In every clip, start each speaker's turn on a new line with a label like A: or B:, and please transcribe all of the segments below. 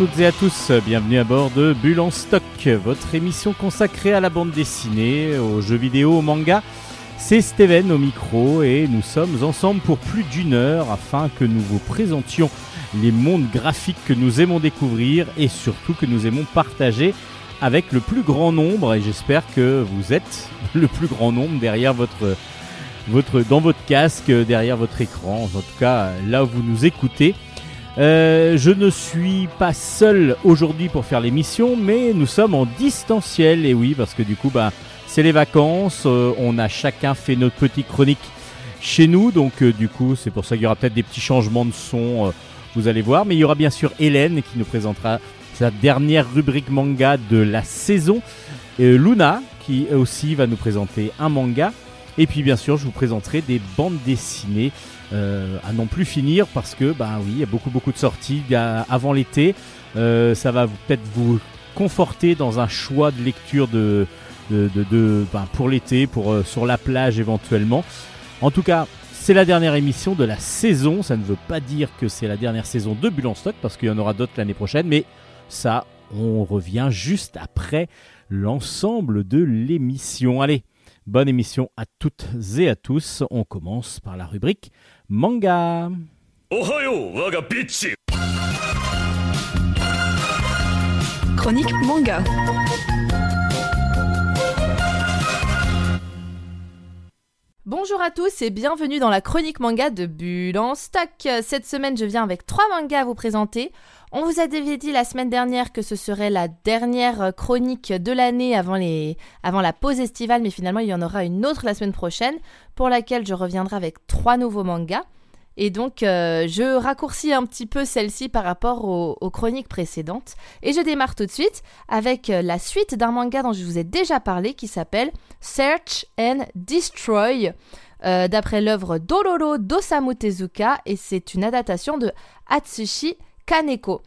A: Toutes et à tous, bienvenue à bord de Bulle en stock, votre émission consacrée à la bande dessinée, aux jeux vidéo, au manga. C'est Steven au micro et nous sommes ensemble pour plus d'une heure afin que nous vous présentions les mondes graphiques que nous aimons découvrir et surtout que nous aimons partager avec le plus grand nombre et j'espère que vous êtes le plus grand nombre derrière votre, votre dans votre casque, derrière votre écran, en tout cas là où vous nous écoutez. Euh, je ne suis pas seul aujourd'hui pour faire l'émission, mais nous sommes en distanciel. Et oui, parce que du coup, bah, c'est les vacances. Euh, on a chacun fait notre petite chronique chez nous. Donc, euh, du coup, c'est pour ça qu'il y aura peut-être des petits changements de son. vous allez voir. Mais il y aura bien sûr Hélène qui nous présentera sa dernière rubrique manga de la saison. Luna qui aussi va nous présenter un manga. Et puis, bien sûr, je vous présenterai des bandes dessinées. Euh, à non plus finir parce que bah oui, il y a beaucoup beaucoup de sorties avant l'été. Euh, ça va peut-être vous conforter dans un choix de lecture de, de, ben, pour l'été, pour euh, sur la plage éventuellement. En tout cas, c'est la dernière émission de la saison. Ça ne veut pas dire que c'est la dernière saison de Bulle Stock parce qu'il y en aura d'autres l'année prochaine, mais ça, on revient juste après l'ensemble de l'émission. Allez, bonne émission à toutes et à tous. On commence par la rubrique manga.
B: Chronique manga. Bonjour à tous et bienvenue dans la chronique manga de Bulle en stock. Cette semaine, je viens avec trois mangas à vous présenter. On vous avait dit la semaine dernière que ce serait la dernière chronique de l'année avant, la pause estivale, mais finalement il y en aura une autre la semaine prochaine, pour laquelle je reviendrai avec trois nouveaux mangas. Et donc, euh, je raccourcis un petit peu celle-ci par rapport aux, chroniques précédentes. Et je démarre tout de suite avec euh, la suite d'un manga dont je vous ai déjà parlé qui s'appelle Search and Destroy. Euh, d'après l'œuvre Dororo d'Osamu Tezuka et c'est une adaptation de Atsushi Kaneko.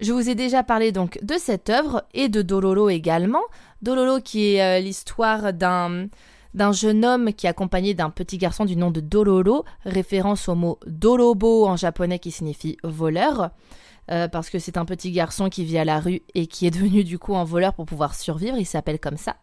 B: Je vous ai déjà parlé donc de cette œuvre et de Dololo également. Dololo qui est euh, l'histoire d'un d'un jeune homme qui est accompagné d'un petit garçon du nom de Dololo, référence au mot Dolobo en japonais qui signifie voleur, euh, parce que c'est un petit garçon qui vit à la rue et qui est devenu du coup un voleur pour pouvoir survivre, il s'appelle comme ça.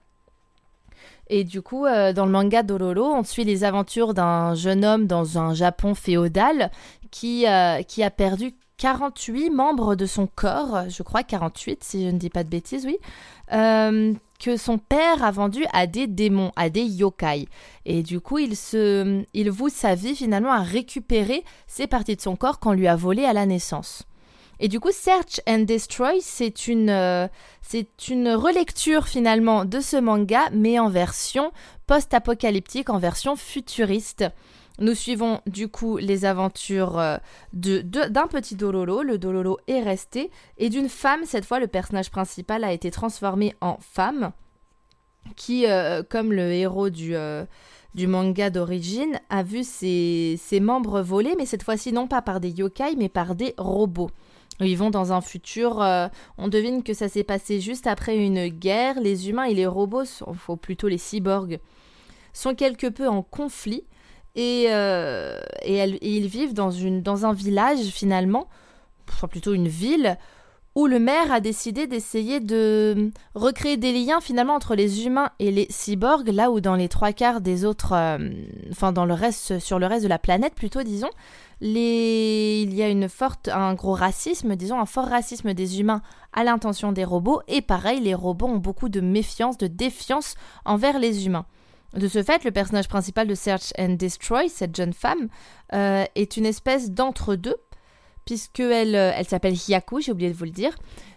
B: Et du coup, euh, dans le manga Dololo, on suit les aventures d'un jeune homme dans un Japon féodal qui, qui a perdu 48 membres de son corps, je crois 48 si je ne dis pas de bêtises, oui, euh, que son père a vendu à des démons, à des yokai. Et du coup, il, se, il voue sa vie finalement à récupérer ces parties de son corps qu'on lui a volées à la naissance. Et du coup, Search and Destroy, c'est une, euh, c'est une relecture finalement de ce manga, mais en version post-apocalyptique, en version futuriste. Nous suivons du coup les aventures euh, d'un petit Dololo. Le Dololo est resté. Et d'une femme, cette fois, le personnage principal a été transformé en femme. Qui, euh, comme le héros du, euh, du manga d'origine, a vu ses, ses, membres volés, mais cette fois-ci non pas par des yokai, mais par des robots. Ils vont dans un futur, on devine que ça s'est passé juste après une guerre. Les humains et les robots, ou plutôt les cyborgs, sont quelque peu en conflit. Et, euh, et, ils vivent dans, un village finalement, enfin plutôt une ville, où le maire a décidé d'essayer de recréer des liens finalement entre les humains et les cyborgs, là où dans les trois quarts des autres, euh, enfin dans le reste, sur le reste de la planète plutôt, disons, il y a une forte, un gros racisme, disons un fort racisme des humains à l'intention des robots, et pareil, les robots ont beaucoup de méfiance, de défiance envers les humains. De ce fait, le personnage principal de Search and Destroy, cette jeune femme, euh, est une espèce d'entre-deux, puisqu'elle euh, elle s'appelle Hyaku, j'ai oublié de vous le dire,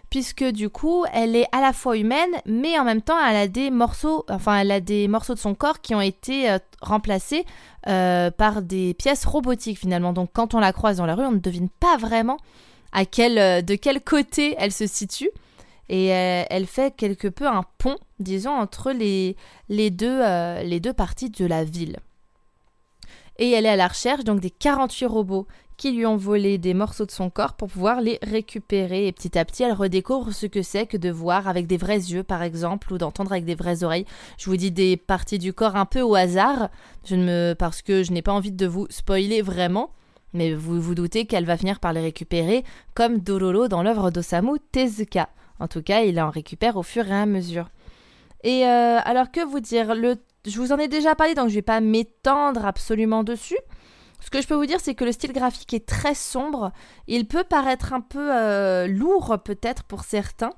B: puisque du coup, elle est à la fois humaine, mais en même temps, elle a des morceaux, enfin, elle a des morceaux de son corps qui ont été euh, remplacés par des pièces robotiques finalement. Donc, quand on la croise dans la rue, on ne devine pas vraiment de quel côté elle se situe et elle, fait quelque peu un pont, disons, entre les, les, deux, euh, les deux parties de la ville. Et elle est à la recherche donc des 48 robots qui lui ont volé des morceaux de son corps pour pouvoir les récupérer. Et petit à petit, elle redécouvre ce que c'est que de voir avec des vrais yeux, par exemple, ou d'entendre avec des vraies oreilles. Je vous dis des parties du corps un peu au hasard, parce que je n'ai pas envie de vous spoiler vraiment. Mais vous vous doutez qu'elle va finir par les récupérer, comme Dororo dans l'œuvre d'Osamu Tezuka. En tout cas, il en récupère au fur et à mesure. Et euh, alors que vous dire? Je vous en ai déjà parlé, donc je vais pas m'étendre absolument dessus. Ce que je peux vous dire, c'est que le style graphique est très sombre. Il peut paraître un peu euh, lourd peut-être pour certains,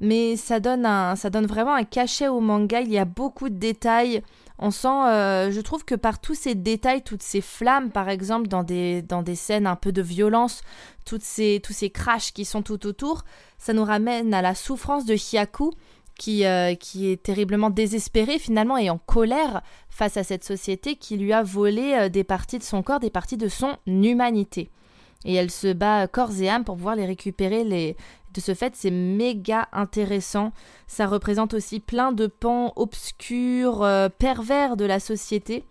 B: mais ça donne vraiment un cachet au manga. Il y a beaucoup de détails. On sent, euh, je trouve que par tous ces détails, toutes ces flammes, par exemple, dans des, dans des scènes un peu de violence, toutes ces, tous ces crashs qui sont tout autour, ça nous ramène à la souffrance de Hyaku, qui, euh, qui est terriblement désespéré finalement et en colère face à cette société qui lui a volé euh, des parties de son corps, des parties de son humanité. Et elle se bat corps et âme pour pouvoir les récupérer. Les... De ce fait, c'est méga intéressant. Ça représente aussi plein de pans obscurs, euh, pervers de la société,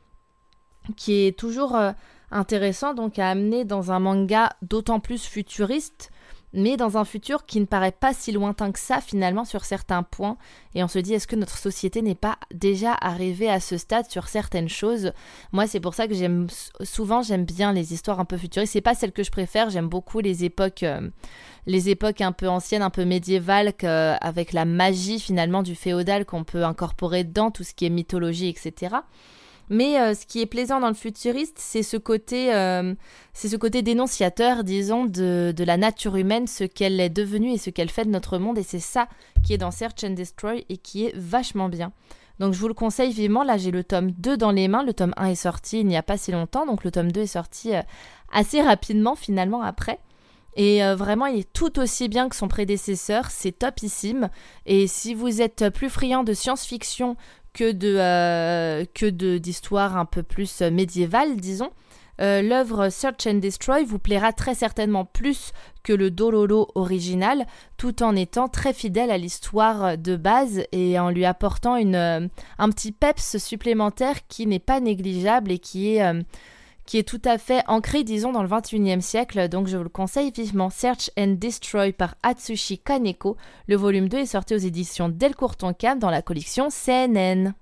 B: qui est toujours intéressant donc à amener dans un manga d'autant plus futuriste mais dans un futur qui ne paraît pas si lointain que ça finalement sur certains points, et on se dit est-ce que notre société n'est pas déjà arrivée à ce stade sur certaines choses? Moi c'est pour ça que j'aime souvent j'aime bien les histoires un peu futuristes, c'est pas celles que je préfère, j'aime beaucoup les époques euh, les époques un peu anciennes, un peu médiévales, avec la magie finalement du féodal qu'on peut incorporer dans tout ce qui est mythologie, etc. Mais euh, ce qui est plaisant dans le futuriste, c'est ce côté, euh, dénonciateur, disons, de, de, la nature humaine, ce qu'elle est devenue et ce qu'elle fait de notre monde. Et c'est ça qui est dans Search and Destroy et qui est vachement bien. Donc je vous le conseille vivement. Là, j'ai le tome 2 dans les mains. Le tome 1 est sorti il n'y a pas si longtemps. Donc le tome 2 est sorti euh, assez rapidement finalement après. Et vraiment, il est tout aussi bien que son prédécesseur, c'est topissime. Et si vous êtes plus friand de science-fiction que de euh, que d'histoires un peu plus euh, médiévales, disons. Euh, l'œuvre Search and Destroy vous plaira très certainement plus que le Dololo original, tout en étant très fidèle à l'histoire de base et en lui apportant une, un petit peps supplémentaire qui n'est pas négligeable et qui est, qui est tout à fait ancré, disons, dans le 21e siècle. Donc je vous le conseille vivement. Search and Destroy par Atsushi Kaneko. Le volume 2 est sorti aux éditions Delcourt Tonkam dans la collection CNN.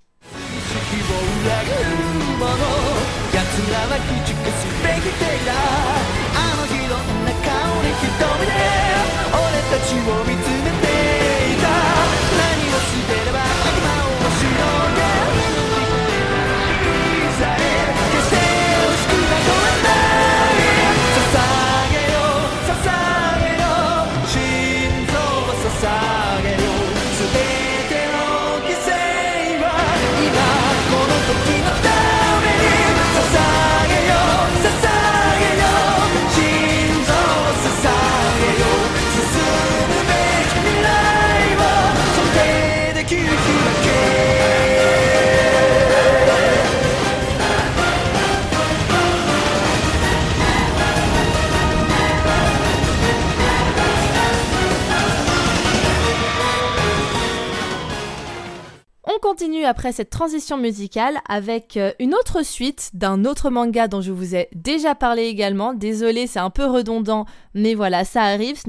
B: Continue après cette transition musicale avec euh, une autre suite d'un autre manga dont je vous ai déjà parlé également. Désolé, c'est un peu redondant, mais voilà, ça arrive. Ce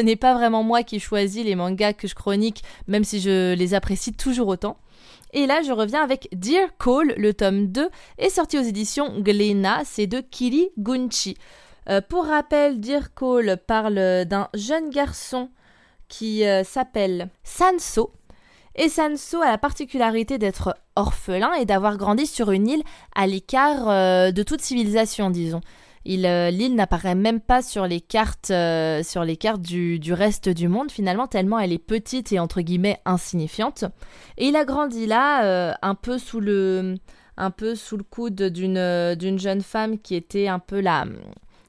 B: n'est pas, vraiment moi qui choisis les mangas que je chronique, même si je les apprécie toujours autant. Et là, je reviens avec Dear Call, le tome 2, est sorti aux éditions Glénat, c'est de Kiri Gunchi. Euh, pour rappel, Dear Call parle d'un jeune garçon qui euh, s'appelle Sanso, et Sanso a la particularité d'être orphelin et d'avoir grandi sur une île à l'écart euh, de toute civilisation, disons. Euh, l'île n'apparaît même pas sur les cartes, euh, sur les cartes du, reste du monde finalement, tellement elle est petite et entre guillemets insignifiante. Et il a grandi là, un peu sous le, un peu sous le coude d'une d'une jeune femme qui était un peu la,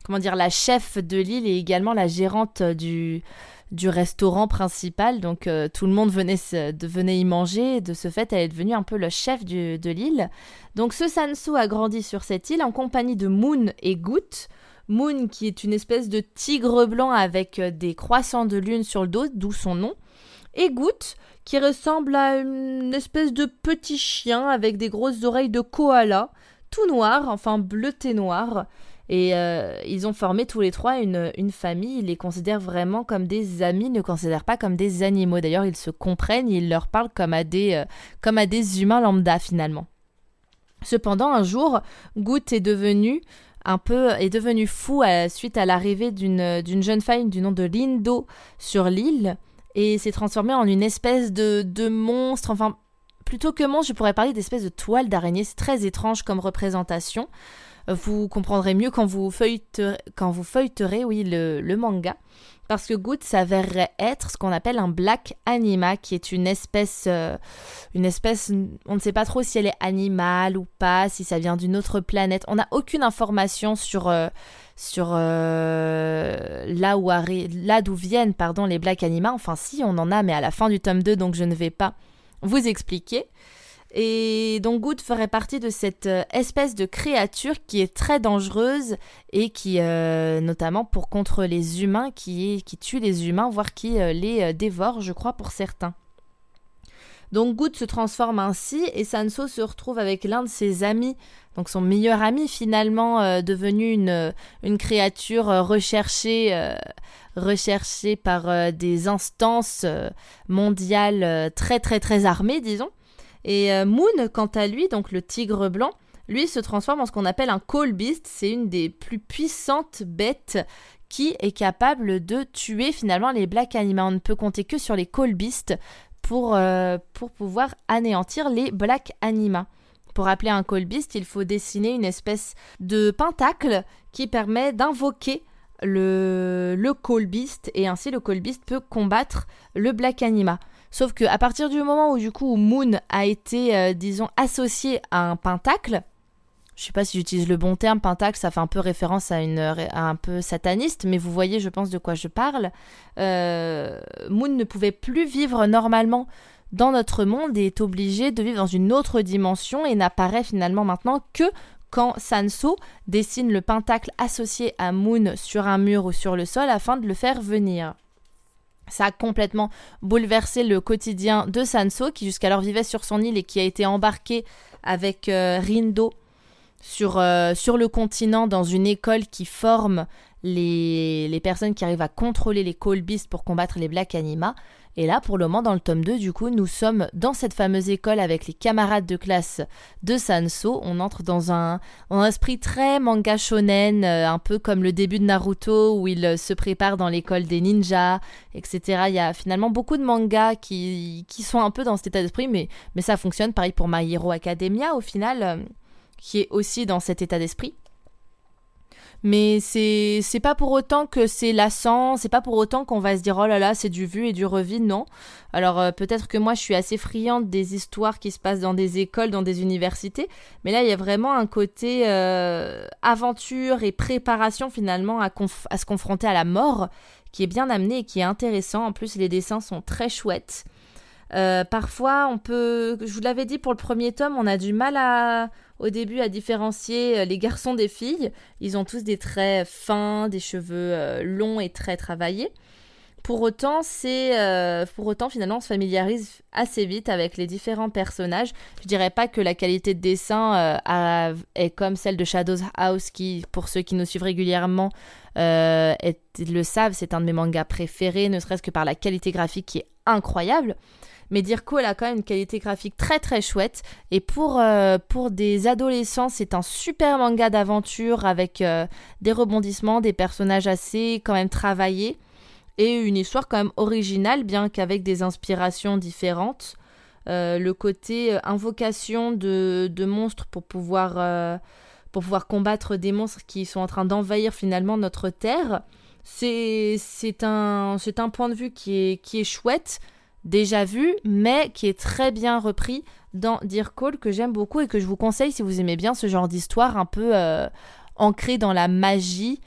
B: comment dire, la chef de l'île et également la gérante du du restaurant principal, donc euh, tout le monde venait, y manger, de ce fait elle est devenue un peu le chef de l'île. Donc ce Sansu a grandi sur cette île en compagnie de Moon et Goot. Moon qui est une espèce de tigre blanc avec euh, des croissants de lune sur le dos, d'où son nom. Et Goot qui ressemble à une espèce de petit chien avec des grosses oreilles de koala, tout noir, enfin bleuté noir. Et euh, ils ont formé tous les trois une, une, famille. Ils les considèrent vraiment comme des amis, ne considèrent pas comme des animaux. D'ailleurs, ils se comprennent, ils leur parlent comme à des, euh, comme à des humains lambda finalement. Cependant, un jour, Goot est devenu un peu est devenu fou suite à l'arrivée d'une jeune femme du nom de Lindo sur l'île et s'est transformé en une espèce de, de monstre. Enfin, plutôt que monstre, je pourrais parler d'espèce de toile d'araignée. C'est très étrange comme représentation. Vous comprendrez mieux quand vous feuilleterez, quand vous feuilleterez oui, le, manga parce que Good s'avérerait être ce qu'on appelle un Black Anima, qui est une espèce, euh, une on ne sait pas trop si elle est animale ou pas, si ça vient d'une autre planète. On n'a aucune information sur, euh, sur euh, là là d'où viennent pardon les Black Anima. Enfin si, on en a, mais à la fin du tome 2, donc je ne vais pas vous expliquer. Et donc Good ferait partie de cette euh, espèce de créature qui est très dangereuse et qui, euh, notamment pour contre les humains, qui, qui tue les humains, voire qui euh, les dévore, je crois, pour certains. Donc Good se transforme ainsi et Sanso se retrouve avec l'un de ses amis, donc son meilleur ami finalement, devenu une, une créature recherchée, recherchée par des instances mondiales très très très armées, disons. Et euh, Moon, quant à lui, donc le tigre blanc, lui se transforme en ce qu'on appelle un Call Beast. C'est une des plus puissantes bêtes qui est capable de tuer finalement les Black Anima. On ne peut compter que sur les Call Beasts pour, euh, pour pouvoir anéantir les Black Anima. Pour appeler un Call Beast, il faut dessiner une espèce de pentacle qui permet d'invoquer le, le Call Beast et ainsi le Call Beast peut combattre le Black Anima. Sauf que à partir du moment où du coup Moon a été, euh, disons, associé à un pentacle, je sais pas si j'utilise le bon terme, pentacle, ça fait un peu référence à une un peu sataniste, mais vous voyez, je pense de quoi je parle. Euh, Moon ne pouvait plus vivre normalement dans notre monde et est obligé de vivre dans une autre dimension et n'apparaît finalement maintenant que quand Sanso dessine le pentacle associé à Moon sur un mur ou sur le sol afin de le faire venir. Ça a complètement bouleversé le quotidien de Sanso, qui jusqu'alors vivait sur son île et qui a été embarqué avec euh, Rindo sur, euh, sur le continent dans une école qui forme les, les personnes qui arrivent à contrôler les Call Beasts pour combattre les Black Anima. Et là, pour le moment, dans le tome 2, du coup, nous sommes dans cette fameuse école avec les camarades de classe de Sanso. On entre dans un, un esprit très manga shonen, euh, un peu comme le début de Naruto où il euh, se prépare dans l'école des ninjas, etc. Il y a finalement beaucoup de mangas qui, qui sont un peu dans cet état d'esprit, mais, mais ça fonctionne. Pareil pour My Hero Academia, au final, euh, qui est aussi dans cet état d'esprit mais c'est c'est pas pour autant que c'est lassant, c'est pas pour autant qu'on va se dire oh là là, c'est du vu et du revu, non. Alors euh, peut-être que moi je suis assez friande des histoires qui se passent dans des écoles, dans des universités, mais là il y a vraiment un côté euh, aventure et préparation finalement à, se confronter à la mort qui est bien amené et qui est intéressant. En plus les dessins sont très chouettes. Euh, parfois, on peut, je vous l'avais dit pour le premier tome, on a du mal à, au début à différencier euh, les garçons des filles. Ils ont tous des traits fins, des cheveux euh, longs et très travaillés. Pour autant, c'est pour autant finalement on se familiarise assez vite avec les différents personnages. Je dirais pas que la qualité de dessin est comme celle de Shadows House qui, pour ceux qui nous suivent régulièrement, le savent, c'est un de mes mangas préférés, ne serait-ce que par la qualité graphique qui est incroyable. Mais Dirko, elle a quand même une qualité graphique très très chouette. Et pour, euh, pour des adolescents, c'est un super manga d'aventure avec euh, des rebondissements, des personnages assez quand même travaillés. Et une histoire quand même originale, bien qu'avec des inspirations différentes. Euh, le côté invocation de, de, monstres pour pouvoir, pour pouvoir combattre des monstres qui sont en train d'envahir finalement notre terre. C'est un, un point de vue qui est, qui est chouette, déjà vu, mais qui est très bien repris dans Dear Call, que j'aime beaucoup et que je vous conseille si vous aimez bien ce genre d'histoire un peu euh, ancrée dans la magie,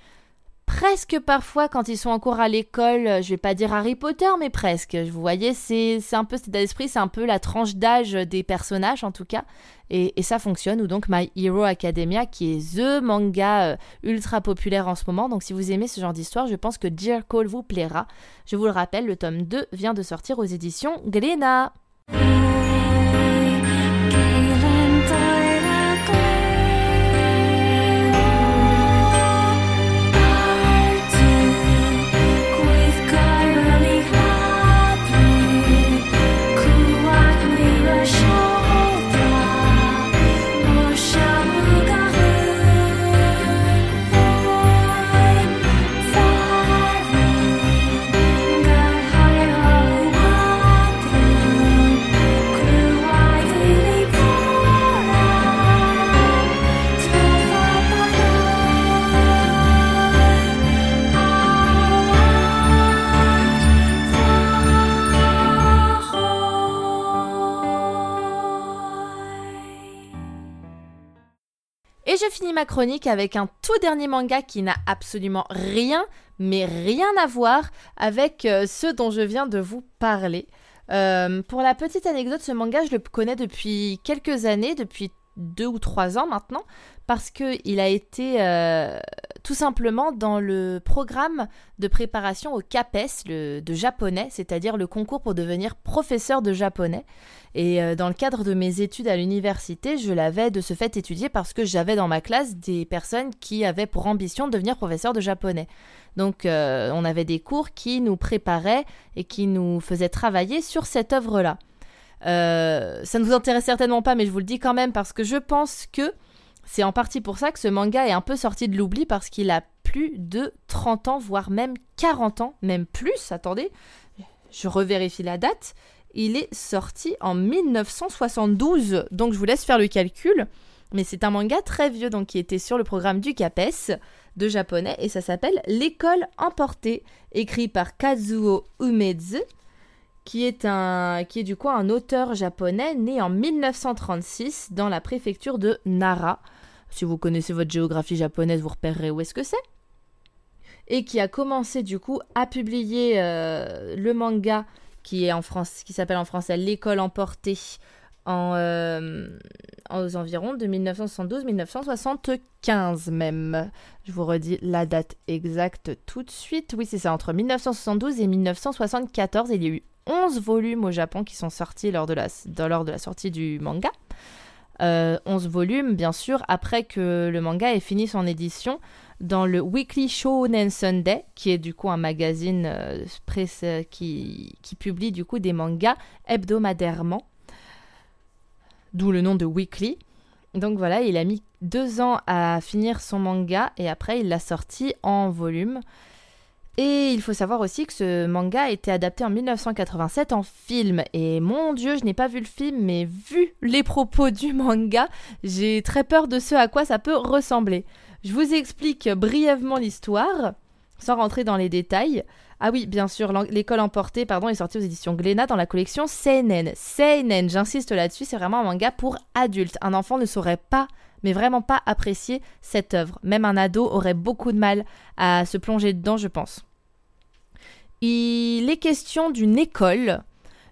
B: presque parfois quand ils sont en cours à l'école, euh, je vais pas dire Harry Potter, mais presque. Vous voyez, c'est un peu cet esprit, c'est un peu la tranche d'âge des personnages en tout cas, et, ça fonctionne. Ou donc My Hero Academia, qui est the manga euh, ultra populaire en ce moment. Donc si vous aimez ce genre d'histoire, je pense que Dear Call vous plaira. Je vous le rappelle, le tome 2 vient de sortir aux éditions Glénat. Et je finis ma chronique avec un tout dernier manga qui n'a absolument rien, mais rien à voir avec euh, ce dont je viens de vous parler. Euh, pour la petite anecdote, ce manga, je le connais depuis quelques années, depuis deux ou trois ans maintenant, parce qu'il a été euh, tout simplement dans le programme de préparation au CAPES le, de japonais, c'est-à-dire le concours pour devenir professeur de japonais. Et euh, dans le cadre de mes études à l'université, je l'avais de ce fait étudié parce que j'avais dans ma classe des personnes qui avaient pour ambition de devenir professeur de japonais. Donc euh, on avait des cours qui nous préparaient et qui nous faisaient travailler sur cette œuvre-là. Euh, ça ne vous intéresse certainement pas, mais je vous le dis quand même parce que je pense que c'est en partie pour ça que ce manga est un peu sorti de l'oubli parce qu'il a plus de 30 ans, voire même 40 ans, même plus, attendez, je revérifie la date il est sorti en 1972. Donc je vous laisse faire le calcul. Mais c'est un manga très vieux, donc qui était sur le programme du CAPES de japonais, et ça s'appelle L'école emportée, écrit par Kazuo Umezu, qui est, un, qui est du coup un auteur japonais né en 1936 dans la préfecture de Nara. Si vous connaissez votre géographie japonaise, vous repérerez où est-ce que c'est. Et qui a commencé du coup à publier euh, le manga qui est en France, qui s'appelle en français L'école emportée en, euh, aux environs de 1972-1975 même. Je vous redis la date exacte tout de suite. Oui, c'est ça, entre 1972 et 1974. Il y a eu 11 volumes au Japon qui sont sortis lors de la, lors de la sortie du manga. 11 euh, volumes, bien sûr, après que le manga ait fini son édition dans le Weekly Shonen Sunday, qui est du coup un magazine euh, presse, euh, qui, qui, publie du coup des mangas hebdomadairement, d'où le nom de Weekly. Donc voilà, il a mis deux ans à finir son manga et après il l'a sorti en volume. Et il faut savoir aussi que ce manga a été adapté en 1987 en film. Et mon dieu, je n'ai pas vu le film, mais vu les propos du manga, j'ai très peur de ce à quoi ça peut ressembler. Je vous explique brièvement l'histoire, sans rentrer dans les détails. Ah oui, bien sûr, l'école emportée, pardon, est sortie aux éditions Glénat dans la collection Seinen. Seinen, j'insiste là-dessus, c'est vraiment un manga pour adultes. Un enfant ne saurait pas, mais vraiment pas apprécier cette œuvre. Même un ado aurait beaucoup de mal à se plonger dedans, je pense. Il est question d'une école,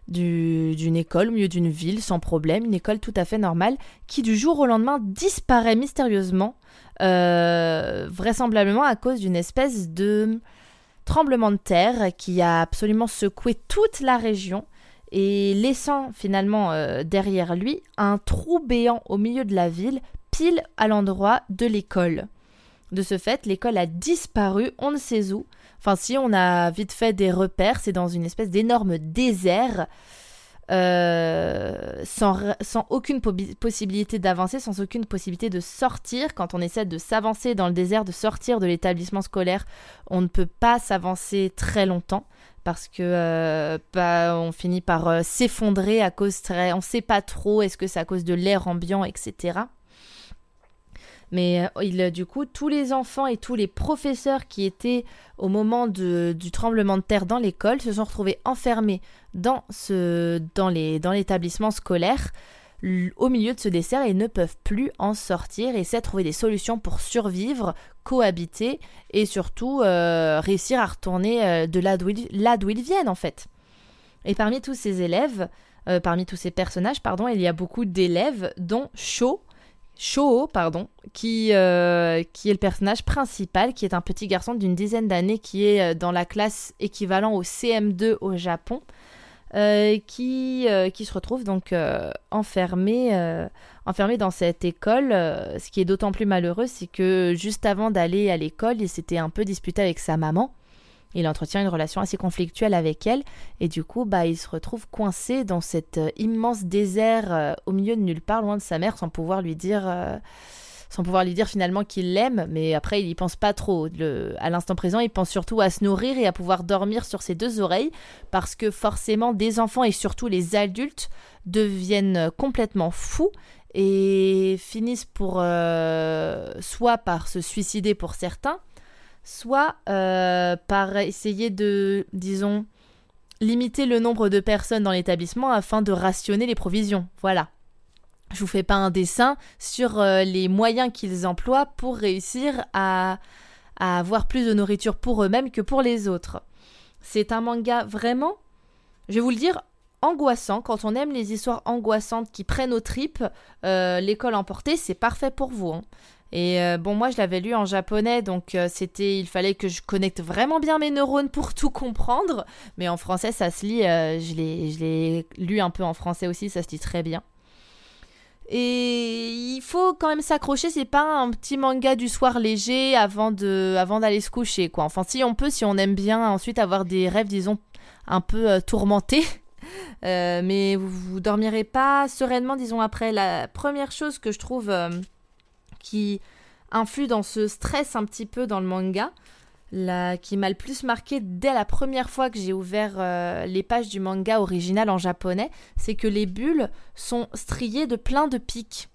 B: d'une école au milieu d'une ville sans problème, une école tout à fait normale, qui du jour au lendemain disparaît mystérieusement euh, vraisemblablement à cause d'une espèce de tremblement de terre qui a absolument secoué toute la région et laissant finalement euh, derrière lui un trou béant au milieu de la ville, pile à l'endroit de l'école. De ce fait, l'école a disparu, on ne sait où. Enfin, si on a vite fait des repères, c'est dans une espèce d'énorme désert euh, sans, aucune possibilité d'avancer, sans aucune possibilité de sortir. Quand on essaie de s'avancer dans le désert, de sortir de l'établissement scolaire, on ne peut pas s'avancer très longtemps parce que euh, bah, on finit par euh, s'effondrer à cause on sait pas trop est-ce que c'est à cause de l'air ambiant etc mais il, du coup, tous les enfants et tous les professeurs qui étaient au moment du tremblement de terre dans l'école se sont retrouvés enfermés dans, l'établissement scolaire au milieu de ce dessert et ne peuvent plus en sortir, essaient de trouver des solutions pour survivre, cohabiter et surtout euh, réussir à retourner euh, de là d'où, ils, viennent en fait. Et parmi tous ces élèves, euh, parmi tous ces personnages, pardon, il y a beaucoup d'élèves dont Sho, Shoo, pardon, qui, euh, qui est le personnage principal, qui est un petit garçon d'une dizaine d'années qui est euh, dans la classe équivalent au CM2 au Japon, euh, qui, qui se retrouve donc enfermé, enfermé dans cette école. ce qui est d'autant plus malheureux, c'est que juste avant d'aller à l'école, il s'était un peu disputé avec sa maman. Il entretient une relation assez conflictuelle avec elle et du coup, bah, il se retrouve coincé dans cet euh, immense désert euh, au milieu de nulle part, loin de sa mère, sans pouvoir lui dire, euh, sans pouvoir lui dire finalement qu'il l'aime. Mais après, il y pense pas trop. à l'instant présent, il pense surtout à se nourrir et à pouvoir dormir sur ses deux oreilles, parce que forcément, des enfants et surtout les adultes deviennent complètement fous et finissent pour soit par se suicider pour certains soit euh, par essayer de, disons, limiter le nombre de personnes dans l'établissement afin de rationner les provisions. Voilà. je vous fais pas un dessin sur les moyens qu'ils emploient pour réussir à, à avoir plus de nourriture pour eux-mêmes que pour les autres. C'est un manga vraiment, je vais vous le dire, angoissant. Quand on aime les histoires angoissantes qui prennent aux tripes, euh, l'école emportée, c'est parfait pour vous. Hein. Et euh, bon, moi, je l'avais lu en japonais, donc euh, c'était, il fallait que je connecte vraiment bien mes neurones pour tout comprendre. Mais en français, ça se lit. je l'ai, je l'ai lu un peu en français aussi, ça se lit très bien. Et il faut quand même s'accrocher, c'est pas un petit manga du soir léger avant de avant d'aller se coucher quoi. Enfin si on peut si on aime bien ensuite avoir des rêves disons un peu tourmentés euh, mais vous, vous dormirez pas sereinement, disons, après. La première chose que je trouve euh, qui influe dans ce stress un petit peu dans le manga, la, qui m'a le plus marqué dès la première fois que j'ai ouvert euh, les pages du manga original en japonais, c'est que les bulles sont striées de plein de pics.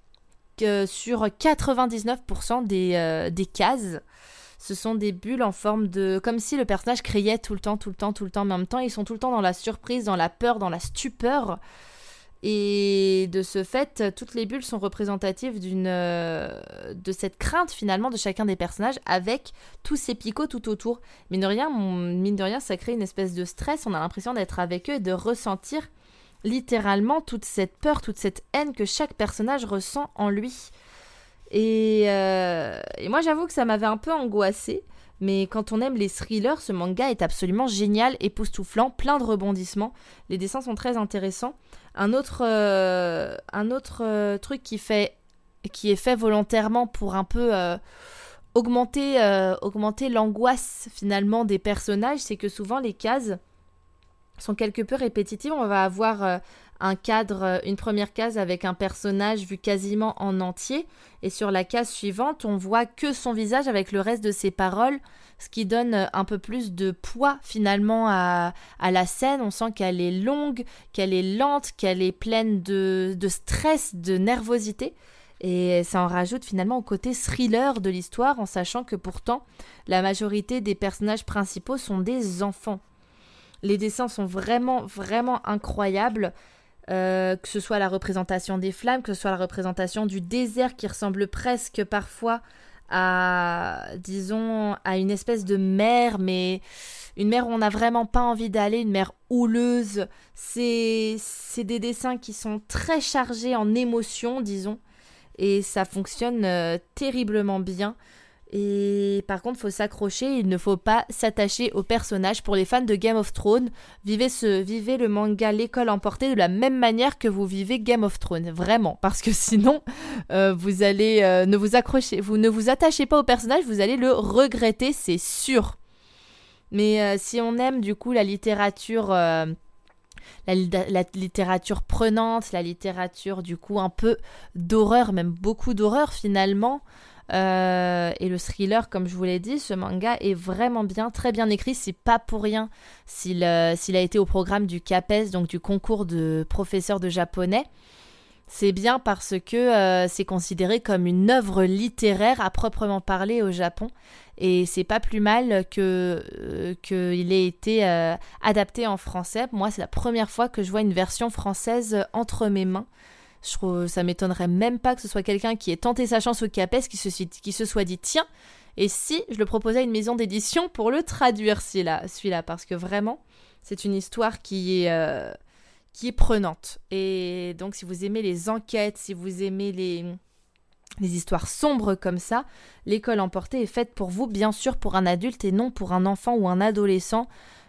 B: sur 99% des, des cases ce sont des bulles en forme de... comme si le personnage criait tout le temps, tout le temps, tout le temps, mais en même temps, ils sont tout le temps dans la surprise, dans la peur, dans la stupeur. Et de ce fait, toutes les bulles sont représentatives d'une euh, de cette crainte finalement de chacun des personnages avec tous ces picots tout autour. Mine de rien, rien, ça crée une espèce de stress. On a l'impression d'être avec eux et de ressentir littéralement toute cette peur, toute cette haine que chaque personnage ressent en lui. Euh, et, moi, j'avoue que ça m'avait un peu angoissé. Mais quand on aime les thrillers, ce manga est absolument génial, époustouflant, plein de rebondissements. Les dessins sont très intéressants. Un autre, euh, euh, truc qui, est fait volontairement pour un peu augmenter, augmenter l'angoisse finalement des personnages, c'est que souvent les cases sont quelque peu répétitives. On va avoir un cadre, euh, une première case avec un personnage vu quasiment en entier, et sur la case suivante, on voit que son visage avec le reste de ses paroles, ce qui donne euh, un peu plus de poids finalement à, la scène. On sent qu'elle est longue, qu'elle est lente, qu'elle est pleine de, de stress, de nervosité. Et ça en rajoute finalement au côté thriller de l'histoire, en sachant que pourtant la majorité des personnages principaux sont des enfants. Les dessins sont vraiment, vraiment incroyables. Euh, que ce soit la représentation des flammes, que ce soit la représentation du désert qui ressemble presque parfois à, disons, à une espèce de mer, mais une mer où on n'a vraiment pas envie d'aller, une mer houleuse. C'est des dessins qui sont très chargés en émotions, disons, et ça fonctionne euh, terriblement bien. Et par contre, faut s'accrocher, il ne faut pas s'attacher aux personnages. Pour les fans de Game of Thrones, vivez, le manga L'école emportée de la même manière que vous vivez Game of Thrones. Vraiment. Parce que sinon, euh, vous allez euh, ne vous accrochez, vous ne vous attachez pas au personnage, vous allez le regretter, c'est sûr. Mais euh, si on aime du coup la littérature... La, littérature prenante, la littérature du coup un peu d'horreur, même beaucoup d'horreur finalement, euh, et le thriller, comme je vous l'ai dit, ce manga est vraiment bien, très bien écrit. C'est pas pour rien s'il euh, a été au programme du CAPES, donc du concours de professeur de japonais. C'est bien parce que euh, c'est considéré comme une œuvre littéraire à proprement parler au Japon. Et c'est pas plus mal que qu'il ait été adapté en français. Moi, c'est la première fois que je vois une version française entre mes mains. Je trouve, ça m'étonnerait même pas que ce soit quelqu'un qui ait tenté sa chance au CAPES qui se, soit dit tiens, et si je le proposais à une maison d'édition pour le traduire celui-là, parce que vraiment, c'est une histoire qui est, euh, qui est prenante. Et donc, si vous aimez les enquêtes, si vous aimez les, les histoires sombres comme ça, l'école emportée est faite pour vous, bien sûr, pour un adulte et non pour un enfant ou un adolescent.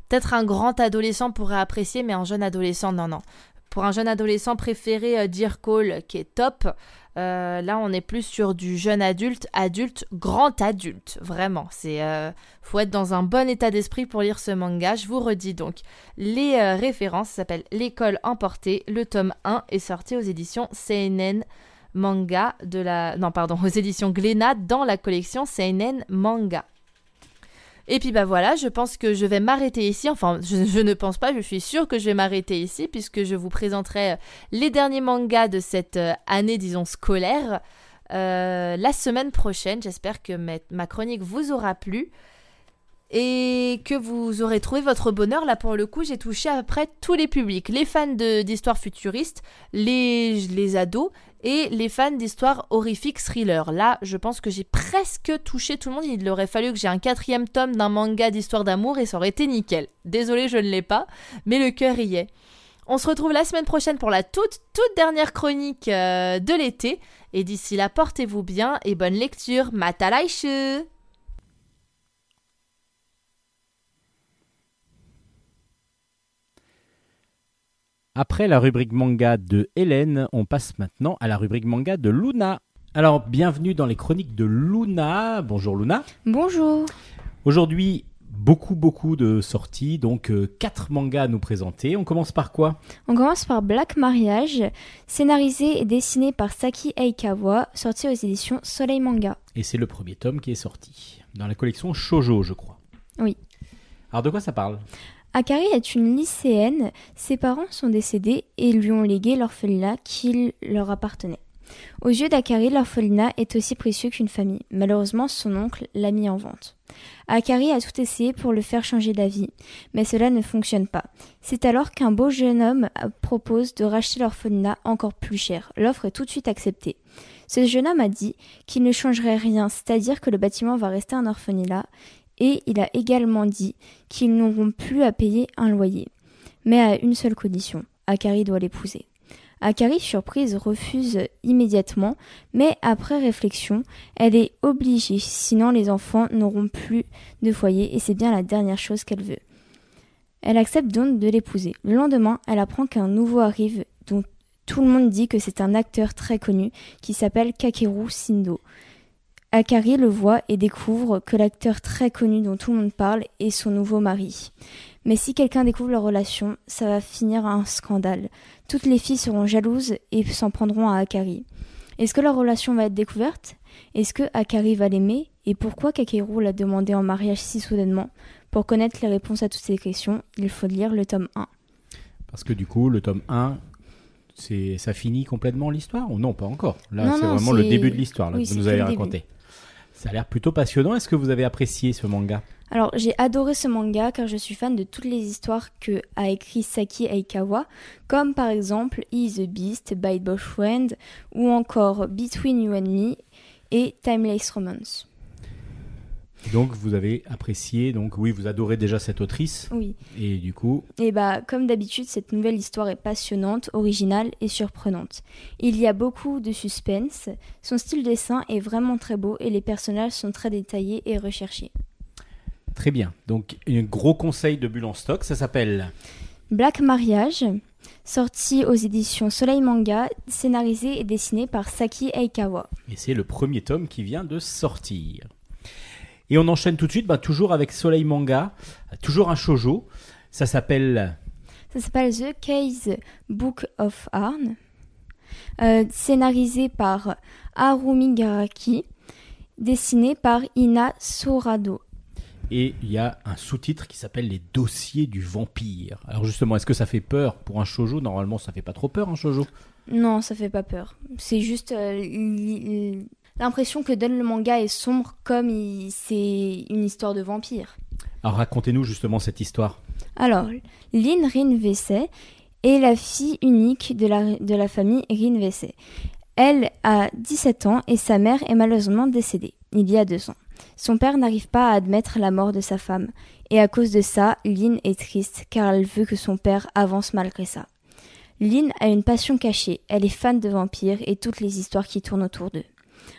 B: Peut-être un grand adolescent pourrait apprécier, mais un jeune adolescent, non, non pour un jeune adolescent préféré euh, Dear Call qui est top. Euh, là, on est plus sur du jeune adulte, adulte, grand adulte, vraiment. C'est euh, faut être dans un bon état d'esprit pour lire ce manga. Je vous redis donc les références. s'appelle L'école emportée. Le tome 1 est sorti aux éditions CNN Manga de la non pardon aux éditions Glénat dans la collection CNN Manga. Et puis bah voilà, je pense que je vais m'arrêter ici. Enfin, je, ne pense pas, je suis sûre que je vais m'arrêter ici puisque je vous présenterai euh, les derniers mangas de cette euh, année, disons, scolaire. Euh, la semaine prochaine, j'espère que ma, chronique vous aura plu et que vous aurez trouvé votre bonheur. Là, pour le coup, j'ai touché à peu près tous les publics. Les fans d'histoire futuriste, les, les ados et les fans d'histoires horrifiques thriller. Là, je pense que j'ai presque touché tout le monde. Il aurait fallu que j'ai un quatrième tome d'un manga d'histoire d'amour et ça aurait été nickel. Désolée, je ne l'ai pas, mais le cœur y est. On se retrouve la semaine prochaine pour la toute, toute dernière chronique euh, de l'été. Et d'ici là, portez-vous bien et bonne lecture. Matalaishu
A: Après la rubrique manga de Hélène, on passe maintenant à la rubrique manga de Luna. Alors, bienvenue dans les chroniques de Luna. Bonjour Luna.
C: Bonjour.
A: Aujourd'hui, beaucoup, beaucoup de sorties, donc euh, quatre mangas à nous présenter. On commence par quoi?
C: On commence par Black Mariage, scénarisé et dessiné par Saki Aikawa, sorti aux éditions Soleil Manga.
A: Et c'est le premier tome qui est sorti, dans la collection Shoujo, je crois.
C: Oui.
A: Alors, de quoi ça parle?
C: Akari est une lycéenne, ses parents sont décédés et lui ont légué l'orphelinat qui leur appartenait. Aux yeux d'Akari, l'orphelinat est aussi précieux qu'une famille. Malheureusement, son oncle l'a mis en vente. Akari a tout essayé pour le faire changer d'avis, mais cela ne fonctionne pas. C'est alors qu'un beau jeune homme propose de racheter l'orphelinat encore plus cher. L'offre est tout de suite acceptée. Ce jeune homme a dit qu'il ne changerait rien, c'est-à-dire que le bâtiment va rester un orphelinat et il a également dit qu'ils n'auront plus à payer un loyer, mais à une seule condition, Akari doit l'épouser. Akari, surprise, refuse immédiatement, mais après réflexion, elle est obligée, sinon les enfants n'auront plus de foyer et c'est bien la dernière chose qu'elle veut. Elle accepte donc de l'épouser. Le lendemain, elle apprend qu'un nouveau arrive dont tout le monde dit que c'est un acteur très connu qui s'appelle Kakeru Sindo. Akari le voit et découvre que l'acteur très connu dont tout le monde parle est son nouveau mari. Mais si quelqu'un découvre leur relation, ça va finir un scandale. Toutes les filles seront jalouses et s'en prendront à Akari. Est-ce que leur relation va être découverte? Est-ce que Akari va l'aimer? Et pourquoi Kakeru l'a demandé en mariage si soudainement? Pour connaître les réponses à toutes ces questions, il faut lire le tome 1.
A: Parce que du coup, le tome 1, c'est ça finit complètement l'histoire Ou non, pas encore? Là, c'est vraiment le début de l'histoire que vous nous avez raconté. Ça a l'air plutôt passionnant. Est-ce que vous avez apprécié ce manga?
C: Alors, j'ai adoré ce manga car je suis fan de toutes les histoires que a écrit Saki Aikawa, comme par exemple Is the Beast, By Friend, ou encore Between You and Me et Timeless Romance.
A: Donc vous avez apprécié, donc oui, vous adorez déjà cette autrice.
C: Oui.
A: Et du coup.
C: Et bah comme d'habitude, cette nouvelle histoire est passionnante, originale et surprenante. Il y a beaucoup de suspense. Son style dessin est vraiment très beau et les personnages sont très détaillés et recherchés.
A: Très bien. Donc un gros conseil de Bulle en stock, ça s'appelle
C: Black Mariage, sorti aux éditions Soleil Manga, scénarisé et dessiné par Saki Aikawa.
A: Et c'est le premier tome qui vient de sortir. Et on enchaîne tout de suite, bah, toujours avec Soleil Manga, toujours un shojo. Ça s'appelle.
C: Ça s'appelle The Case Book of Arn, euh, scénarisé par Harumi Garaki, dessiné par Ina Sorado.
A: Et il y a un sous-titre qui s'appelle Les dossiers du vampire. Alors justement, est-ce que ça fait peur pour un shojo Normalement, ça fait pas trop peur un shojo.
C: Non, ça fait pas peur. C'est juste euh, l'impression que donne le manga est sombre comme c'est une histoire de vampire.
A: Alors racontez-nous justement cette histoire.
C: Alors, Lin Rin est la fille unique de la, de la famille Rin Elle a 17 ans et sa mère est malheureusement décédée, il y a deux ans. Son père n'arrive pas à admettre la mort de sa femme, et à cause de ça, Lin est triste car elle veut que son père avance malgré ça. Lin a une passion cachée, elle est fan de vampires et toutes les histoires qui tournent autour d'eux.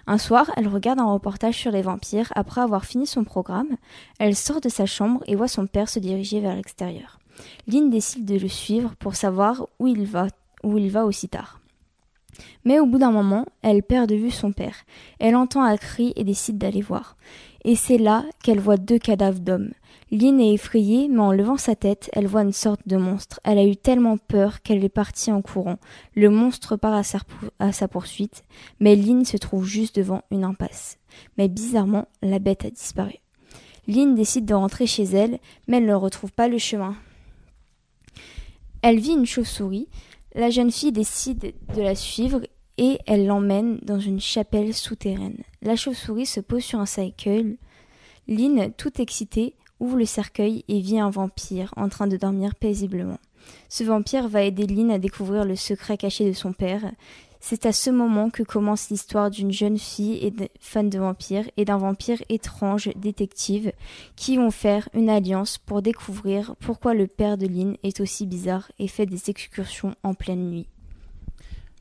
C: Un soir, elle regarde un reportage sur les vampires. Après avoir fini son programme, elle sort de sa chambre et voit son père se diriger vers l'extérieur. Lynn décide de le suivre pour savoir où il va, où il va aussi tard. Mais au bout d'un moment, elle perd de vue son père. Elle entend un cri et décide d'aller voir. Et c'est là qu'elle voit deux cadavres d'hommes. Lynn est effrayée, mais en levant sa tête, elle voit une sorte de monstre. Elle a eu tellement peur qu'elle est partie en courant. Le monstre part à sa, poursuite, mais Lynn se trouve juste devant une impasse. Mais bizarrement, la bête a disparu. Lynn décide de rentrer chez elle, mais elle ne retrouve pas le chemin. Elle vit une chauve-souris. La jeune fille décide de la suivre et elle l'emmène dans une chapelle souterraine. La chauve-souris se pose sur un cercueil. Lynn, toute excitée, ouvre le cercueil et vit un vampire en train de dormir paisiblement. Ce vampire va aider Lynn à découvrir le secret caché de son père. C'est à ce moment que commence l'histoire d'une jeune fille et fan de vampires et d'un vampire étrange détective qui vont faire une alliance pour découvrir pourquoi le père de Lynn est aussi bizarre et fait des excursions en pleine nuit.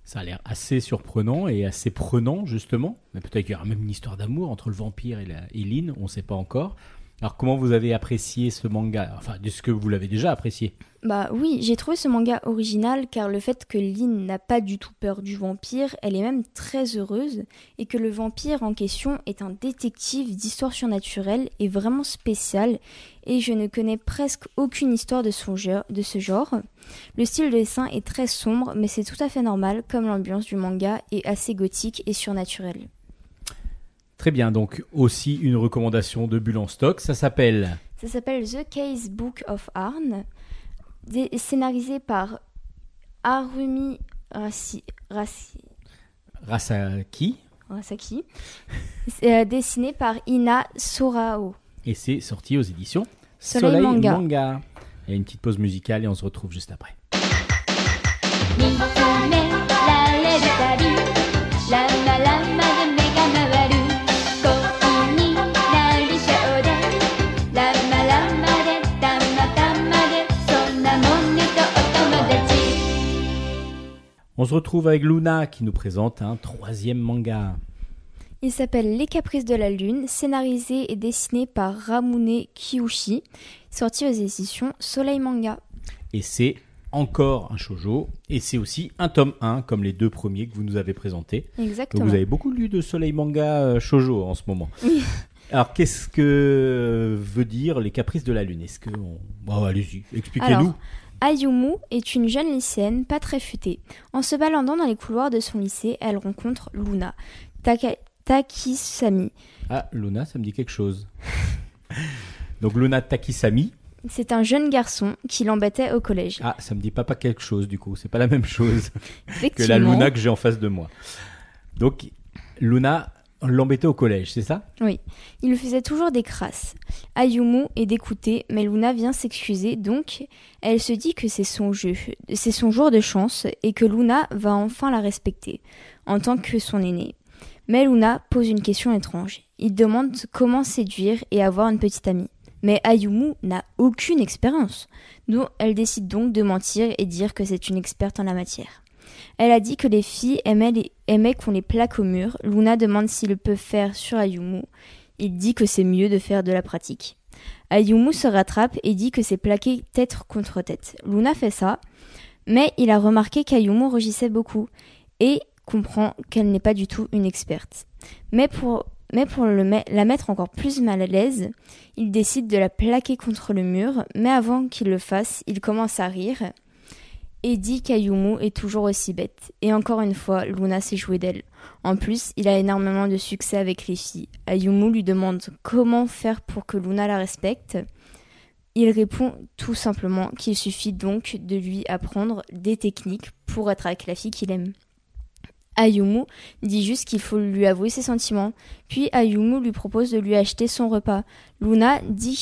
A: Ça a l'air assez surprenant et assez prenant, justement. Mais peut-être qu'il y aura même une histoire d'amour entre le vampire et, la, et Lynn, on ne sait pas encore. Alors comment vous avez apprécié ce manga? Enfin, est-ce que vous l'avez déjà apprécié
C: Bah oui, j'ai trouvé ce manga original car le fait que Lynn n'a pas du tout peur du vampire, elle est même très heureuse, et que le vampire en question est un détective d'histoire surnaturelle est vraiment spécial, et je ne connais presque aucune histoire de, son de ce genre. Le style de dessin est très sombre, mais c'est tout à fait normal comme l'ambiance du manga est assez gothique et surnaturelle.
A: Très bien, donc aussi une recommandation de Bulle en stock. Ça s'appelle
C: Ça s'appelle The Case Book of Arn, scénarisé par Harumi Rasi,
A: Rasaki.
C: Rasaki. Euh, dessiné par Ina Sorao.
A: Et c'est sorti aux éditions
C: Soleil, Manga.
A: Manga. Il y a une petite pause musicale et on se retrouve juste après. On se retrouve avec Luna qui nous présente un troisième manga.
C: Il s'appelle Les Caprices de la Lune, scénarisé et dessiné par Ramune Kiyushi, sorti aux éditions Soleil Manga.
A: Et c'est encore un shojo, et c'est aussi un tome 1, comme les deux premiers que vous nous avez présentés.
C: Exactement.
A: Donc vous avez beaucoup lu de Soleil Manga euh, shojo en ce moment. Alors qu'est-ce que veut dire Les Caprices de la Lune? Est-ce que... Bon, allez-y, expliquez-nous.
C: Ayumu est une jeune lycéenne pas très futée. En se baladant dans les couloirs de son lycée, elle rencontre Luna, Takisami.
A: Ah, Luna, ça me dit quelque chose. Donc Luna Takisami.
C: C'est un jeune garçon qui l'embêtait au collège.
A: Ah, ça me dit pas, pas quelque chose du coup. C'est pas la même chose que la Luna que j'ai en face de moi. Donc Luna l'embêtait au collège, c'est ça?
C: Oui. Il faisait toujours des crasses. Ayumu est d'écouter, mais Luna vient s'excuser, donc elle se dit que c'est son jeu, c'est son jour de chance et que Luna va enfin la respecter en tant que son aînée. Mais Luna pose une question étrange. Il demande comment séduire et avoir une petite amie. Mais Ayumu n'a aucune expérience. Elle décide donc de mentir et dire que c'est une experte en la matière. Elle a dit que les filles aimaient, qu'on les plaque au mur. Luna demande s'il peut faire sur Ayumu. Il dit que c'est mieux de faire de la pratique. Ayumu se rattrape et dit que c'est plaquer tête contre tête. Luna fait ça, mais il a remarqué qu'Ayumu rougissait beaucoup et comprend qu'elle n'est pas du tout une experte. Mais pour, la mettre encore plus mal à l'aise, il décide de la plaquer contre le mur, mais avant qu'il le fasse, il commence à rire et dit qu'Ayumu est toujours aussi bête. Et encore une fois, Luna s'est jouée d'elle. En plus, il a énormément de succès avec les filles. Ayumu lui demande comment faire pour que Luna la respecte. Il répond tout simplement qu'il suffit donc de lui apprendre des techniques pour être avec la fille qu'il aime. Ayumu dit juste qu'il faut lui avouer ses sentiments. Puis Ayumu lui propose de lui acheter son repas. Luna dit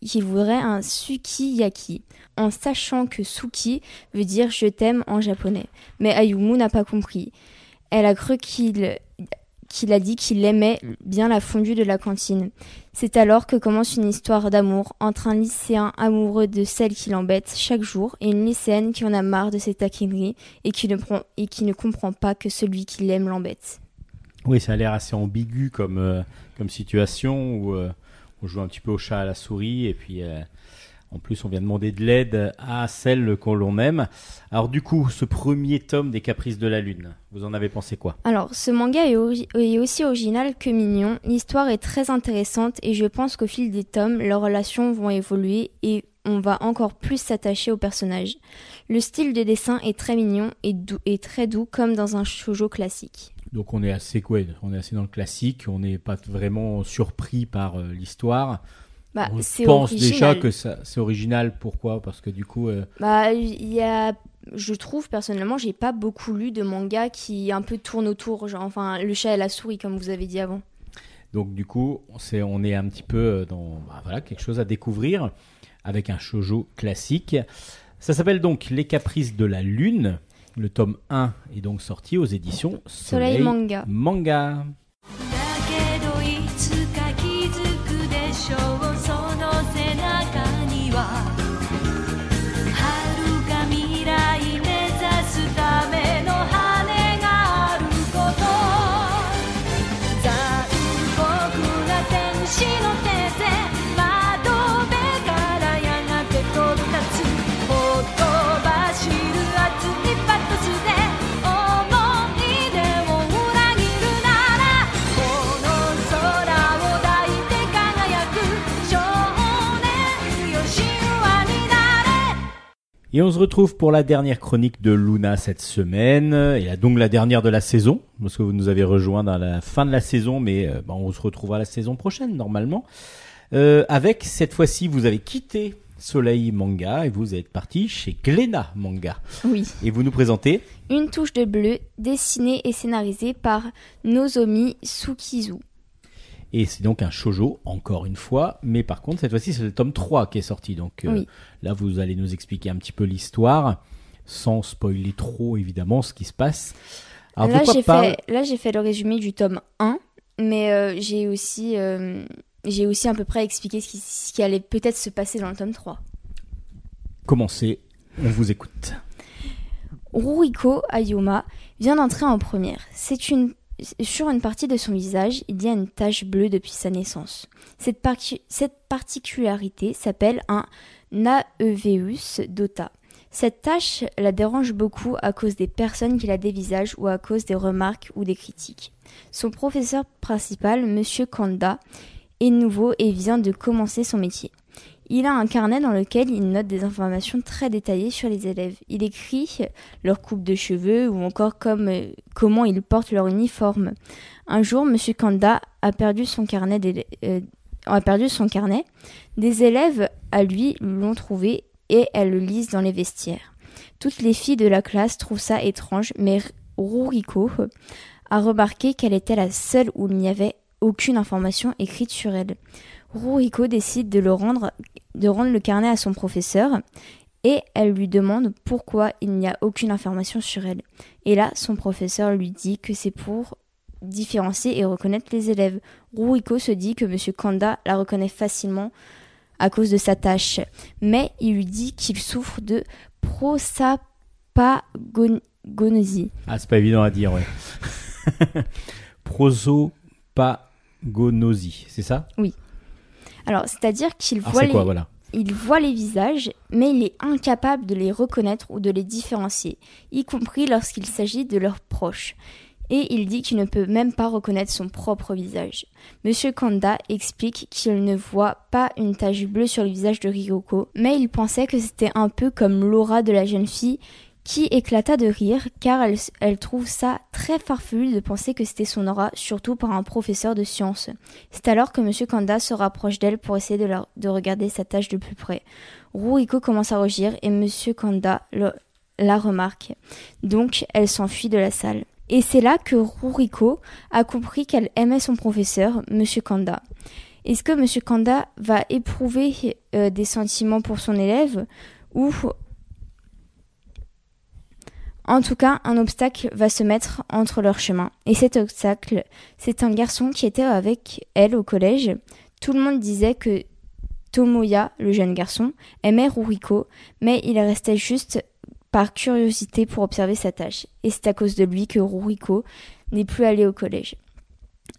C: qu'il voudrait un sukiyaki, en sachant que suki veut dire je t'aime en japonais. Mais Ayumu n'a pas compris. Elle a cru qu'il qu'il a dit qu'il aimait bien la fondue de la cantine. C'est alors que commence une histoire d'amour entre un lycéen amoureux de celle qui l'embête chaque jour et une lycéenne qui en a marre de ses taquineries et qui ne, prend, et qui ne comprend pas que celui qui l'aime l'embête.
A: Oui, ça a l'air assez ambigu comme, euh, comme situation où euh, on joue un petit peu au chat à la souris et puis euh, en plus, on vient demander de l'aide à celle qu'on l'on aime. Alors du coup, ce premier tome des Caprices de la Lune, vous en avez pensé quoi?
C: Alors, ce manga est, est, aussi original que mignon. L'histoire est très intéressante et je pense qu'au fil des tomes, leurs relations vont évoluer et on va encore plus s'attacher aux personnages. Le style de dessin est très mignon et, doux, et très doux comme dans un shoujo classique.
A: Donc on est assez quoi On est assez dans le classique, on n'est pas vraiment surpris par euh, l'histoire.
C: Bah,
A: je pense déjà que c'est original. Pourquoi? Parce que du coup. Euh,
C: bah, il y a. Je trouve personnellement, j'ai pas beaucoup lu de manga qui un peu tournent autour, genre, enfin, le chat et la souris, comme vous avez dit avant.
A: Donc, du coup, on, on est un petit peu euh, dans bah, voilà, quelque chose à découvrir avec un shojo classique. Ça s'appelle donc Les Caprices de la Lune. Le tome 1 est donc sorti aux éditions Soleil,
C: Soleil Manga.
A: Manga. Et on se retrouve pour la dernière chronique de Luna cette semaine, et donc la dernière de la saison, parce que vous nous avez rejoint dans la fin de la saison, mais euh, bah, on se retrouvera la saison prochaine normalement. Euh, avec cette fois-ci, vous avez quitté Soleil Manga et vous êtes parti chez Glénat Manga.
C: Oui.
A: Et vous nous présentez
C: Une touche de bleu, dessinée et scénarisée par Nozomi Tsukizu.
A: Et c'est donc un shoujo, encore une fois, mais par contre, cette fois-ci, c'est le tome 3 qui est sorti. Donc euh,
C: Oui.
A: là, vous allez nous expliquer un petit peu l'histoire, sans spoiler trop, évidemment, ce qui se passe. Alors,
C: là, j'ai
A: parle-
C: fait, le résumé du tome 1, mais euh, j'ai aussi, euh, j'ai aussi à peu près expliqué ce qui, ce qui allait peut-être se passer dans le tome 3.
A: Commencez, on vous écoute.
C: Ruriko Ayoma vient d'entrer en première. C'est une sur une partie de son visage, il y a une tache bleue depuis sa naissance. Cette, parti- cette particularité s'appelle un Naeveus dota. Cette tache la dérange beaucoup à cause des personnes qui la dévisagent ou à cause des remarques ou des critiques. Son professeur principal, Monsieur Kanda, est nouveau et vient de commencer son métier. Il a un carnet dans lequel il note des informations très détaillées sur les élèves. Il écrit leur coupe de cheveux ou encore euh, comment ils portent leur uniforme. Un jour, Monsieur Kanda a perdu son carnet, euh, a perdu son carnet. Des élèves à lui l'ont trouvé et elles le lisent dans les vestiaires. Toutes les filles de la classe trouvent ça étrange, mais Ruriko a remarqué qu'elle était la seule où il n'y avait aucune information écrite sur elle. Ruriko décide de le rendre, de rendre le carnet à son professeur et elle lui demande pourquoi il n'y a aucune information sur elle. Et là, son professeur lui dit que c'est pour différencier et reconnaître les élèves. Ruriko se dit que Monsieur Kanda la reconnaît facilement à cause de sa tâche, mais il lui dit qu'il souffre de prosapagonosie.
A: Ah, c'est pas évident à dire, ouais. Prosopagonosie, c'est ça?
C: Alors, c'est-à-dire qu'il
A: Alors
C: voit les...
A: quoi, voilà
C: Il voit les visages, mais il est incapable de les reconnaître ou de les différencier, y compris lorsqu'il s'agit de leurs proches. Et il dit qu'il ne peut même pas reconnaître son propre visage. Monsieur Kanda explique qu'il ne voit pas une tache bleue sur le visage de Ryoko, mais il pensait que c'était un peu comme l'aura de la jeune fille qui éclata de rire car elle, trouve ça très farfelu de penser que c'était son aura, surtout par un professeur de sciences. C'est alors que Monsieur Kanda se rapproche d'elle pour essayer de, regarder sa tâche de plus près. Ruriko commence à rougir et Monsieur Kanda la remarque. Donc elle s'enfuit de la salle. Et c'est là que Ruriko a compris qu'elle aimait son professeur, Monsieur Kanda. Est-ce que Monsieur Kanda va éprouver euh, des sentiments pour son élève ou en tout cas, un obstacle va se mettre entre leurs chemins. Et cet obstacle, c'est un garçon qui était avec elle au collège. Tout le monde disait que Tomoya, le jeune garçon, aimait Ruriko, mais il restait juste par curiosité pour observer sa tâche. Et c'est à cause de lui que Ruriko n'est plus allé au collège.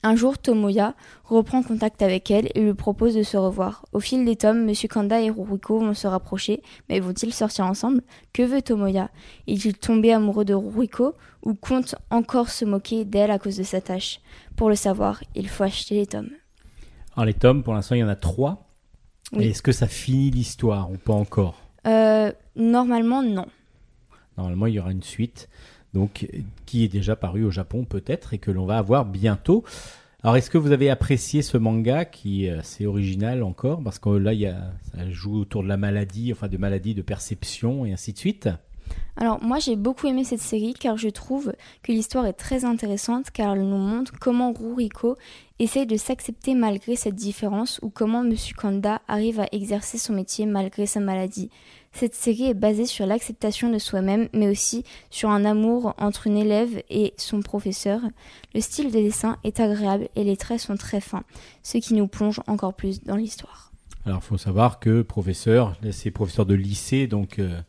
C: Un jour, Tomoya reprend contact avec elle et lui propose de se revoir. Au fil des tomes, Monsieur Kanda et Ruriko vont se rapprocher, mais vont-ils sortir ensemble? Que veut Tomoya? Est-il tombé amoureux de Ruriko ou compte encore se moquer d'elle à cause de sa tâche? Pour le savoir, il faut acheter les tomes.
A: Alors les tomes, pour l'instant, il y en a trois.
C: Oui.
A: Est-ce que ça finit l'histoire ou pas encore?
C: Euh, normalement, non.
A: Normalement, il y aura une suite, donc qui est déjà paru au Japon peut-être et que l'on va avoir bientôt. Alors, est-ce que vous avez apprécié ce manga qui est assez original encore? Parce que là, il y a, ça joue autour de la maladie, enfin de maladies de perception et ainsi de suite.
C: Alors moi j'ai beaucoup aimé cette série car je trouve que l'histoire est très intéressante car elle nous montre comment Ruriko essaye de s'accepter malgré cette différence ou comment Monsieur Kanda arrive à exercer son métier malgré sa maladie. Cette série est basée sur l'acceptation de soi-même mais aussi sur un amour entre une élève et son professeur. Le style de dessin est agréable et les traits sont très fins, ce qui nous plonge encore plus dans l'histoire.
A: Alors, faut savoir que professeur, c'est professeur de lycée, donc euh,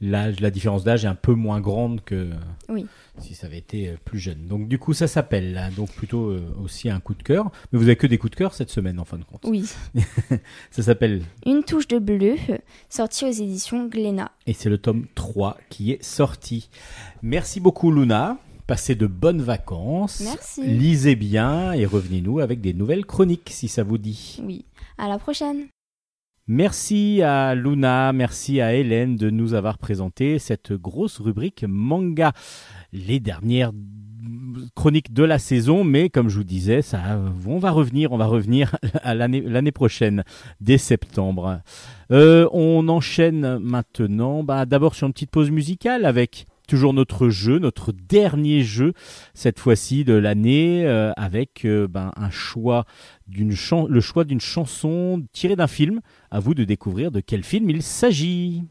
A: l'âge, la différence d'âge est un peu moins grande que
C: Oui.
A: si ça avait été euh, plus jeune. Donc, du coup, ça s'appelle là, donc plutôt euh, aussi un coup de cœur. Mais vous avez que des coups de cœur cette semaine, en fin de compte.
C: Oui.
A: Ça s'appelle,
C: Une touche de bleu, sortie aux éditions Glénat.
A: et c'est le tome 3 qui est sorti. Merci beaucoup, Luna. Passez de bonnes vacances.
C: Merci.
A: Lisez bien et revenez-nous avec des nouvelles chroniques, si ça vous dit.
C: Oui. À la prochaine.
A: Merci à Luna, merci à Hélène de nous avoir présenté cette grosse rubrique manga. Les dernières chroniques de la saison, mais comme je vous disais, ça, on va revenir, on va revenir à l'année prochaine, dès septembre. Euh, on enchaîne maintenant, bah, d'abord sur une petite pause musicale avec toujours notre jeu, notre dernier jeu cette fois-ci de l'année, euh, avec euh, ben, un choix d'une le choix d'une chanson tirée d'un film. À vous de découvrir de quel film il s'agit.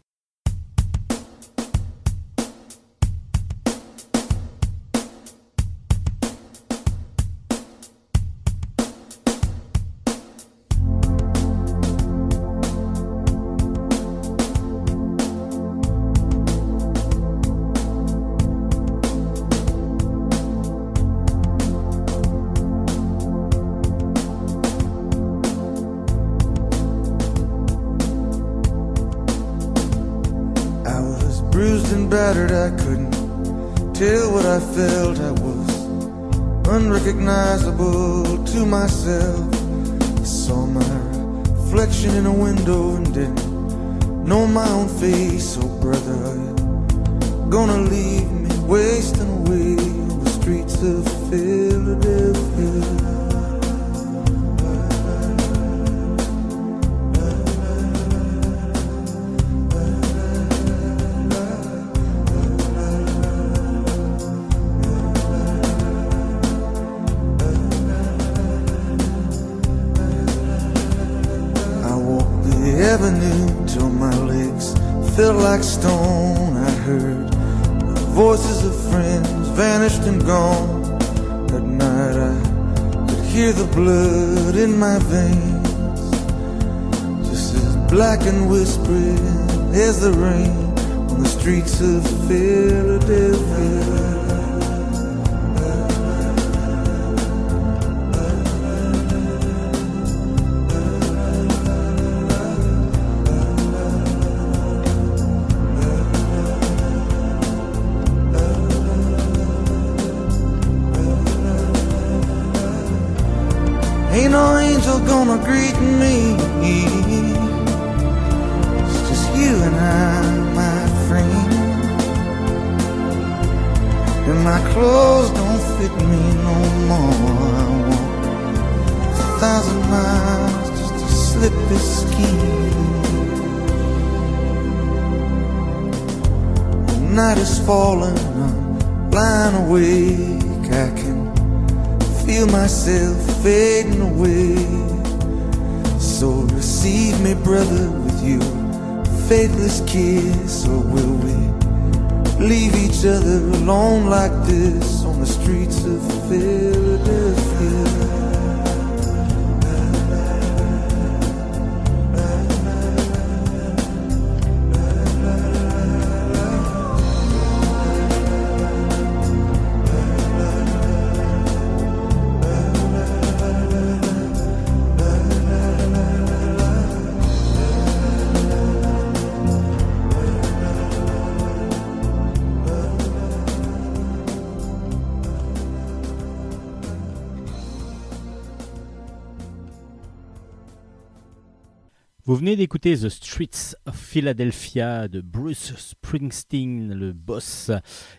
A: D'écouter The Streets of Philadelphia de Bruce Springsteen, le boss,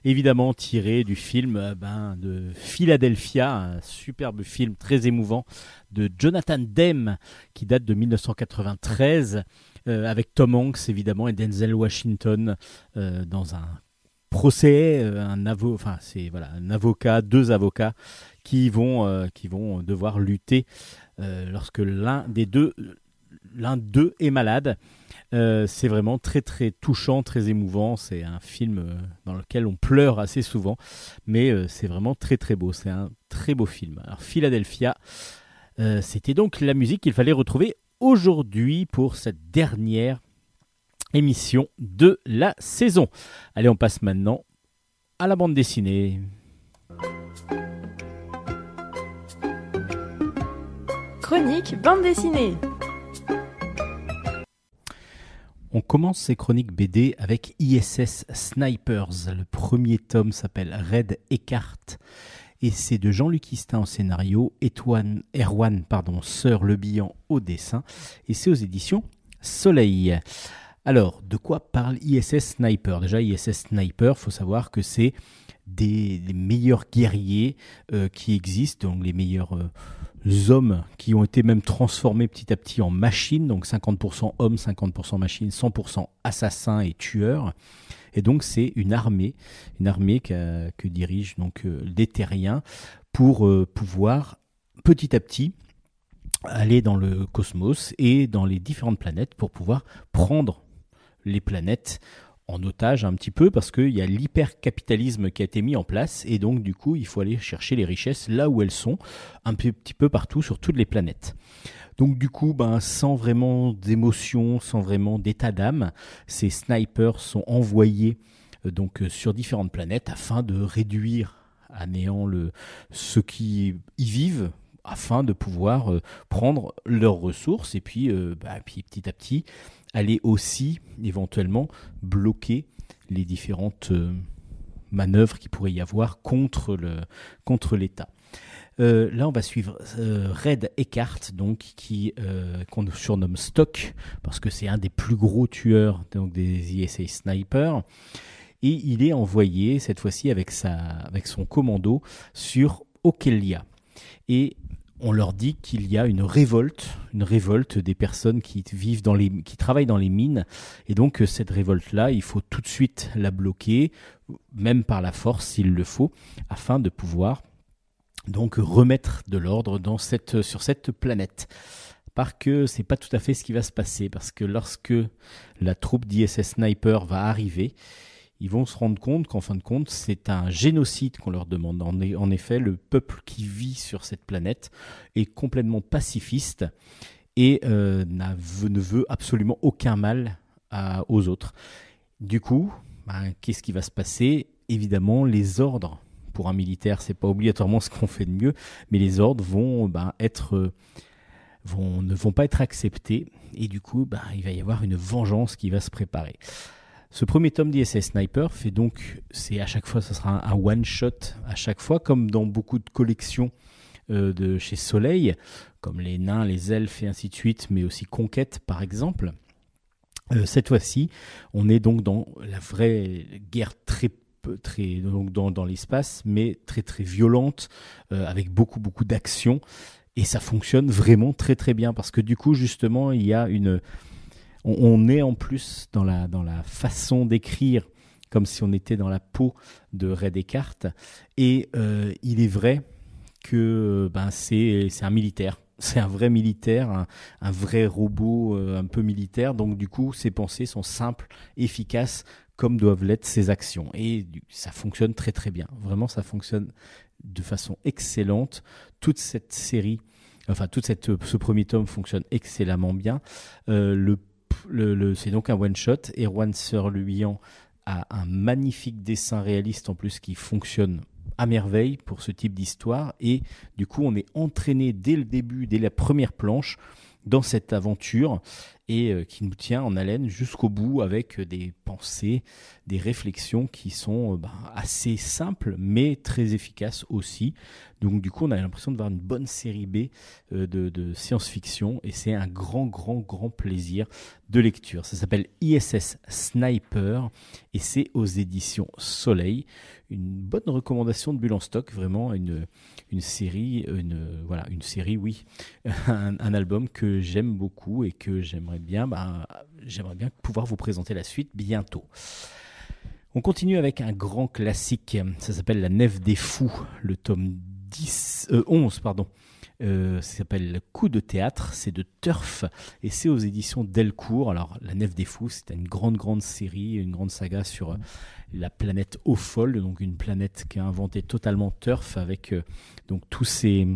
A: évidemment tiré du film euh, ben, de Philadelphia, un superbe film très émouvant de Jonathan Demme qui date de 1993, euh, avec Tom Hanks évidemment et Denzel Washington euh, dans un procès, un avocat, deux avocats qui vont qui vont devoir lutter lorsque l'un des deux l'un d'eux est malade. Euh, c'est vraiment très très touchant, très émouvant. C'est un film euh, dans lequel on pleure assez souvent, mais euh, c'est vraiment très très beau. C'est un très beau film. Alors Philadelphia, c'était donc la musique qu'il fallait retrouver aujourd'hui pour cette dernière émission de la saison. Allez, on passe maintenant à la bande dessinée.
B: Chronique bande dessinée.
A: On commence ces chroniques BD avec ISS Snipers. Le premier tome s'appelle Red Eckhart et c'est de Jean-Luc Istin au scénario, Erwan pardon, Sœur Le Bihan au dessin et c'est aux éditions Soleil. Alors, de quoi parle ISS Sniper? Déjà, ISS Sniper, faut savoir que c'est des, meilleurs guerriers euh, qui existent, donc les meilleurs euh, hommes qui ont été même transformés petit à petit en machines, donc 50% hommes, 50% machines, 100% assassins et tueurs. Et donc c'est une armée, une armée qu'a- que dirigent donc euh, les terriens pour pouvoir petit à petit aller dans le cosmos et dans les différentes planètes pour pouvoir prendre les planètes en otage un petit peu parce qu'il y a l'hypercapitalisme qui a été mis en place et donc du coup il faut aller chercher les richesses là où elles sont un petit peu partout sur toutes les planètes. Donc du coup, ben, sans vraiment d'émotion, sans vraiment d'état d'âme, ces snipers sont envoyés euh, donc euh, sur différentes planètes afin de réduire à néant le, ceux qui y vivent afin de pouvoir euh, prendre leurs ressources et puis, bah, puis petit à petit aller aussi éventuellement bloquer les différentes euh, manœuvres qui pourrait y avoir contre l'État. Euh, là, on va suivre euh, Red Eckhart, donc qui qu'on surnomme Stock parce que c'est un des plus gros tueurs donc des ISA snipers. Et il est envoyé cette fois-ci avec avec son commando sur Okelia. Et on leur dit qu'il y a une révolte, une révolte des personnes qui vivent dans les, qui travaillent dans les mines, et donc euh, cette révolte-là, il faut tout de suite la bloquer, même par la force s'il le faut, afin de pouvoir donc remettre de l'ordre dans cette, sur cette planète. Par que c'est pas tout à fait ce qui va se passer, parce que lorsque la troupe d'ISS Sniper va arriver, ils vont se rendre compte qu'en fin de compte, c'est un génocide qu'on leur demande. En, effet, le peuple qui vit sur cette planète est complètement pacifiste et euh, ne veut absolument aucun mal aux autres. Du coup, ben, qu'est-ce qui va se passer? Évidemment, les ordres pour un militaire, c'est pas obligatoirement ce qu'on fait de mieux, mais les ordres vont ben, ne vont pas être acceptés et du coup, ben, il va y avoir une vengeance qui va se préparer. Ce premier tome d'ISS Sniper fait donc, c'est à chaque fois, ce sera un, un one shot à chaque fois, comme dans beaucoup de collections euh, de chez Soleil, comme les nains, les elfes et ainsi de suite, mais aussi Conquête par exemple. Euh, cette fois-ci, on est donc dans la vraie guerre très très donc dans, dans l'espace, mais très très violente, euh, avec beaucoup beaucoup d'action, et ça fonctionne vraiment très très bien parce que du coup justement il y a une, on, est en plus dans la dans la façon d'écrire comme si on était dans la peau de Red Descartes, et euh, il est vrai que ben c'est un militaire. C'est un vrai militaire, un, vrai robot euh, un peu militaire. Donc du coup, ses pensées sont simples, efficaces, comme doivent l'être ses actions. Et ça fonctionne très très bien. Vraiment, ça fonctionne de façon excellente. Toute cette série, enfin toute cette ce premier tome fonctionne excellemment bien. Euh, le, c'est donc un one shot. Erwan Sir-Luyan a un magnifique dessin réaliste en plus qui fonctionne à merveille pour ce type d'histoire et du coup on est entraîné dès le début, dès la première planche dans cette aventure et euh, qui nous tient en haleine jusqu'au bout avec euh, des pensées, des réflexions qui sont euh, ben, assez simples mais très efficaces aussi. Donc du coup on a l'impression de voir une bonne série B de, de science-fiction et c'est un grand grand grand plaisir de lecture. Ça s'appelle ISS Sniper et c'est aux éditions Soleil. Une bonne recommandation de Bulle en stock, vraiment une, une série, une, voilà, une série, oui, un, un album que j'aime beaucoup et que j'aimerais bah, j'aimerais bien pouvoir vous présenter la suite bientôt. On continue avec un grand classique, ça s'appelle La Nef des Fous, le tome 10, euh, 11, pardon. Euh, ça s'appelle Coup de théâtre, c'est de Turf et c'est aux éditions Delcourt. Alors, La Nef des Fous, c'est une grande, grande série, une grande saga sur euh, la planète Ophol, donc une planète qui a inventé totalement Turf avec donc tous ces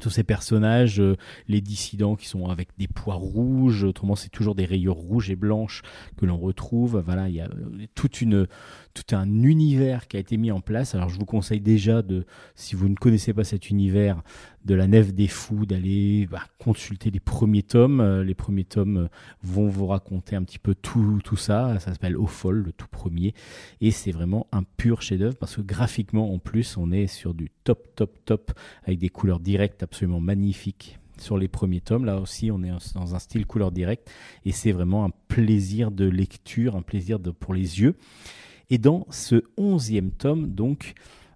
A: tous ces personnages, euh, les dissidents qui sont avec des poids rouges, autrement c'est toujours des rayures rouges et blanches que l'on retrouve. Voilà, il y a euh, toute une, tout un univers qui a été mis en place. Alors je vous conseille déjà de, si vous ne connaissez pas cet univers de la Nef des Fous, d'aller bah, consulter les premiers tomes. Euh, les premiers tomes euh, vont vous raconter un petit peu tout, tout ça. Ça s'appelle Au Folle, le tout premier. Et c'est vraiment un pur chef-d'œuvre parce que graphiquement en plus, on est sur du top, top, top avec des couleurs directes absolument magnifiques sur les premiers tomes. Là aussi, on est dans un style couleur directe et c'est vraiment un plaisir de lecture, un plaisir de, pour les yeux. Et dans ce onzième tome, donc,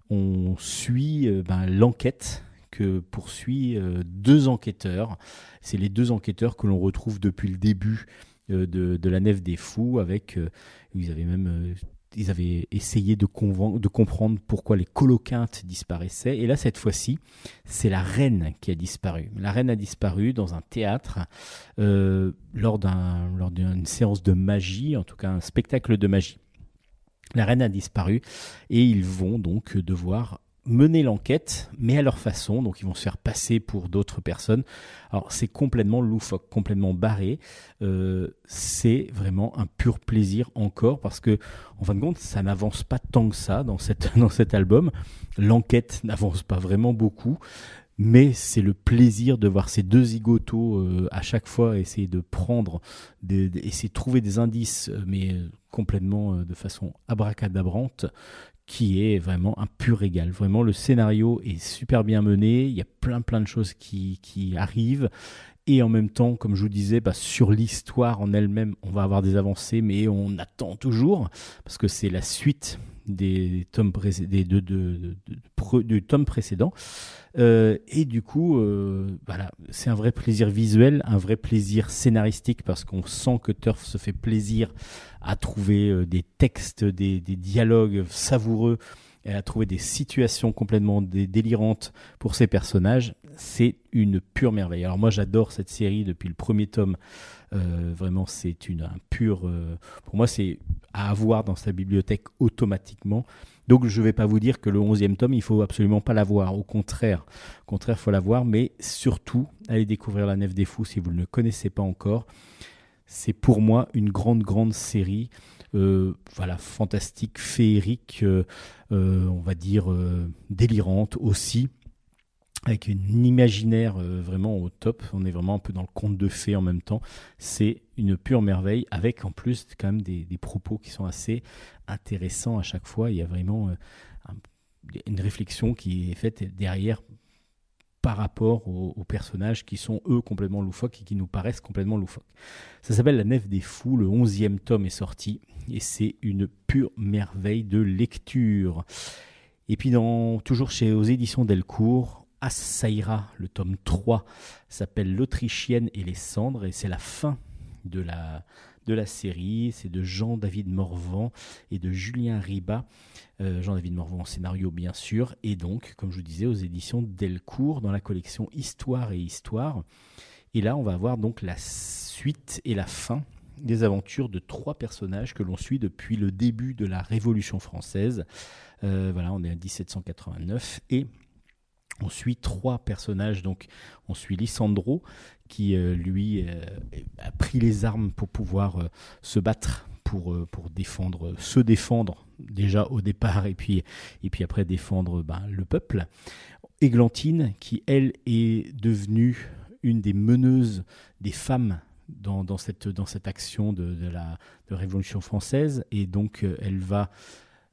A: on suit euh, ben, l'enquête poursuit euh, deux enquêteurs. C'est les deux enquêteurs que l'on retrouve depuis le début euh, de, la Nef des Fous, avec euh, ils avaient même ils avaient essayé de, comprendre pourquoi les coloquintes disparaissaient. Et là, cette fois-ci, c'est la reine qui a disparu. La reine a disparu dans un théâtre lors d'une séance de magie, en tout cas un spectacle de magie. La reine a disparu et ils vont donc devoir mener l'enquête, mais à leur façon. Donc ils vont se faire passer pour d'autres personnes. Alors c'est complètement loufoque, complètement barré. Euh, c'est vraiment un pur plaisir encore parce que en fin de compte, ça n'avance pas tant que ça dans, cette, dans cet album. L'enquête n'avance pas vraiment beaucoup. Mais c'est le plaisir de voir ces deux zigotos euh, à chaque fois essayer de prendre, des, essayer de trouver des indices, euh, mais euh, complètement euh, de façon abracadabrante, qui est vraiment un pur régal. Vraiment, le scénario est super bien mené. Il y a plein plein de choses qui, qui arrivent. Et en même temps, comme je vous disais, bah, sur l'histoire en elle-même, on va avoir des avancées, mais on attend toujours, parce que c'est la suite des tomes des, de, de, de- du tome précédent. Euh, et du coup, euh, voilà, c'est un vrai plaisir visuel, un vrai plaisir scénaristique, parce qu'on sent que Turf se fait plaisir à trouver euh, des textes, des, des dialogues savoureux, et à trouver des situations complètement dé- délirantes pour ces personnages. C'est une pure merveille. Alors moi, j'adore cette série depuis le premier tome. Euh, vraiment, c'est une un pur. euh, pour moi, c'est à avoir dans sa bibliothèque automatiquement. Donc, je ne vais pas vous dire que le 11e tome, il faut absolument pas l'avoir. Au contraire, au contraire, faut l'avoir. Mais surtout, allez découvrir la Nef des Fous si vous ne le connaissez pas encore. C'est pour moi une grande, grande série. euh, voilà, fantastique, féerique, on va dire délirante aussi avec une imaginaire euh, vraiment au top. On est vraiment un peu dans le conte de fées en même temps. C'est une pure merveille, avec en plus quand même des, propos qui sont assez intéressants à chaque fois. Il y a vraiment euh, un- une réflexion qui est faite derrière par rapport aux, personnages qui sont eux complètement loufoques et qui nous paraissent complètement loufoques. Ça s'appelle La Nef des Fous, le 11e tome est sorti et c'est une pure merveille de lecture. Et puis dans, toujours chez aux éditions Delcourt, Assaïra, le tome 3, s'appelle L'Autrichienne et les cendres, et c'est la fin de la, de la série. C'est de Jean-David Morvan et de Julien Riba. Euh, Jean-David Morvan en scénario, bien sûr, et donc, comme je vous disais, aux éditions Delcourt, dans la collection Histoire et Histoire. Et là, on va avoir donc la suite et la fin des aventures de trois personnages que l'on suit depuis le début de la Révolution française. Euh, voilà, on est en 1789 et on suit trois personnages. Donc, on suit Lissandro qui, euh, lui, euh, a pris les armes pour pouvoir euh, se battre, pour, pour défendre, se défendre déjà au départ et puis, et puis après défendre ben, le peuple. Églantine qui, elle, est devenue une des meneuses des femmes dans, cette, dans cette action de, de la Révolution française. Et donc, elle va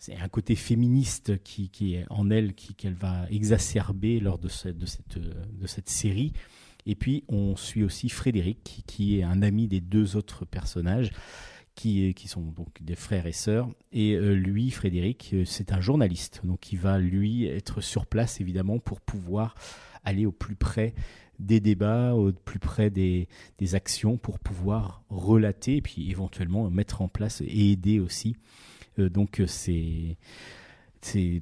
A: c'est un côté féministe qui, est en elle, qui, qu'elle va exacerber lors de, ce- de, cette, de cette série. Et puis, on suit aussi Frédéric, qui est un ami des deux autres personnages, qui, qui sont donc des frères et sœurs. Et euh, lui, Frédéric, euh, c'est un journaliste. Donc, il va, lui, être sur place, évidemment, pour pouvoir aller au plus près des débats, au plus près des, des actions, pour pouvoir relater, et puis éventuellement mettre en place et aider aussi donc euh, c'est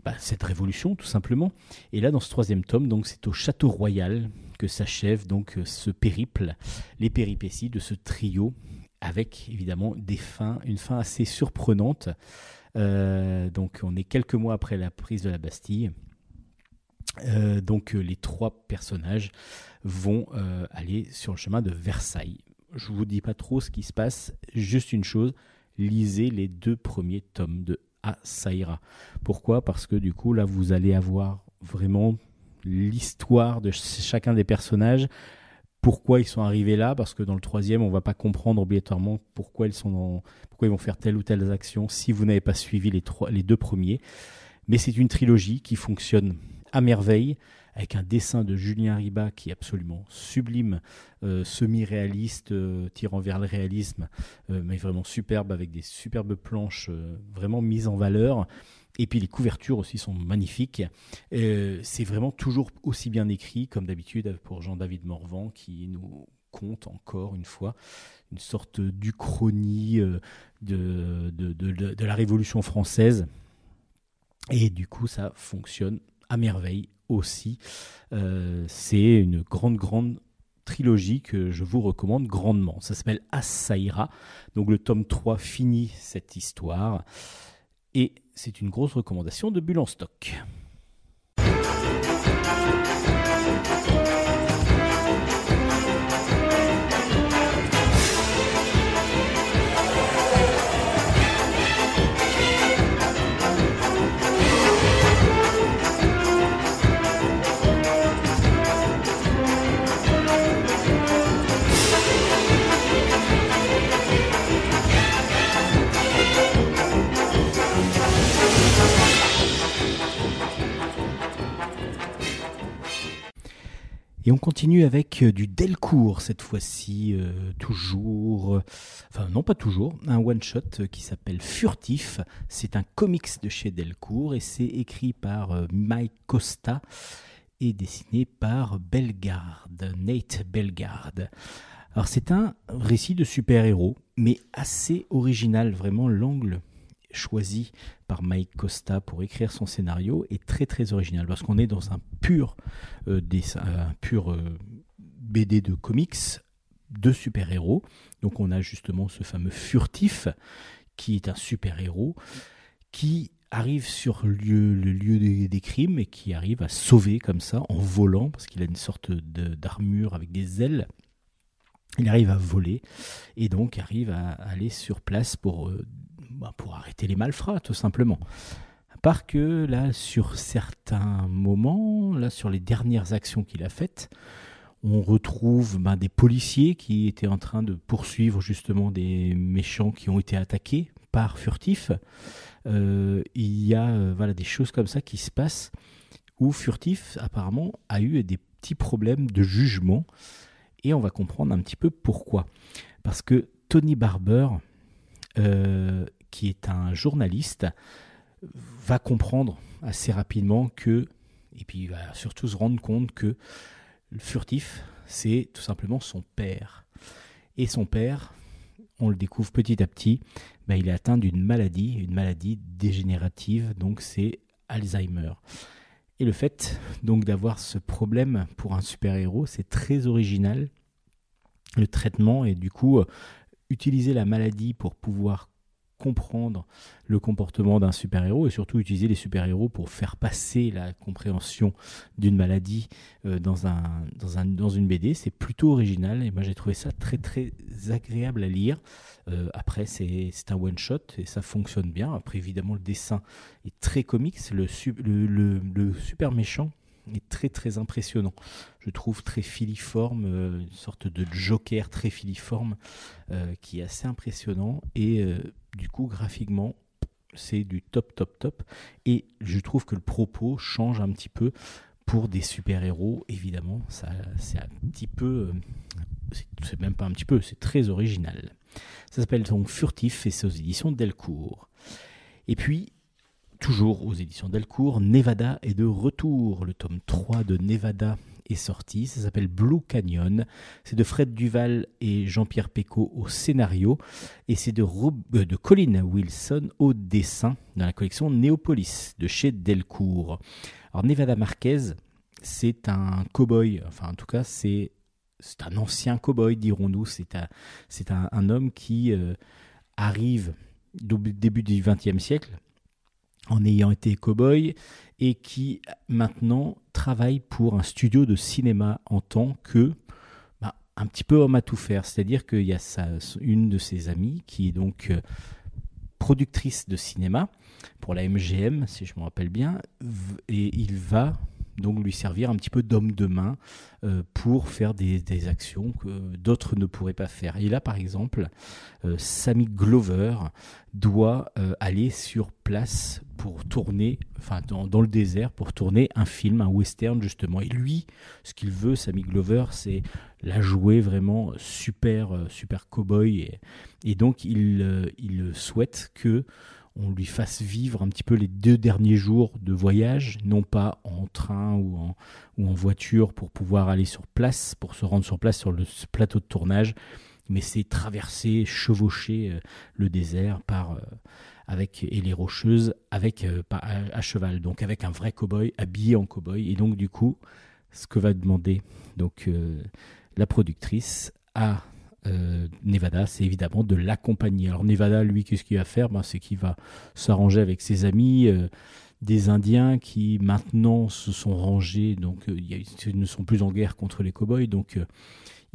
A: bah, cette révolution tout simplement. Et là, dans ce troisième tome, donc c'est au château royal que s'achève donc euh, ce périple, les péripéties de ce trio, avec évidemment des fins, une fin assez surprenante. Euh, donc on est quelques mois après la prise de la Bastille. Euh, donc euh, les trois personnages vont euh, aller sur le chemin de Versailles. Je vous dis pas trop ce qui se passe, juste une chose, lisez les deux premiers tomes de A Saïra. Pourquoi? Parce que du coup là vous allez avoir vraiment l'histoire de ch- chacun des personnages, pourquoi ils sont arrivés là, parce que dans le troisième on va pas comprendre obligatoirement pourquoi ils sont dans- pourquoi ils vont faire telle ou telle action si vous n'avez pas suivi les, trois, les deux premiers. Mais c'est une trilogie qui fonctionne à merveille, avec un dessin de Julien Riba qui est absolument sublime, euh, semi-réaliste, euh, tirant vers le réalisme, euh, mais vraiment superbe, avec des superbes planches vraiment mises en valeur. Et puis les couvertures aussi sont magnifiques. C'est vraiment toujours aussi bien écrit, comme d'habitude pour Jean-David Morvan, qui nous conte encore une fois une sorte d'uchronie de la Révolution française. Et du coup, ça fonctionne à merveille aussi. Euh, c'est une grande, grande trilogie que je vous recommande grandement. Ça s'appelle As-Saïra. Donc le tome 3 finit cette histoire. Et c'est une grosse recommandation de Bulle. Continue avec euh, du Delcourt cette fois-ci, euh, toujours, euh, enfin non pas toujours, un one-shot qui s'appelle Furtif. C'est un comics de chez Delcourt et c'est écrit par Mike Costa et dessiné par Bellegarde, Nate Bellegarde. Alors c'est un récit de super-héros, mais assez original, vraiment l'angle choisi par Mike Costa pour écrire son scénario est très très original parce qu'on est dans un pur euh, un pur euh, BD de comics de super-héros. Donc on a justement ce fameux furtif qui est un super-héros qui arrive sur lieu, le lieu des, crimes et qui arrive à sauver comme ça en volant parce qu'il a une sorte d'armure avec des ailes. Il arrive à voler et donc arrive à aller sur place pour, euh, bah, pour arrêter les malfrats tout simplement. À part que là, sur certains moments, là, sur les dernières actions qu'il a faites, on retrouve ben, des policiers qui étaient en train de poursuivre justement des méchants qui ont été attaqués par furtif. Euh, il y a euh, voilà, des choses comme ça qui se passent où furtif apparemment a eu des petits problèmes de jugement et on va comprendre un petit peu pourquoi. Parce que Tony Barber, euh, qui est un journaliste, va comprendre assez rapidement que, et puis il va surtout se rendre compte que le furtif, c'est tout simplement son père. Et son père, on le découvre petit à petit, ben, il est atteint d'une maladie, une maladie dégénérative, donc c'est Alzheimer. Et le fait donc d'avoir ce problème pour un super-héros, c'est très original. Le traitement et du coup, euh, utiliser la maladie pour pouvoir comprendre le comportement d'un super-héros et surtout utiliser les super-héros pour faire passer la compréhension d'une maladie euh, dans, un, dans, un, dans une BD, c'est plutôt original et moi j'ai trouvé ça très très agréable à lire. Euh, après c'est un one-shot et ça fonctionne bien. Après évidemment le dessin est très comique, le, le, le, le super méchant est très très impressionnant. Je trouve très filiforme, euh, une sorte de joker très filiforme euh, qui est assez impressionnant. Et euh, du coup graphiquement c'est du top top top. Et je trouve que le propos change un petit peu pour des super-héros. Évidemment ça c'est un petit peu c'est même pas un petit peu c'est très original. Ça s'appelle donc Furtif et c'est aux éditions Delcourt. Et puis toujours aux éditions Delcourt Nevada est de retour le tome 3 de Nevada est sorti. Ça s'appelle Blue Canyon. C'est de Fred Duval et Jean-Pierre Pecot au scénario. Et c'est euh, de Colin Wilson au dessin dans la collection Néopolis de chez Delcourt. Alors Nevada Marquez, c'est un cow-boy. Enfin, en tout cas, c'est un ancien cow-boy, dirons-nous. C'est un homme qui euh, arrive au début du XXe siècle en ayant été cow-boy et qui maintenant travaille pour un studio de cinéma en tant que bah, un petit peu homme à tout faire. C'est-à-dire qu'il y a une de ses amies qui est donc euh, productrice de cinéma pour la MGM, si je me rappelle bien, et il va donc lui servir un petit peu d'homme de main euh, pour faire des, actions que d'autres ne pourraient pas faire. Et là, par exemple, euh, Sammy Glover doit euh, aller sur place pour tourner, enfin dans, dans le désert, pour tourner un film, un western justement. Et lui, ce qu'il veut, Sammy Glover, c'est la jouer vraiment super, euh, super cow-boy. Et, donc, il souhaite que on lui fasse vivre un petit peu les deux derniers jours de voyage, non pas en train ou en, voiture pour pouvoir aller sur place, pour se rendre sur place sur le plateau de tournage, mais c'est traverser, chevaucher euh, le désert par, euh, avec, et les rocheuses avec, euh, à, à cheval, donc avec un vrai cow-boy habillé en cow-boy. Et donc, du coup, ce que va demander donc, la productrice à euh, Nevada, c'est évidemment de l'accompagner. Alors Nevada, lui, qu'est-ce qu'il va faire? Ben, C'est qu'il va s'arranger avec ses amis, euh, des Indiens qui maintenant se sont rangés, donc euh, ils ne sont plus en guerre contre les cow-boys, donc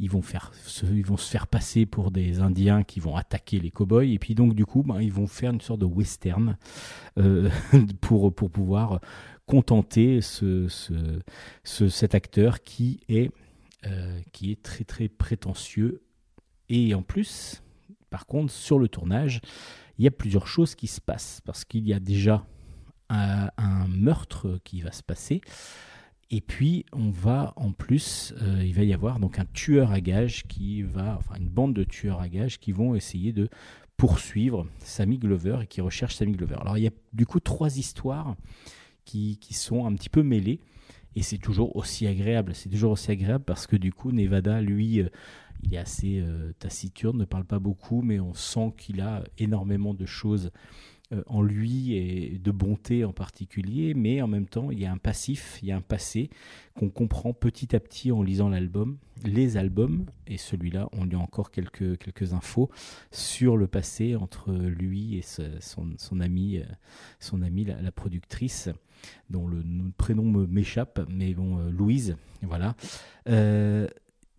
A: ils, vont faire, ils vont se faire passer pour des Indiens qui vont attaquer les cow-boys, et puis donc du coup, ben, ils vont faire une sorte de western pour, pour pouvoir contenter ce, ce- ce- cet acteur qui est, qui est très très prétentieux et en plus, par contre, sur le tournage, il y a plusieurs choses qui se passent. Parce qu'il y a déjà un, meurtre qui va se passer. Et puis, on va en plus, euh, il va y avoir donc un tueur à gages qui va, enfin une bande de tueurs à gages qui vont essayer de poursuivre Sammy Glover et qui recherchent Sammy Glover. Alors, il y a du coup trois histoires qui, qui sont un petit peu mêlées. Et c'est toujours aussi agréable. C'est toujours aussi agréable parce que du coup, Nevada, lui, euh, il est assez euh, taciturne, ne parle pas beaucoup, mais on sent qu'il a énormément de choses euh, en lui et de bonté en particulier. Mais en même temps, il y a un passif, il y a un passé qu'on comprend petit à petit en lisant l'album, les albums, et celui-là, on lit encore quelques, quelques infos sur le passé entre lui et son, son ami, euh, son ami la, productrice dont le nom- prénom m'échappe, mais bon, Louise, voilà.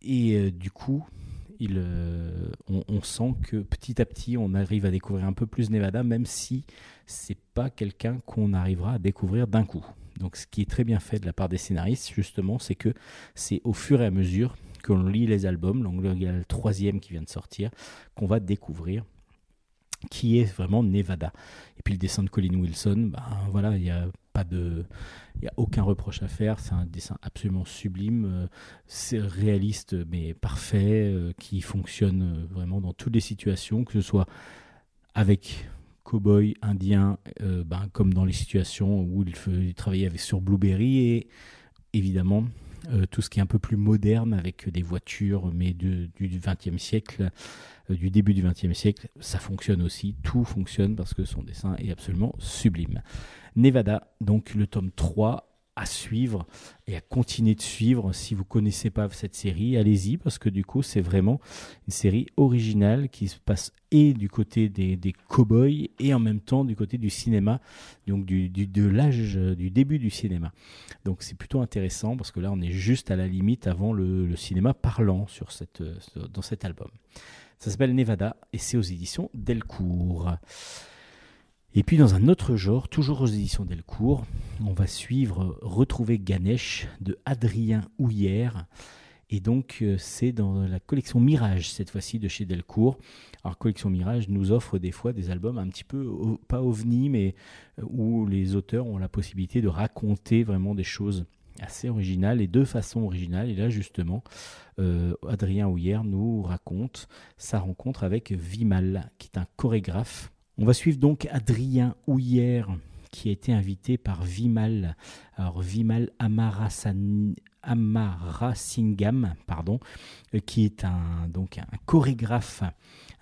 A: Et euh, du coup, euh, on, sent que petit à petit, on arrive à découvrir un peu plus Nevada, même si c'est pas quelqu'un qu'on arrivera à découvrir d'un coup. Donc, ce qui est très bien fait de la part des scénaristes, justement, c'est que c'est au fur et à mesure qu'on lit les albums, donc il y a le troisième qui vient de sortir, qu'on va découvrir qui est vraiment Nevada. Et puis le dessin de Colin Wilson, ben voilà, il n'y a pas de, il y a aucun reproche à faire. C'est un dessin absolument sublime, euh, c'est réaliste mais parfait, euh, qui fonctionne euh, vraiment dans toutes les situations, que ce soit avec cowboy indien, ben, comme dans les situations où il, il travaillait avec sur Blueberry et évidemment euh, tout ce qui est un peu plus moderne avec des voitures mais du XXe siècle euh, du début du XXe siècle, ça fonctionne aussi, tout fonctionne parce que son dessin est absolument sublime. Nevada, donc le tome 3 à suivre et à continuer de suivre. Si vous connaissez pas cette série, allez-y parce que du coup c'est vraiment une série originale qui se passe et du côté des, des cow-boys et en même temps du côté du cinéma, donc du, de l'âge du début du cinéma. Donc c'est plutôt intéressant parce que là on est juste à la limite avant le, le cinéma parlant sur cette, euh, dans cet album. Ça s'appelle Nevada et c'est aux éditions Delcourt. Et puis dans un autre genre, toujours aux éditions Delcourt, on va suivre Retrouver Ganesh de Adrien Houillère. Et donc euh, c'est dans la collection Mirage cette fois-ci de chez Delcourt. Alors collection Mirage nous offre des fois des albums un petit peu pas ovni mais euh, où les auteurs ont la possibilité de raconter vraiment des choses assez originales et de façon originale. Et là justement, euh, Adrien Houillère nous raconte sa rencontre avec Vimal, qui est un chorégraphe. On va suivre donc Adrien Houillère, qui a été invité par Vimal. Alors Vimal Amarasingam, pardon, euh, qui est un, donc un chorégraphe,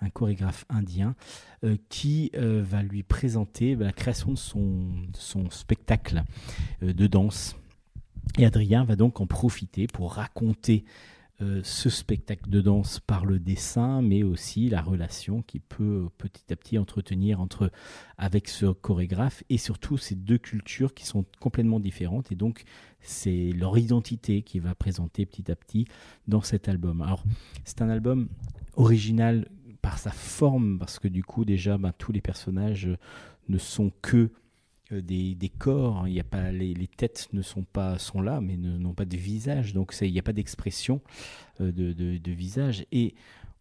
A: un chorégraphe indien, euh, qui euh, va lui présenter la création de son, spectacle de danse. Et Adrien va donc en profiter pour raconter euh, ce spectacle de danse par le dessin, mais aussi la relation qu'il peut petit à petit entretenir entre avec ce chorégraphe et surtout ces deux cultures qui sont complètement différentes et donc c'est leur identité qui va présenter petit à petit dans cet album. Alors c'est un album original par sa forme parce que du coup déjà ben, tous les personnages ne sont que des, des corps, hein. il y a pas les, têtes ne sont pas sont là mais n'ont pas de visage donc il n'y a pas d'expression euh, de, visage et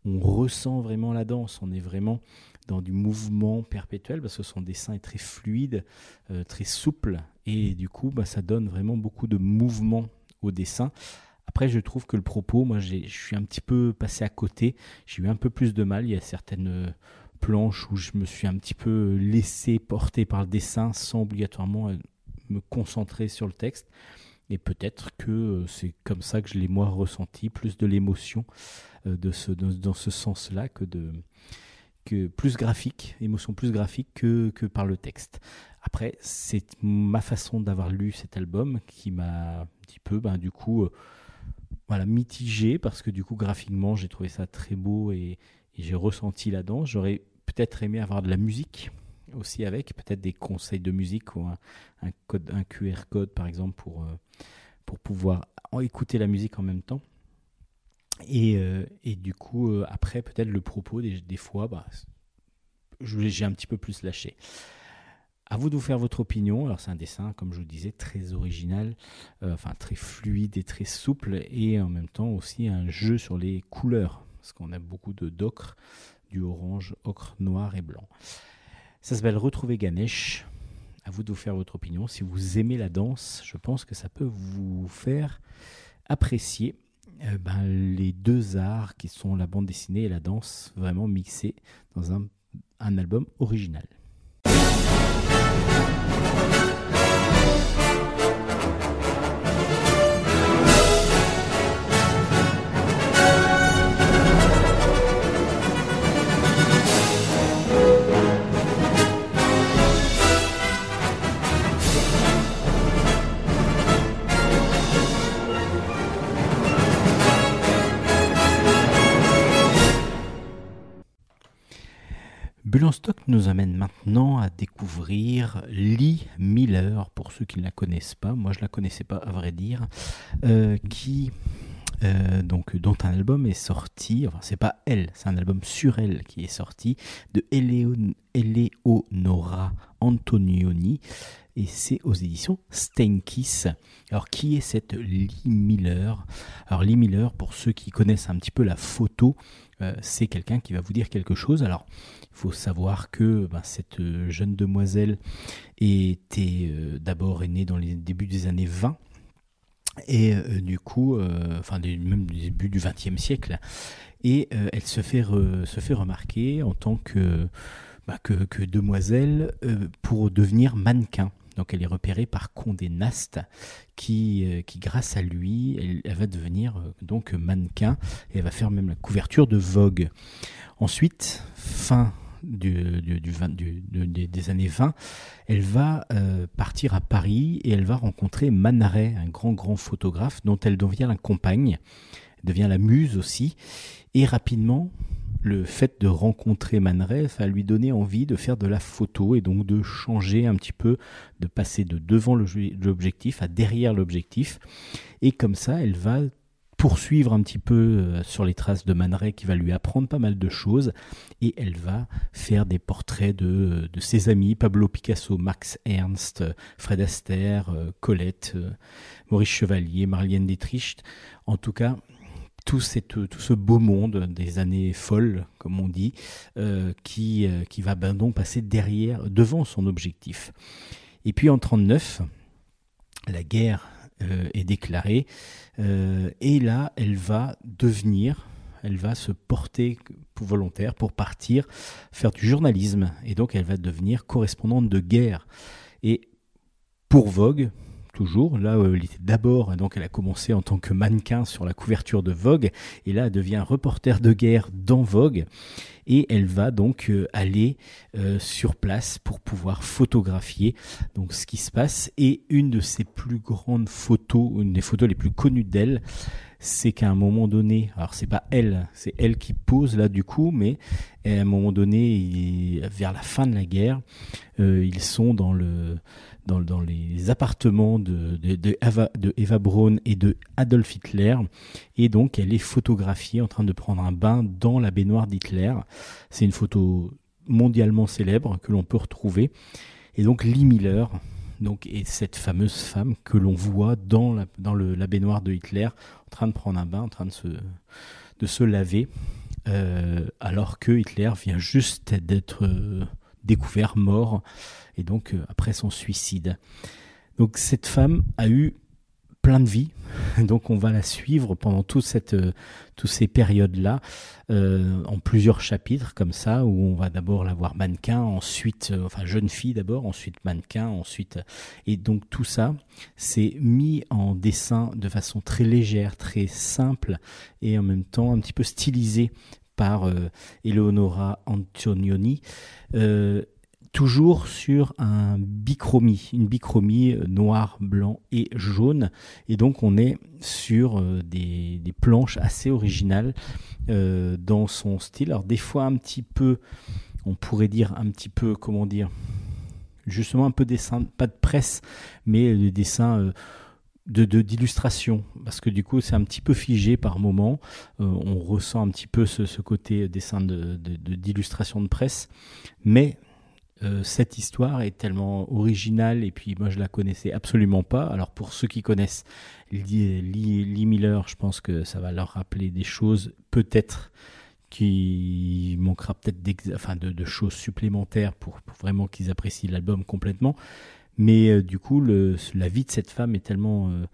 A: on ressent vraiment la danse, on est vraiment dans du mouvement perpétuel parce que son dessin est très fluide, euh, très souple et du coup bah, ça donne vraiment beaucoup de mouvement au dessin. Après, je trouve que le propos, moi, je suis un petit peu passé à côté. J'ai eu un peu plus de mal. Il y a certaines euh, planches où je me suis un petit peu laissé porter par le dessin sans obligatoirement euh, me concentrer sur le texte. Et peut-être que euh, c'est comme ça que je l'ai moi ressenti, plus de l'émotion euh, de ce, dans, ce sens-là que de que plus graphique, émotion plus graphique que, que par le texte. Après, c'est ma façon d'avoir lu cet album qui m'a un petit peu, ben, du coup, voilà, mitigé parce que du coup, graphiquement, j'ai trouvé ça très beau et, et j'ai ressenti la danse. J'aurais peut-être aimé avoir de la musique aussi avec, peut-être des conseils de musique ou un, code, un QR code par exemple pour, euh, pour pouvoir écouter la musique en même temps. Et, euh, et du coup, euh, après, peut-être le propos, des, fois, bah, j'ai un petit peu plus lâché. À vous de vous faire votre opinion. Alors, c'est un dessin, comme je vous disais, très original, enfin très fluide et très souple, et en même temps aussi un jeu sur les couleurs, parce qu'on a beaucoup de d'ocre, du orange, ocre, noir et blanc. Ça s'appelle Retrouver Ganesh. À vous de vous faire votre opinion. Si vous aimez la danse, je pense que ça peut vous faire apprécier euh, ben, les deux arts qui sont la bande dessinée et la danse vraiment mixés dans un, un album original. Bulle stock nous amène maintenant à découvrir Lee Miller, pour ceux qui ne la connaissent pas, moi je la connaissais pas à vrai dire, euh, qui euh, donc dont un album est sorti, enfin c'est pas elle, c'est un album sur elle qui est sorti de Eleon- Eleonora Antonioni et c'est aux éditions Steinkiss. Alors qui est cette Lee Miller? Alors Lee Miller, pour ceux qui connaissent un petit peu la photo, euh, c'est quelqu'un qui va vous dire quelque chose. Alors il faut savoir que ben, cette jeune demoiselle était euh, d'abord née dans les débuts des années 20 et euh, du coup, enfin même du début du XXe siècle, et elle se fait remarquer en tant que que demoiselle pour devenir mannequin. Donc elle est repérée par Condé Nast, qui, euh, grâce à lui, elle, va devenir euh, donc mannequin et elle va faire même la couverture de Vogue. Ensuite, fin du, du, du 20 du- de- des- années 20, elle va euh, partir à Paris et elle va rencontrer Man Ray, un grand grand photographe dont elle devient la compagne, devient la muse aussi, et rapidement le fait de rencontrer Man Ray va lui donner envie de faire de la photo et donc de changer un petit peu, de passer de devant l'objectif à derrière l'objectif, et comme ça elle va poursuivre un petit peu euh, sur les traces de Man Ray qui va lui apprendre pas mal de choses et elle va faire des portraits de, de ses amis Pablo Picasso, Max Ernst, euh, Fred Astaire, euh, Colette, euh, Maurice Chevalier, Marlène Dietrich. En tout cas, tout, tout ce beau monde des années folles, comme on dit, euh, qui, euh, qui va ben donc passer derrière, devant son objectif. Et puis en 39, la guerre euh, est déclarée et là, elle va devenir, elle va se porter volontaire pour partir faire du journalisme. Et donc, elle va devenir correspondante de guerre. Et pour Vogue, toujours. Là, euh, elle était d'abord, donc elle a commencé en tant que mannequin sur la couverture de Vogue, et là, elle devient reporter de guerre dans Vogue, et elle va donc euh, aller euh, sur place pour pouvoir photographier donc ce qui se passe. Et une de ses plus grandes photos, une des photos les plus connues d'elle, c'est qu'à un moment donné, alors c'est pas elle, c'est elle qui pose là du coup, mais à un moment donné, vers la fin de la guerre, euh, ils sont dans le dans, les appartements de, Eva, de Eva Braun et de Adolf Hitler, et donc elle est photographiée en train de prendre un bain dans la baignoire d'Hitler. C'est une photo mondialement célèbre que l'on peut retrouver, et donc Lee Miller. Donc, est cette fameuse femme que l'on voit dans, la, dans le, la baignoire de Hitler, en train de prendre un bain, en train de se, de se laver, euh, alors que Hitler vient juste d'être euh, découvert mort, et donc euh, après son suicide. Donc cette femme a eu plein de vies, donc on va la suivre pendant euh, toutes ces périodes-là, euh, en plusieurs chapitres comme ça, où on va d'abord la voir mannequin, ensuite, enfin jeune fille d'abord, ensuite mannequin, ensuite, et donc tout ça, c'est mis en dessin de façon très légère, très simple, et en même temps un petit peu stylisé par Eleonora Antonioni, toujours sur un bichromie, une bichromie euh, noir, blanc et jaune, et donc on est sur euh, des, des planches assez originales euh, dans son style. Alors des fois un petit peu, on pourrait dire un petit peu, comment dire, justement un peu dessin, pas de presse, mais des dessins de de- d'illustration, parce que du coup c'est un petit peu figé par moment. On ressent un petit peu ce, côté dessin de de- de- d'illustration de, presse, mais euh, cette histoire est tellement originale et puis moi je la connaissais absolument pas. Alors pour ceux qui connaissent Lee, Miller, je pense que ça va leur rappeler des choses peut-être qui manquera peut-être de, choses supplémentaires pour, vraiment qu'ils apprécient l'album complètement. Mais euh, du coup, la vie de cette femme est tellement euh,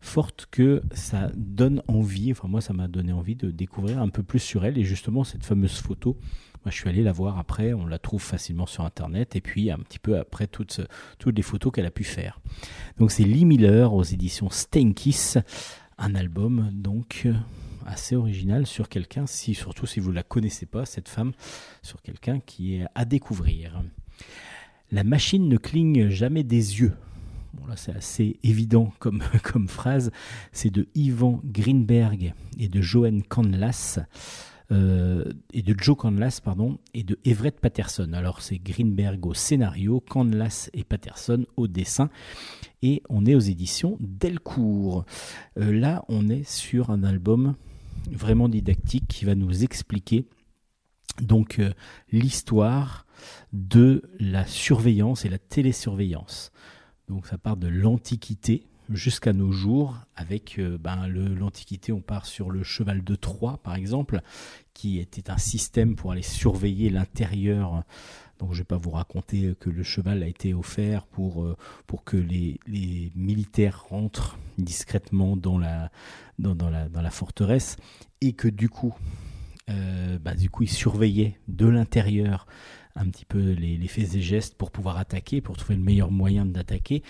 A: forte que ça donne envie, enfin moi ça m'a donné envie de découvrir un peu plus sur elle et justement cette fameuse photo. Moi je suis allé la voir après, on la trouve facilement sur internet et puis un petit peu après toutes, les photos qu'elle a pu faire. Donc c'est Lee Miller aux éditions Stenkiss, un album donc assez original sur quelqu'un, si, surtout si vous ne la connaissez pas, cette femme, sur quelqu'un qui est à découvrir. La machine ne cligne jamais des yeux. Bon, là, c'est assez évident comme, comme phrase. C'est de Ivan Greenberg et de Johan Canlas. Euh, et de Joe Canlas, pardon, et de Everett Patterson. Alors, c'est Greenberg au scénario, Canlas et Patterson au dessin. Et on est aux éditions Delcourt. Euh, là, on est sur un album vraiment didactique qui va nous expliquer donc euh, l'histoire de la surveillance et la télésurveillance. Donc ça part de l'Antiquité jusqu'à nos jours. Avec euh, ben, l'Antiquité, on part sur le cheval de Troie, par exemple, qui était un système pour aller surveiller l'intérieur. Donc je ne vais pas vous raconter que le cheval a été offert pour, euh, pour que les, les militaires rentrent discrètement dans la, dans, la, dans la forteresse et que du coup, euh, bah, du coup, ils surveillaient de l'intérieur un petit peu les, les faits et gestes pour pouvoir attaquer, pour trouver le meilleur moyen d'attaquer.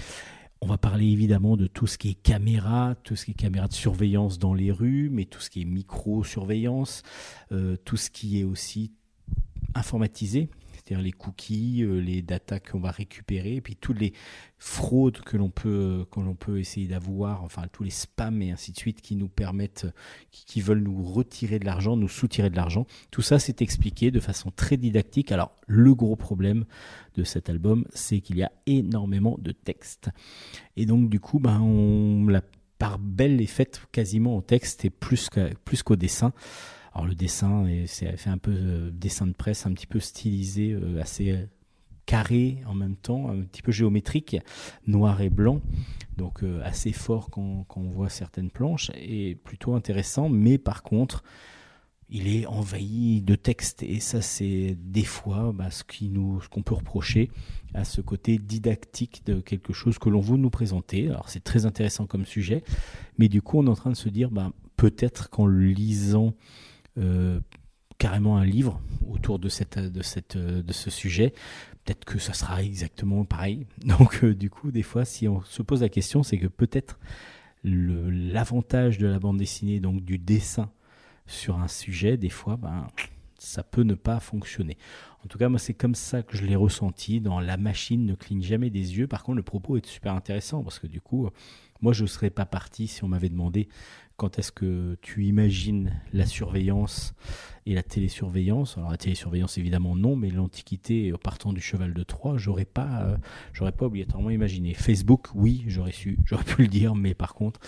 A: On va parler évidemment de tout ce qui est caméra, tout ce qui est caméra de surveillance dans les rues, mais tout ce qui est micro-surveillance, euh, tout ce qui est aussi informatisé, c'est-à-dire les cookies, euh, les datas qu'on va récupérer, et puis toutes les fraudes que l'on peut, que l'on peut essayer d'avoir, enfin tous les spams et ainsi de suite qui nous permettent, qui, veulent nous retirer de l'argent, nous soutirer de l'argent. Tout ça, c'est expliqué de façon très didactique. Alors, le gros problème de cet album, c'est qu'il y a énormément de texte. Et donc, du coup, ben, on, la part belle est faite quasiment au texte et plus qu'au dessin. Alors le dessin, est- c'est fait un peu euh, dessin de presse, un petit peu stylisé, euh, assez euh, carré en même temps, un petit peu géométrique, noir et blanc, donc assez fort quand, on voit certaines planches, et plutôt intéressant, mais par contre, il est envahi de texte, et ça c'est des fois bah, ce qu'on peut reprocher à ce côté didactique de quelque chose que l'on veut nous présenter. Alors c'est très intéressant comme sujet, mais du coup on est en train de se dire, bah, peut-être qu'en lisant carrément un livre autour de, cette, de, cette, euh, de ce sujet. Peut-être que ça sera exactement pareil. Donc, euh, du coup, des fois, si on se pose la question, c'est que peut-être l'avantage de la bande dessinée, donc du dessin sur un sujet, des fois, ben, ça peut ne pas fonctionner. En tout cas, moi, c'est comme ça que je l'ai ressenti dans La machine ne cligne jamais des yeux. Par contre, le propos est super intéressant parce que du coup, moi, je ne serais pas parti si on m'avait demandé quand est-ce que tu imagines la surveillance et la télésurveillance. Alors, la télésurveillance, évidemment, non, mais l'Antiquité, euh, partant du cheval de Troie, j'aurais pas, euh, pas obligatoirement imaginé. Facebook, oui, j'aurais su, j'aurais pu le dire, mais par contre,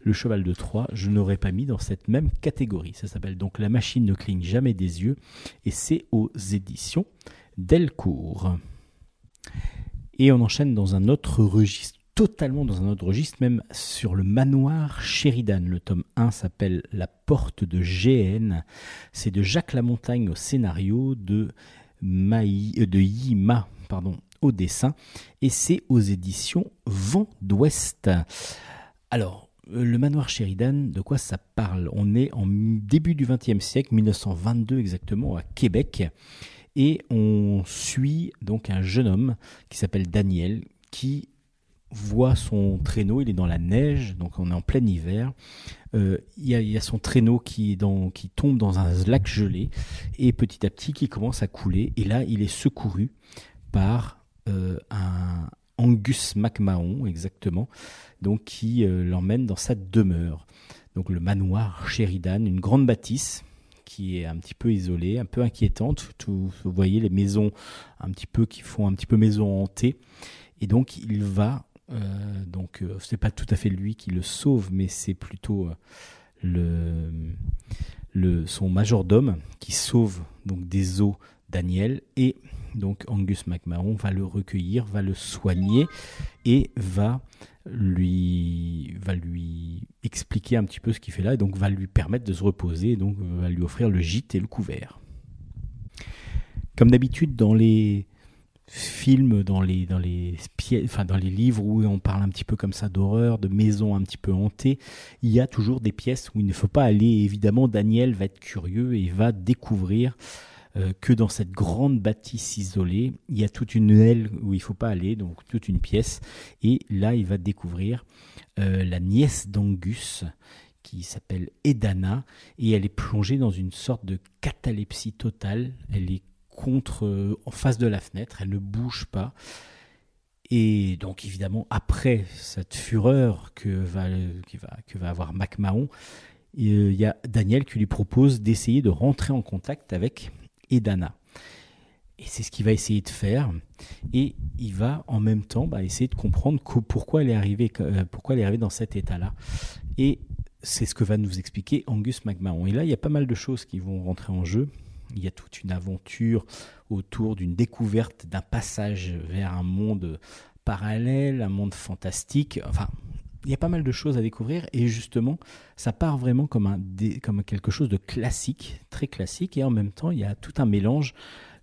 A: le cheval de Troie, je n'aurais pas mis dans cette même catégorie. Ça s'appelle donc La machine ne cligne jamais des yeux et c'est aux éditions Delcourt. Et on enchaîne dans un autre registre, totalement dans un autre registre, même sur le manoir Sheridan. Le tome 1 s'appelle La porte de GN. C'est de Jacques Lamontagne au scénario, de, Maï, euh, de Yima pardon, au dessin, et c'est aux éditions Vent d'Ouest. Alors, euh, le manoir Sheridan, de quoi ça parle? On est en début du XXe siècle, 1922 exactement, à Québec, et on suit donc un jeune homme qui s'appelle Daniel, qui voit son traîneau, il est dans la neige, donc on est en plein hiver. Euh, il, y a, son traîneau qui, est dans, qui tombe dans un lac gelé, et petit à petit qui commence à couler, et là il est secouru par euh, un Angus MacMahon, exactement, donc qui euh, l'emmène dans sa demeure. Donc le manoir Sheridan, une grande bâtisse qui est un petit peu isolée, un peu inquiétante. Tout, vous voyez les maisons un petit peu qui font un petit peu maison hantée. Et donc il va, euh, donc euh, c'est pas tout à fait lui qui le sauve, mais c'est plutôt euh, le, son majordome qui sauve donc des eaux Daniel et donc Angus MacMahon va le recueillir, va le soigner et va lui, va lui expliquer un petit peu ce qu'il fait là et donc va lui permettre de se reposer et donc va lui offrir le gîte et le couvert. Comme d'habitude dans les films, dans les, dans, les, dans les livres où on parle un petit peu comme ça d'horreur, de maisons un petit peu hantées, il y a toujours des pièces où il ne faut pas aller. Évidemment, Daniel va être curieux et va découvrir euh, que dans cette grande bâtisse isolée, il y a toute une aile où il faut pas aller, donc toute une pièce. Et là, il va découvrir euh, la nièce d'Angus qui s'appelle Edana et elle est plongée dans une sorte de catalepsie totale. Elle est contre, euh, en face de la fenêtre, elle ne bouge pas. Et donc évidemment, après cette fureur que va, qui va, que va avoir MacMahon, il y a Daniel qui lui propose d'essayer de rentrer en contact avec Edana. Et c'est ce qu'il va essayer de faire. Et il va en même temps bah, essayer de comprendre co- pourquoi elle est arrivée, euh, pourquoi elle est arrivée dans cet état-là. Et c'est ce que va nous expliquer Angus McMahon. Et là, il y a pas mal de choses qui vont rentrer en jeu. Il y a toute une aventure autour d'une découverte d'un passage vers un monde parallèle, un monde fantastique. Enfin, il y a pas mal de choses à découvrir et justement, ça part vraiment comme, un, comme quelque chose de classique, très classique, et en même temps, il y a tout un mélange,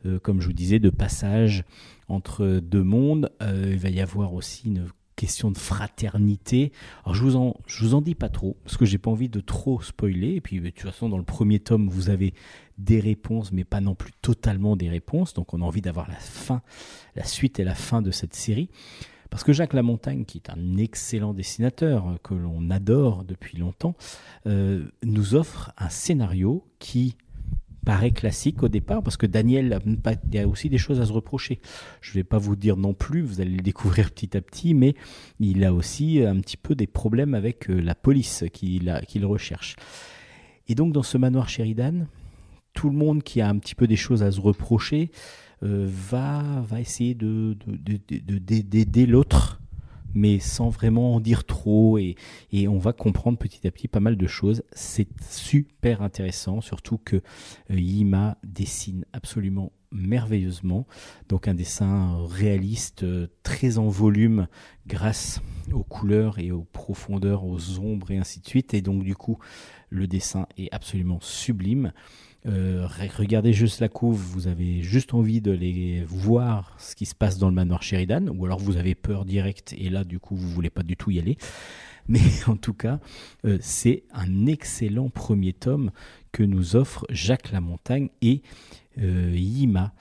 A: euh, comme je vous disais, de passages entre deux mondes. Euh, il va y avoir aussi une question de fraternité. Alors je vous en je vous en dis pas trop parce que j'ai pas envie de trop spoiler et puis de toute façon dans le premier tome vous avez des réponses mais pas non plus totalement des réponses donc on a envie d'avoir la fin la suite et la fin de cette série parce que Jacques Lamontagne, qui est un excellent dessinateur euh, que l'on adore depuis longtemps, euh, nous offre un scénario qui paraît classique au départ, parce que Daniel il y a aussi des choses à se reprocher. Je ne vais pas vous dire non plus, vous allez le découvrir petit à petit, mais il a aussi un petit peu des problèmes avec euh, la police qu'il qu'il recherche. Et donc dans ce manoir Sheridan, tout le monde qui a un petit peu des choses à se reprocher euh, va, va essayer de, de- d'aider l'autre, mais sans vraiment en dire trop. Et, et on va comprendre petit à petit pas mal de choses. C'est super intéressant, surtout que euh, Yima dessine absolument merveilleusement. Donc un dessin réaliste, euh, très en volume, grâce aux couleurs et aux profondeurs, aux ombres et ainsi de suite. Et donc du coup, le dessin est absolument sublime. Euh, re- regardez juste la couve, vous avez juste envie de les voir ce qui se passe dans le manoir Sheridan, ou alors vous avez peur direct et là du coup vous voulez pas du tout y aller. Mais en tout cas, euh, c'est un excellent premier tome que nous offrent Jacques Lamontagne et euh, Yima.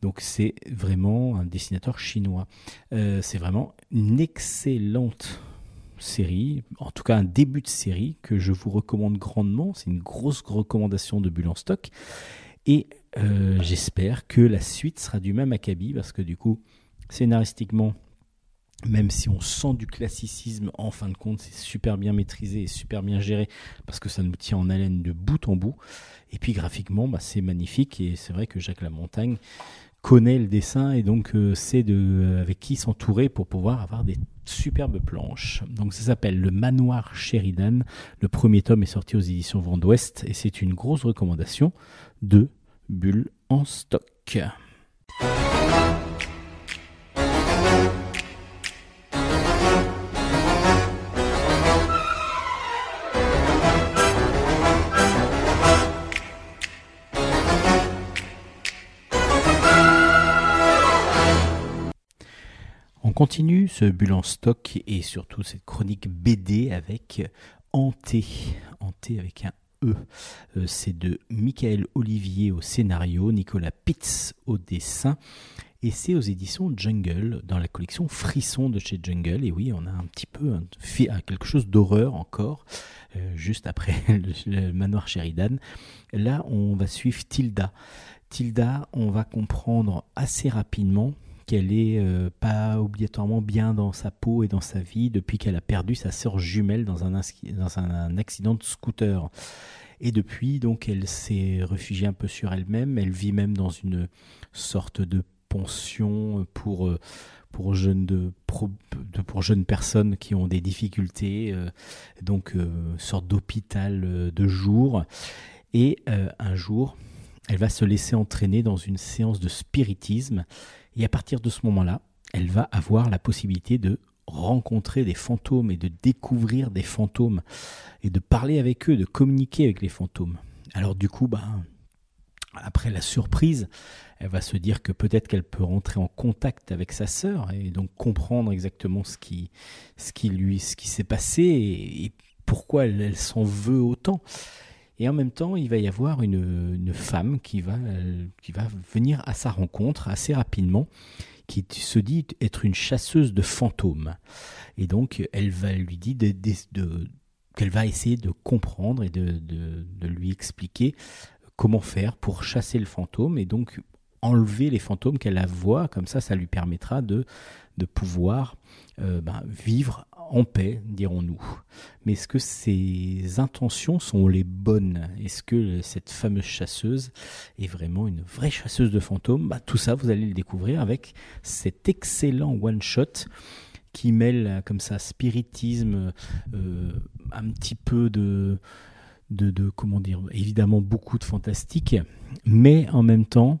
A: Donc c'est vraiment un dessinateur chinois. C'est vraiment une excellente série, en tout cas un début de série que je vous recommande grandement. C'est une grosse recommandation de Bulle en stock. Et euh, j'espère que la suite sera du même acabit parce que du coup, scénaristiquement, même si on sent du classicisme, en fin de compte, c'est super bien maîtrisé et super bien géré parce que ça nous tient en haleine de bout en bout. Et puis graphiquement, bah, c'est magnifique et c'est vrai que Jacques Lamontagne connaît le dessin et donc euh, sait de, euh, avec qui s'entourer pour pouvoir avoir des superbes planches. Donc ça s'appelle Le Manoir Sheridan. Le premier tome est sorti aux éditions Vent d'Ouest et c'est une grosse recommandation de Bulle en stock. Continue ce bulle en stock et surtout cette chronique BD avec Hanté. Hanté avec un E. Euh, C'est de Michael Olivier au scénario, Nicolas Pitts au dessin. Et c'est aux éditions Jungle, dans la collection Frisson de chez Jungle. Et oui, on a un petit peu quelque chose d'horreur encore, euh, juste après le, le manoir Sheridan. Là, on va suivre Tilda. Tilda, on va comprendre assez rapidement qu'elle est euh, pas obligatoirement bien dans sa peau et dans sa vie depuis qu'elle a perdu sa sœur jumelle dans un, dans un, accident de scooter. Et depuis, donc, elle s'est réfugiée un peu sur elle-même. Elle vit même dans une sorte de pension pour euh, pour jeunes de, pour jeunes personnes qui ont des difficultés. euh, donc, euh, sorte d'hôpital de jour. Et un jour, elle va se laisser entraîner dans une séance de spiritisme. Et à partir de ce moment-là, elle va avoir la possibilité de rencontrer des fantômes et de découvrir des fantômes et de parler avec eux, de communiquer avec les fantômes. Alors du coup, ben, après la surprise, elle va se dire que peut-être qu'elle peut rentrer en contact avec sa sœur et donc comprendre exactement ce qui, ce qui lui, ce qui s'est passé et, pourquoi elle s'en veut autant. Et en même temps, il va y avoir une, femme qui va, euh, qui va venir à sa rencontre assez rapidement, qui se dit être une chasseuse de fantômes. Et donc, elle va lui dire qu'elle va essayer de comprendre et de, lui expliquer comment faire pour chasser le fantôme et donc enlever les fantômes qu'elle voit. Comme ça, ça lui permettra de, de pouvoir euh, ben, vivre en paix, dirons-nous. Mais est-ce que ses intentions sont les bonnes? Est-ce que cette fameuse chasseuse est vraiment une vraie chasseuse de fantômes? Bah, Tout ça, vous allez le découvrir avec cet excellent one-shot qui mêle comme ça spiritisme, euh, un petit peu de, de, de- comment dire, évidemment beaucoup de fantastique, mais en même temps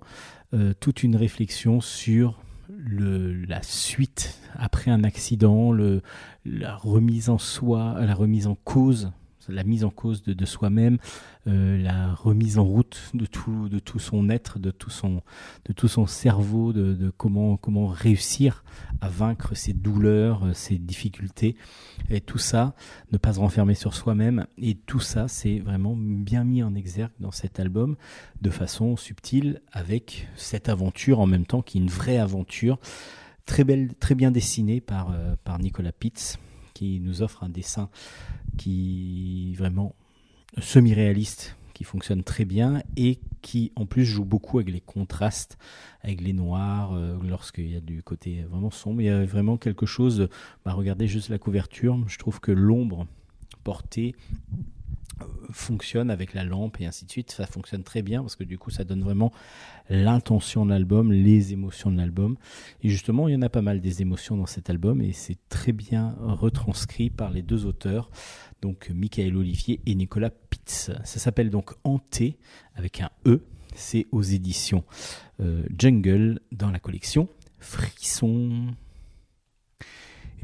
A: euh, toute une réflexion sur le, la suite. Après un accident, le, la remise en soi, la remise en cause, la mise en cause de, soi-même, euh, la remise en route de tout, son être, de tout son, cerveau, de, comment réussir à vaincre ses douleurs, euh, ses difficultés, et tout ça, ne pas se renfermer sur soi-même, et tout ça, c'est vraiment bien mis en exergue dans cet album de façon subtile, avec cette aventure en même temps qui est une vraie aventure, très belle, très bien dessinée par, euh, par Nicolas Pitts, qui nous offre un dessin qui vraiment semi-réaliste, qui fonctionne très bien et qui en plus joue beaucoup avec les contrastes, avec les noirs, euh, lorsqu'il y a du côté vraiment sombre. Il y a vraiment quelque chose, bah, regardez juste la couverture, je trouve que l'ombre portée fonctionne avec la lampe et ainsi de suite. Ça fonctionne très bien parce que du coup, ça donne vraiment l'intention de l'album, les émotions de l'album. Et justement, il y en a pas mal des émotions dans cet album et c'est très bien retranscrit par les deux auteurs, donc Michael Olivier et Nicolas Pitts. Ça s'appelle donc Hanté avec un E. C'est aux éditions euh, Jungle dans la collection Frisson.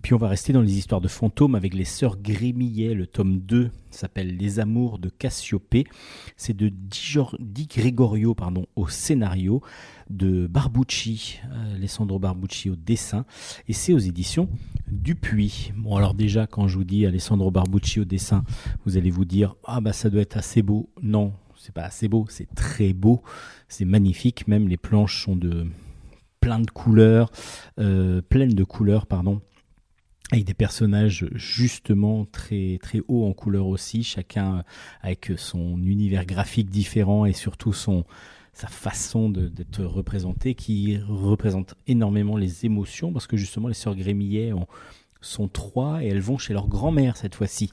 A: Puis on va rester dans les histoires de fantômes avec les sœurs Grémillet. Le tome 2 s'appelle Les Amours de Cassiopée. C'est de Di Gregorio pardon, au scénario, de Barbucci, euh, Alessandro Barbucci au dessin. Et c'est aux éditions Dupuis. Bon alors déjà quand je vous dis Alessandro Barbucci au dessin, vous allez vous dire ah bah ça doit être assez beau. Non, c'est pas assez beau, c'est très beau, c'est magnifique. Même les planches sont de plein de couleurs, euh, pleines de couleurs, pardon avec des personnages justement très très hauts en couleur aussi, chacun avec son univers graphique différent et surtout son sa façon d'être représenté qui représente énormément les émotions parce que justement les sœurs Grémillet ont- sont trois et elles vont chez leur grand-mère cette fois-ci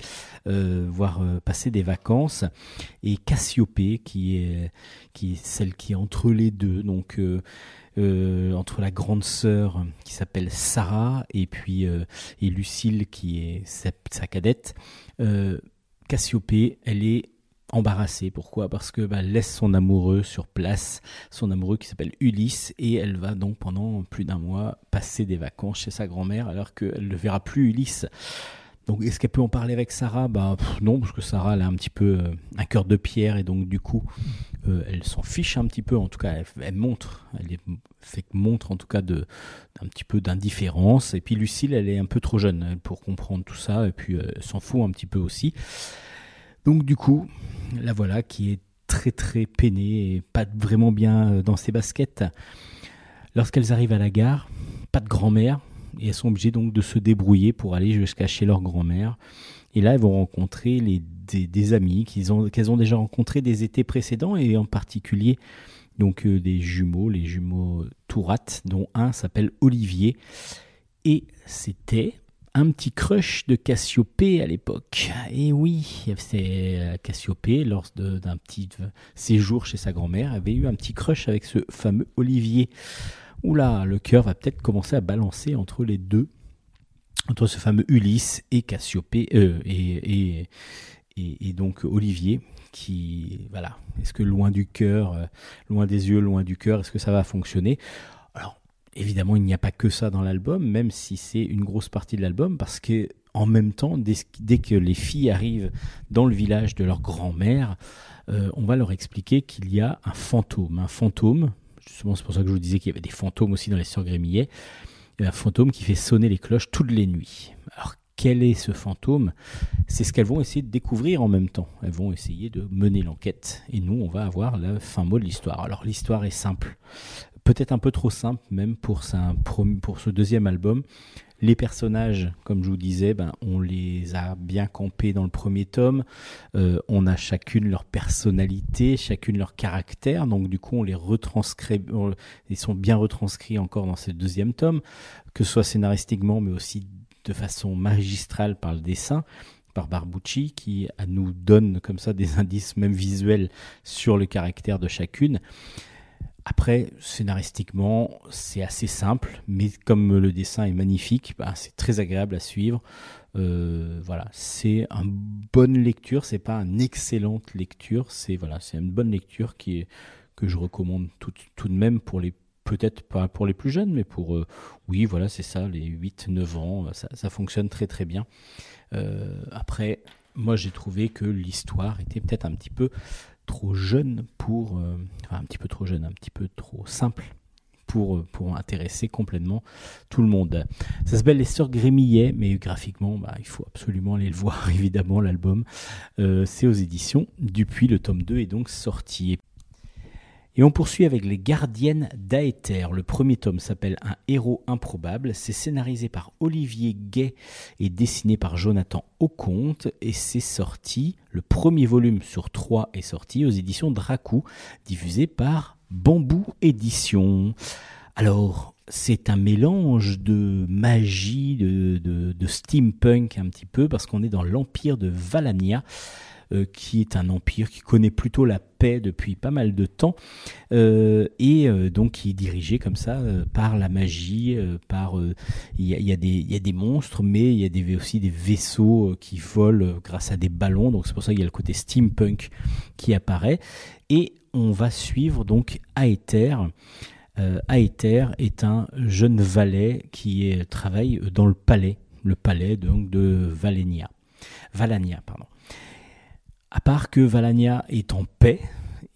A: euh, voir euh, passer des vacances. Et Cassiopée qui est qui est celle qui est entre les deux. Donc euh, euh, entre la grande sœur qui s'appelle Sarah et puis euh, et Lucille qui est sa, cadette. Euh, Cassiopée, elle est embarrassée. Pourquoi? Parce que bah, laisse son amoureux sur place, son amoureux qui s'appelle Ulysse, et elle va donc pendant plus d'un mois passer des vacances chez sa grand-mère alors qu'elle ne verra plus Ulysse. Donc est-ce qu'elle peut en parler avec Sarah? Bah non, parce que Sarah elle a un petit peu un cœur de pierre et donc du coup euh, elle s'en fiche un petit peu. En tout cas, elle, montre, elle fait montre en tout cas de petit peu d'indifférence. Et puis Lucille, elle est un peu trop jeune pour comprendre tout ça et puis euh, s'en fout un petit peu aussi. Donc du coup, la voilà qui est très très peinée et pas vraiment bien euh, dans ses baskets. Lorsqu'elles arrivent à la gare, pas de grand-mère et elles sont obligées donc de se débrouiller pour aller jusqu'à chez leur grand-mère. Et là, elles vont rencontrer les, des, amis qu'ils ont, qu'elles ont déjà rencontrés des étés précédents et en particulier donc euh, des jumeaux, les jumeaux Tourat, dont un s'appelle Olivier. Et c'était un petit crush de Cassiopée à l'époque. Et oui, c'est euh, Cassiopée, lors d'un petit séjour chez sa grand-mère, avait eu un petit crush avec ce fameux Olivier. Oula, le cœur va peut-être commencer à balancer entre les deux, entre ce fameux Ulysse et Cassiopée, euh, et, et, donc Olivier, qui, voilà, est-ce que loin du cœur, euh, loin des yeux, loin du cœur, est-ce que ça va fonctionner? Alors, évidemment, il n'y a pas que ça dans l'album, même si c'est une grosse partie de l'album, parce que en même temps, dès, que les filles arrivent dans le village de leur grand-mère, euh, on va leur expliquer qu'il y a un fantôme, un fantôme. Justement, c'est pour ça que je vous disais qu'il y avait des fantômes aussi dans les Sœurs Grémillet. Un fantôme qui fait sonner les cloches toutes les nuits. Quel est ce fantôme C'est ce qu'elles vont essayer de découvrir en même temps. Elles vont essayer de mener l'enquête. Et nous, on va avoir le fin mot de l'histoire. Alors, l'histoire est simple. Peut-être un peu trop simple, même pour, ce deuxième album. Les personnages, comme je vous disais, ben, on les a bien campés dans le premier tome. Euh, on a chacune leur personnalité, chacune leur caractère. Donc du coup, on les retranscrit, ils sont bien retranscrits encore dans ce deuxième tome, que ce soit scénaristiquement, mais aussi de façon magistrale par le dessin par Barbucci qui nous donne comme ça des indices même visuels sur le caractère de chacune. Après, scénaristiquement, c'est assez simple, mais comme le dessin est magnifique, bah, c'est très agréable à suivre. Euh, voilà, c'est une bonne lecture, c'est pas une excellente lecture, c'est voilà, c'est une bonne lecture qui est, que je recommande tout de même pour les peut-être pas pour les plus jeunes, mais pour euh, oui, voilà, c'est ça, les 8-9 ans, ça, ça fonctionne très très bien. Euh, après, moi j'ai trouvé que l'histoire était peut-être un petit peu trop jeune pour, euh, enfin, un petit peu trop jeune, un petit peu trop simple pour, euh, intéresser complètement tout le monde. Ça s'appelle Les Sœurs Grémillet, mais graphiquement, bah, il faut absolument aller le voir, évidemment, l'album. Euh, c'est aux éditions Dupuis, le tome 2 est donc sorti. Et on poursuit avec Les Gardiennes d'Aéther. Le premier tome s'appelle Un héros improbable. C'est scénarisé par Olivier Gay et dessiné par Jonathan Auconte. Et c'est sorti, le premier volume sur trois est sorti aux éditions Dracou, diffusé par Bambou Éditions. Alors, c'est un mélange de magie, de, steampunk un petit peu, parce qu'on est dans l'empire de Valania qui est un empire qui connaît plutôt la paix depuis pas mal de temps euh, et euh, donc qui est dirigé comme ça euh, par la magie, euh, par il y, a, y, a des, monstres, mais il y a aussi des vaisseaux euh, qui volent grâce à des ballons. Donc c'est pour ça qu'il y a le côté steampunk qui apparaît et on va suivre donc Aether. Euh, Aether est un jeune valet qui travaille dans le palais, le palais donc de Valenia. Valania, pardon. À part que Valania est en paix,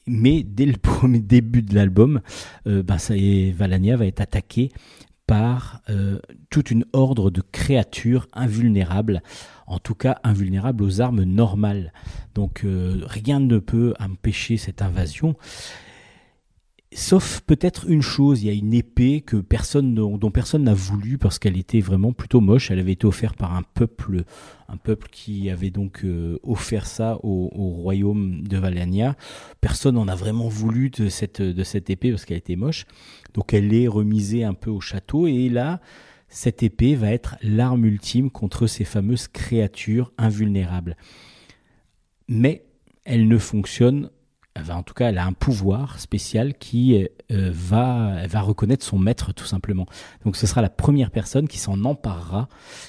A: mais dès le premier début de l'album, euh, ben Valania va être attaqué par euh, toute une ordre de créatures invulnérables, en tout cas invulnérables aux armes normales. Donc euh, rien ne peut empêcher cette invasion. Sauf peut-être une chose, il y a une épée que personne dont, personne n'a voulu parce qu'elle était vraiment plutôt moche. Elle avait été offerte par un peuple, un peuple qui avait donc euh, offert ça au, au royaume de Valania. Personne n'en a vraiment voulu de cette de cette épée parce qu'elle était moche. Donc elle est remisée un peu au château et là, cette épée va être l'arme ultime contre ces fameuses créatures invulnérables. Mais elle ne fonctionne Enfin, en tout cas, elle a un pouvoir spécial qui euh, va, reconnaître son maître tout simplement. Donc, ce sera la première personne qui s'en emparera,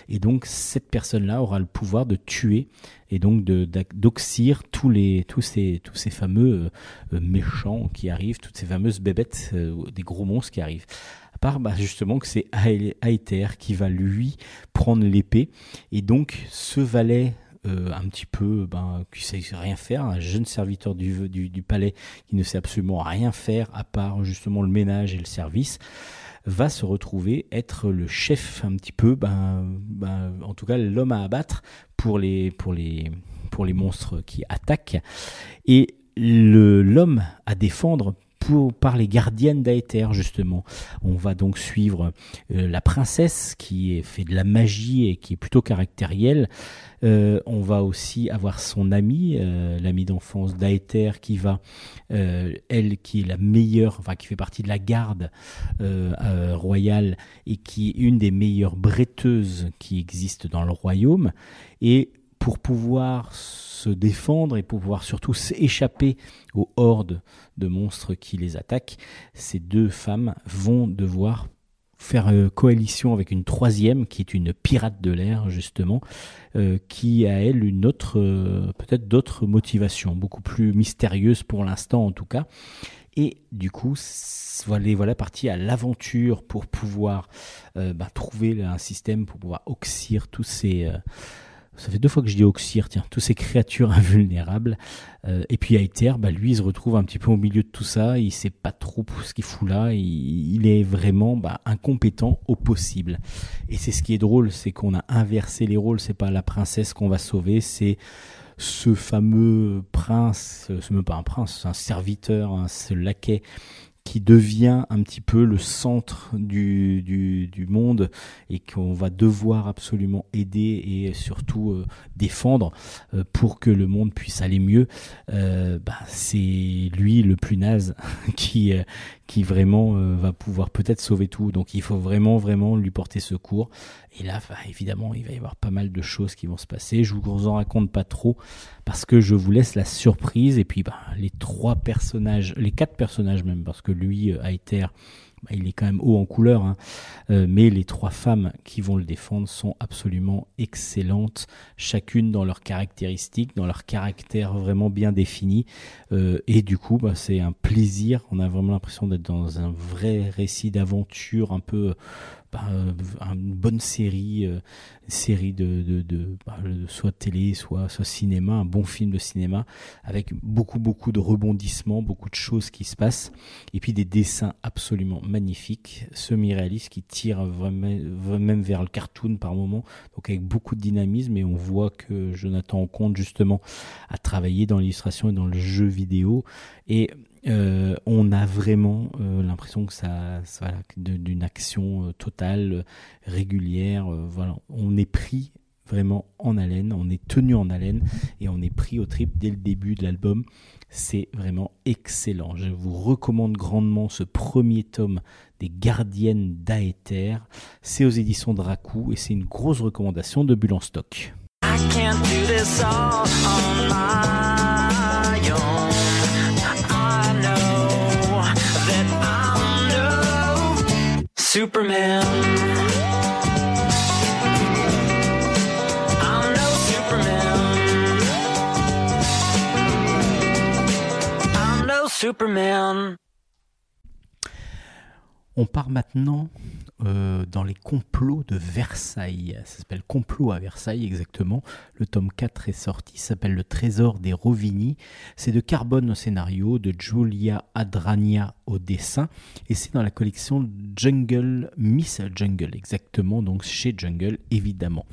A: et donc cette personne-là aura le pouvoir de tuer et donc d'oxyre tous les tous ces tous ces fameux euh, euh, méchants qui arrivent, toutes ces fameuses bébêtes, euh, des gros monstres qui arrivent. À part bah, justement que c'est Ae- Aether qui va lui prendre l'épée, et donc ce valet euh, un petit peu ben, qui sait rien faire, un jeune serviteur du, du, du palais qui ne sait absolument rien faire à part justement le ménage et le service, va se retrouver être le chef un petit peu, ben, ben, en tout cas l'homme à abattre pour les, pour les, pour les monstres qui attaquent, et l'homme à défendre pour, par les gardiennes d'Aether justement. On va donc suivre euh, la princesse qui fait de la magie et qui est plutôt caractérielle, euh, on va aussi avoir son amie, euh, l'amie d'enfance d'Aether, qui va, euh, elle, qui est la meilleure, enfin qui fait partie de la garde royale et qui est une des meilleures bretteuses qui existent dans le royaume. Et pour pouvoir se défendre et pour pouvoir surtout s'échapper aux hordes de monstres qui les attaquent, ces deux femmes vont devoir faire euh, coalition avec une troisième qui est une pirate de l'air justement euh, qui a elle une autre euh, peut-être d'autres motivations beaucoup plus mystérieuses pour l'instant en tout cas. Et du coup voilà voilà parti à l'aventure pour pouvoir bah, trouver un système pour pouvoir oxyre tous ces ça fait deux fois que je dis oxyre, tiens, tous ces créatures invulnérables. Euh, et puis Aether, bah, lui, il se retrouve un petit peu au milieu de tout ça. Il sait pas trop ce qu'il fout là. Il, est vraiment bah, incompétent au possible. Et c'est ce qui est drôle, c'est qu'on a inversé les rôles. C'est pas la princesse qu'on va sauver, c'est ce fameux prince, c'est même pas un prince, un serviteur, hein, ce laquais qui devient un petit peu le centre du, du, monde et qu'on va devoir absolument aider et surtout euh, défendre euh, pour que le monde puisse aller mieux, euh, bah, c'est lui le plus naze qui, qui vraiment euh, va pouvoir peut-être sauver tout. Donc il faut vraiment, vraiment lui porter secours. Et là, évidemment, il va y avoir pas mal de choses qui vont se passer. Je vous en raconte pas trop parce que je vous laisse la surprise. Et puis, bah, les trois personnages, les quatre personnages même, parce que lui, euh, Aether, il est quand même haut en couleur, hein. Euh, mais les trois femmes qui vont le défendre sont absolument excellentes, chacune dans leurs caractéristiques, dans leur caractère vraiment bien défini. Euh, et du coup, bah, c'est un plaisir. On a vraiment l'impression d'être dans un vrai récit d'aventure, un peu bah, une bonne série, euh, série de, de, de bah, de- soit télé, soit, soit cinéma, un bon film de cinéma, avec beaucoup beaucoup de rebondissements, beaucoup de choses qui se passent, et puis des dessins absolument magnifiques, semi-réalistes qui tirent vraiment, même vers le cartoon par moment, donc avec beaucoup de dynamisme, et on voit que Jonathan Comte justement a travaillé dans l'illustration et dans le jeu vidéo, et euh, on a vraiment euh, l'impression que ça, voilà, d'une action euh, totale, régulière. voilà, on est pris vraiment en haleine, on est tenu en haleine et on est pris au trip dès le début de l'album. C'est vraiment excellent. Je vous recommande grandement ce premier tome des Gardiennes d'Aether. C'est aux éditions Dracou et c'est une grosse recommandation de Bulle en stock.
D: Superman.
A: On part maintenant euh, dans les complots de Versailles. Ça s'appelle Complot à Versailles exactement. Le tome 4 est sorti, s'appelle Le Trésor des Rovini. C'est de Carbone au scénario, de Giulia Adrania au dessin, et c'est dans la collection Jungle, Miss Jungle exactement, donc chez Jungle évidemment.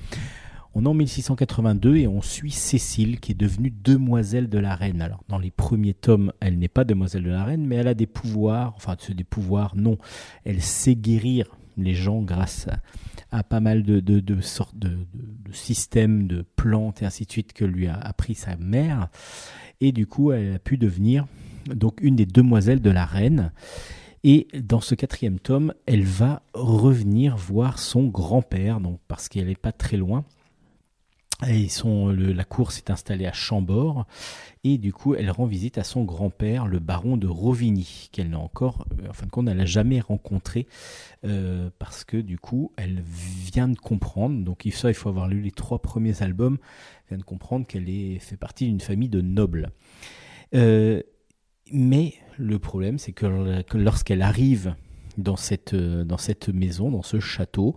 A: On est en 1682 et on suit Cécile qui est devenue demoiselle de la reine. Alors dans les premiers tomes, elle n'est pas demoiselle de la reine, mais elle a des pouvoirs, enfin des pouvoirs, non, elle sait guérir les gens grâce à, pas mal de, de, sortes de systèmes, de plantes et ainsi de suite que lui a appris sa mère. Et du coup, elle a pu devenir donc une des demoiselles de la reine. Et dans ce quatrième tome, elle va revenir voir son grand-père, donc parce qu'elle n'est pas très loin. La cour s'est installée à Chambord, et du coup, elle rend visite à son grand-père, le baron de Rovigny, qu'elle n'a encore, euh, en fin de compte, elle n'a jamais rencontré, euh, parce que du coup, elle vient de comprendre, donc il- faut avoir lu les trois premiers albums, elle vient de comprendre qu'elle fait partie d'une famille de nobles. Euh, mais le problème, c'est que, que lorsqu'elle arrive dans cette maison, dans ce château,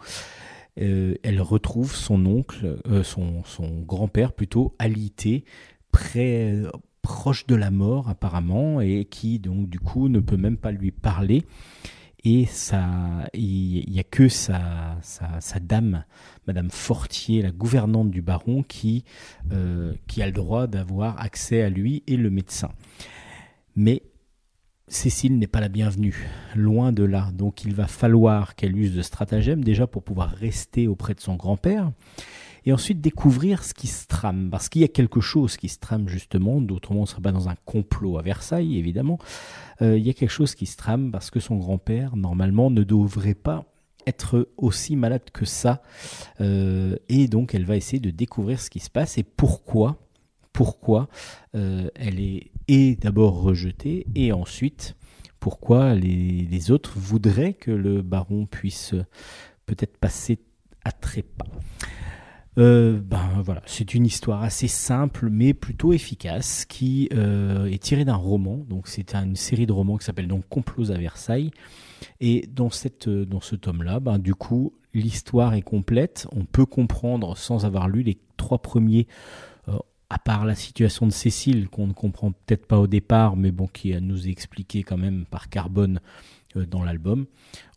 A: euh, elle retrouve son oncle, euh, son, grand-père plutôt, alité, près, proche de la mort apparemment, et qui donc du coup ne peut même pas lui parler. Et ça, il n'y a que sa, sa, sa dame, Madame Fortier, la gouvernante du baron, qui, euh, qui a le droit d'avoir accès à lui et le médecin. Mais Cécile n'est pas la bienvenue, loin de là. Donc il va falloir qu'elle use de stratagèmes déjà pour pouvoir rester auprès de son grand-père et ensuite découvrir ce qui se trame. Parce qu'il y a quelque chose qui se trame justement, d'autrement on ne serait pas dans un complot à Versailles évidemment. Euh, il y a quelque chose qui se trame parce que son grand-père normalement ne devrait pas être aussi malade que ça. Euh, et donc elle va essayer de découvrir ce qui se passe et pourquoi pourquoi euh, elle est, d'abord rejetée et ensuite pourquoi les, autres voudraient que le baron puisse peut-être passer à trépas. Euh, ben voilà, c'est une histoire assez simple mais plutôt efficace qui euh, est tirée d'un roman. Donc c'est une série de romans qui s'appelle donc Complots à Versailles. Et dans dans ce tome-là, ben du coup l'histoire est complète. On peut comprendre sans avoir lu les trois premiers à part la situation de Cécile, qu'on ne comprend peut-être pas au départ, mais bon, qui nous expliqué quand même par Carbone euh, dans l'album,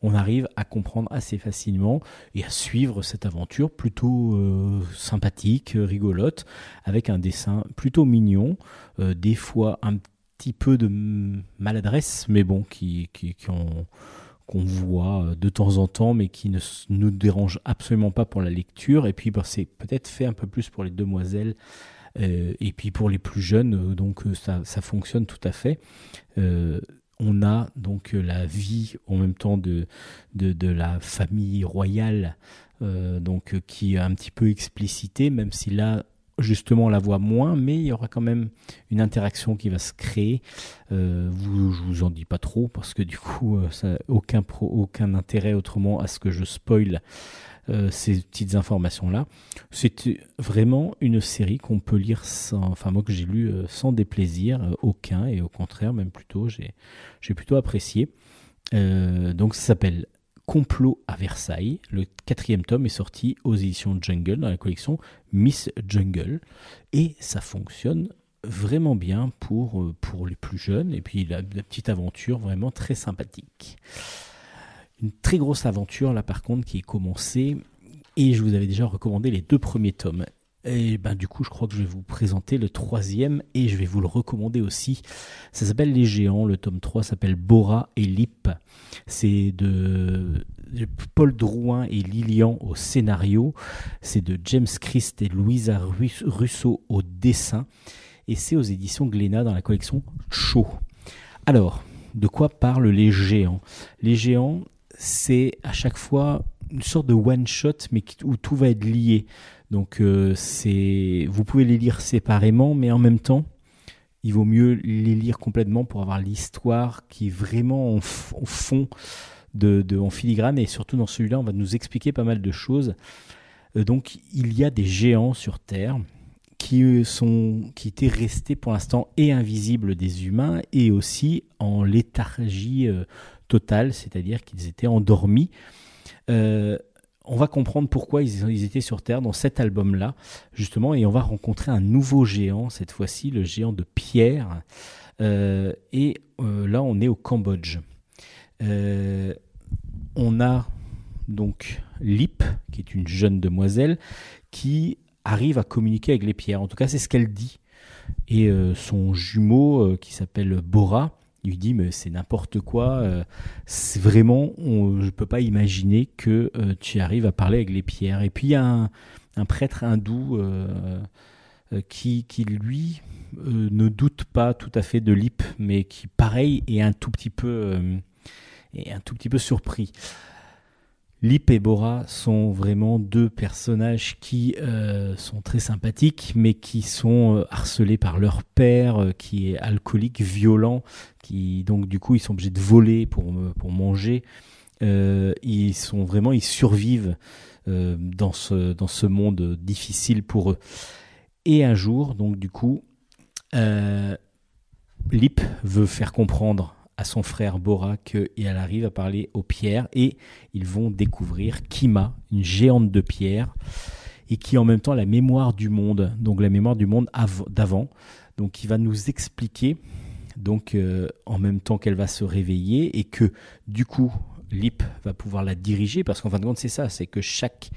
A: on arrive à comprendre assez facilement et à suivre cette aventure plutôt euh, sympathique, rigolote, avec un dessin plutôt mignon, euh, des fois un petit peu de maladresse, mais bon, qui, qui, qui ont- qu'on voit de temps en temps, mais qui ne nous dérange absolument pas pour la lecture. Et puis, bah, c'est peut-être fait un peu plus pour les demoiselles et puis pour les plus jeunes, euh, donc euh, ça, fonctionne tout à fait. Euh, on a donc euh, la vie en même temps de, de, la famille royale, euh, donc euh, qui est un petit peu explicitée, même si là justement on la voit moins, mais il y aura quand même une interaction qui va se créer. Euh, vous, je vous en dis pas trop parce que du coup, euh, ça, aucun aucun intérêt autrement à ce que je spoil euh, ces petites informations là. C'est vraiment une série qu'on peut lire sans, enfin moi que j'ai lu euh, sans déplaisir euh, aucun et au contraire même plutôt j'ai j'ai plutôt apprécié. Donc ça s'appelle Complot à Versailles. Le quatrième tome est sorti aux éditions Jungle dans la collection Miss Jungle et ça fonctionne vraiment bien pour, pour les plus jeunes et puis la, la petite aventure vraiment très sympathique. Une très grosse aventure là par contre qui est commencée et je vous avais déjà recommandé les deux premiers tomes. Et ben du coup je crois que je vais vous présenter le troisième et je vais vous le recommander aussi. Ça s'appelle Les Géants, le tome 3 s'appelle Bora et Lip. C'est de Paul Drouin et Lilian au scénario. C'est de James Christ et Louisa Rus- Russo au dessin. Et c'est aux éditions Glénat dans la collection Chaud. Alors, de quoi parlent les géants? Les géants, c'est à chaque fois une sorte de one-shot, mais qui- où tout va être lié. Donc, euh, c'est, vous pouvez les lire séparément, mais en même temps, il vaut mieux les lire complètement pour avoir l'histoire qui est vraiment au fond de, de- en filigrane. Et surtout dans celui-là, on va nous expliquer pas mal de choses. Euh, donc, il y a des géants sur Terre qui euh, sont qui étaient restés pour l'instant et invisibles des humains et aussi en léthargie totale, c'est-à-dire qu'ils étaient endormis. Euh, on va comprendre pourquoi ils, étaient sur Terre dans cet album-là, justement, et on va rencontrer un nouveau géant, cette fois-ci, le géant de pierre. Euh, et euh, là, on est au Cambodge. On a donc Lip, qui est une jeune demoiselle, qui arrive à communiquer avec les pierres. En tout cas, c'est ce qu'elle dit. Et son jumeau, qui s'appelle Bora, lui dit mais c'est n'importe quoi. euh, c'est vraiment, on- je peux pas imaginer que euh, tu arrives à parler avec les pierres. Et puis il y a un, un prêtre hindou euh, qui, qui lui ne doute pas tout à fait de Lip, mais qui pareil un tout petit peu, est un tout petit peu surpris. Lip et Bora sont vraiment deux personnages qui euh, sont très sympathiques, mais qui sont euh, harcelés par leur père, euh, qui est alcoolique, violent, qui donc du coup ils sont obligés de voler pour, pour manger. Ils sont vraiment, ils survivent dans, ce, dans ce monde difficile pour eux. Et un jour, donc du coup, Lip veut faire comprendre à son frère Bora qu'elle arrive à parler aux pierres et ils vont découvrir Kima, une géante de pierre, et qui en même temps la mémoire du monde, donc la mémoire du monde av- d'avant. Donc il va nous expliquer, donc euh, en même temps qu'elle va se réveiller et que du coup Lip va pouvoir la diriger, parce qu'en fin de compte c'est ça, c'est que chaque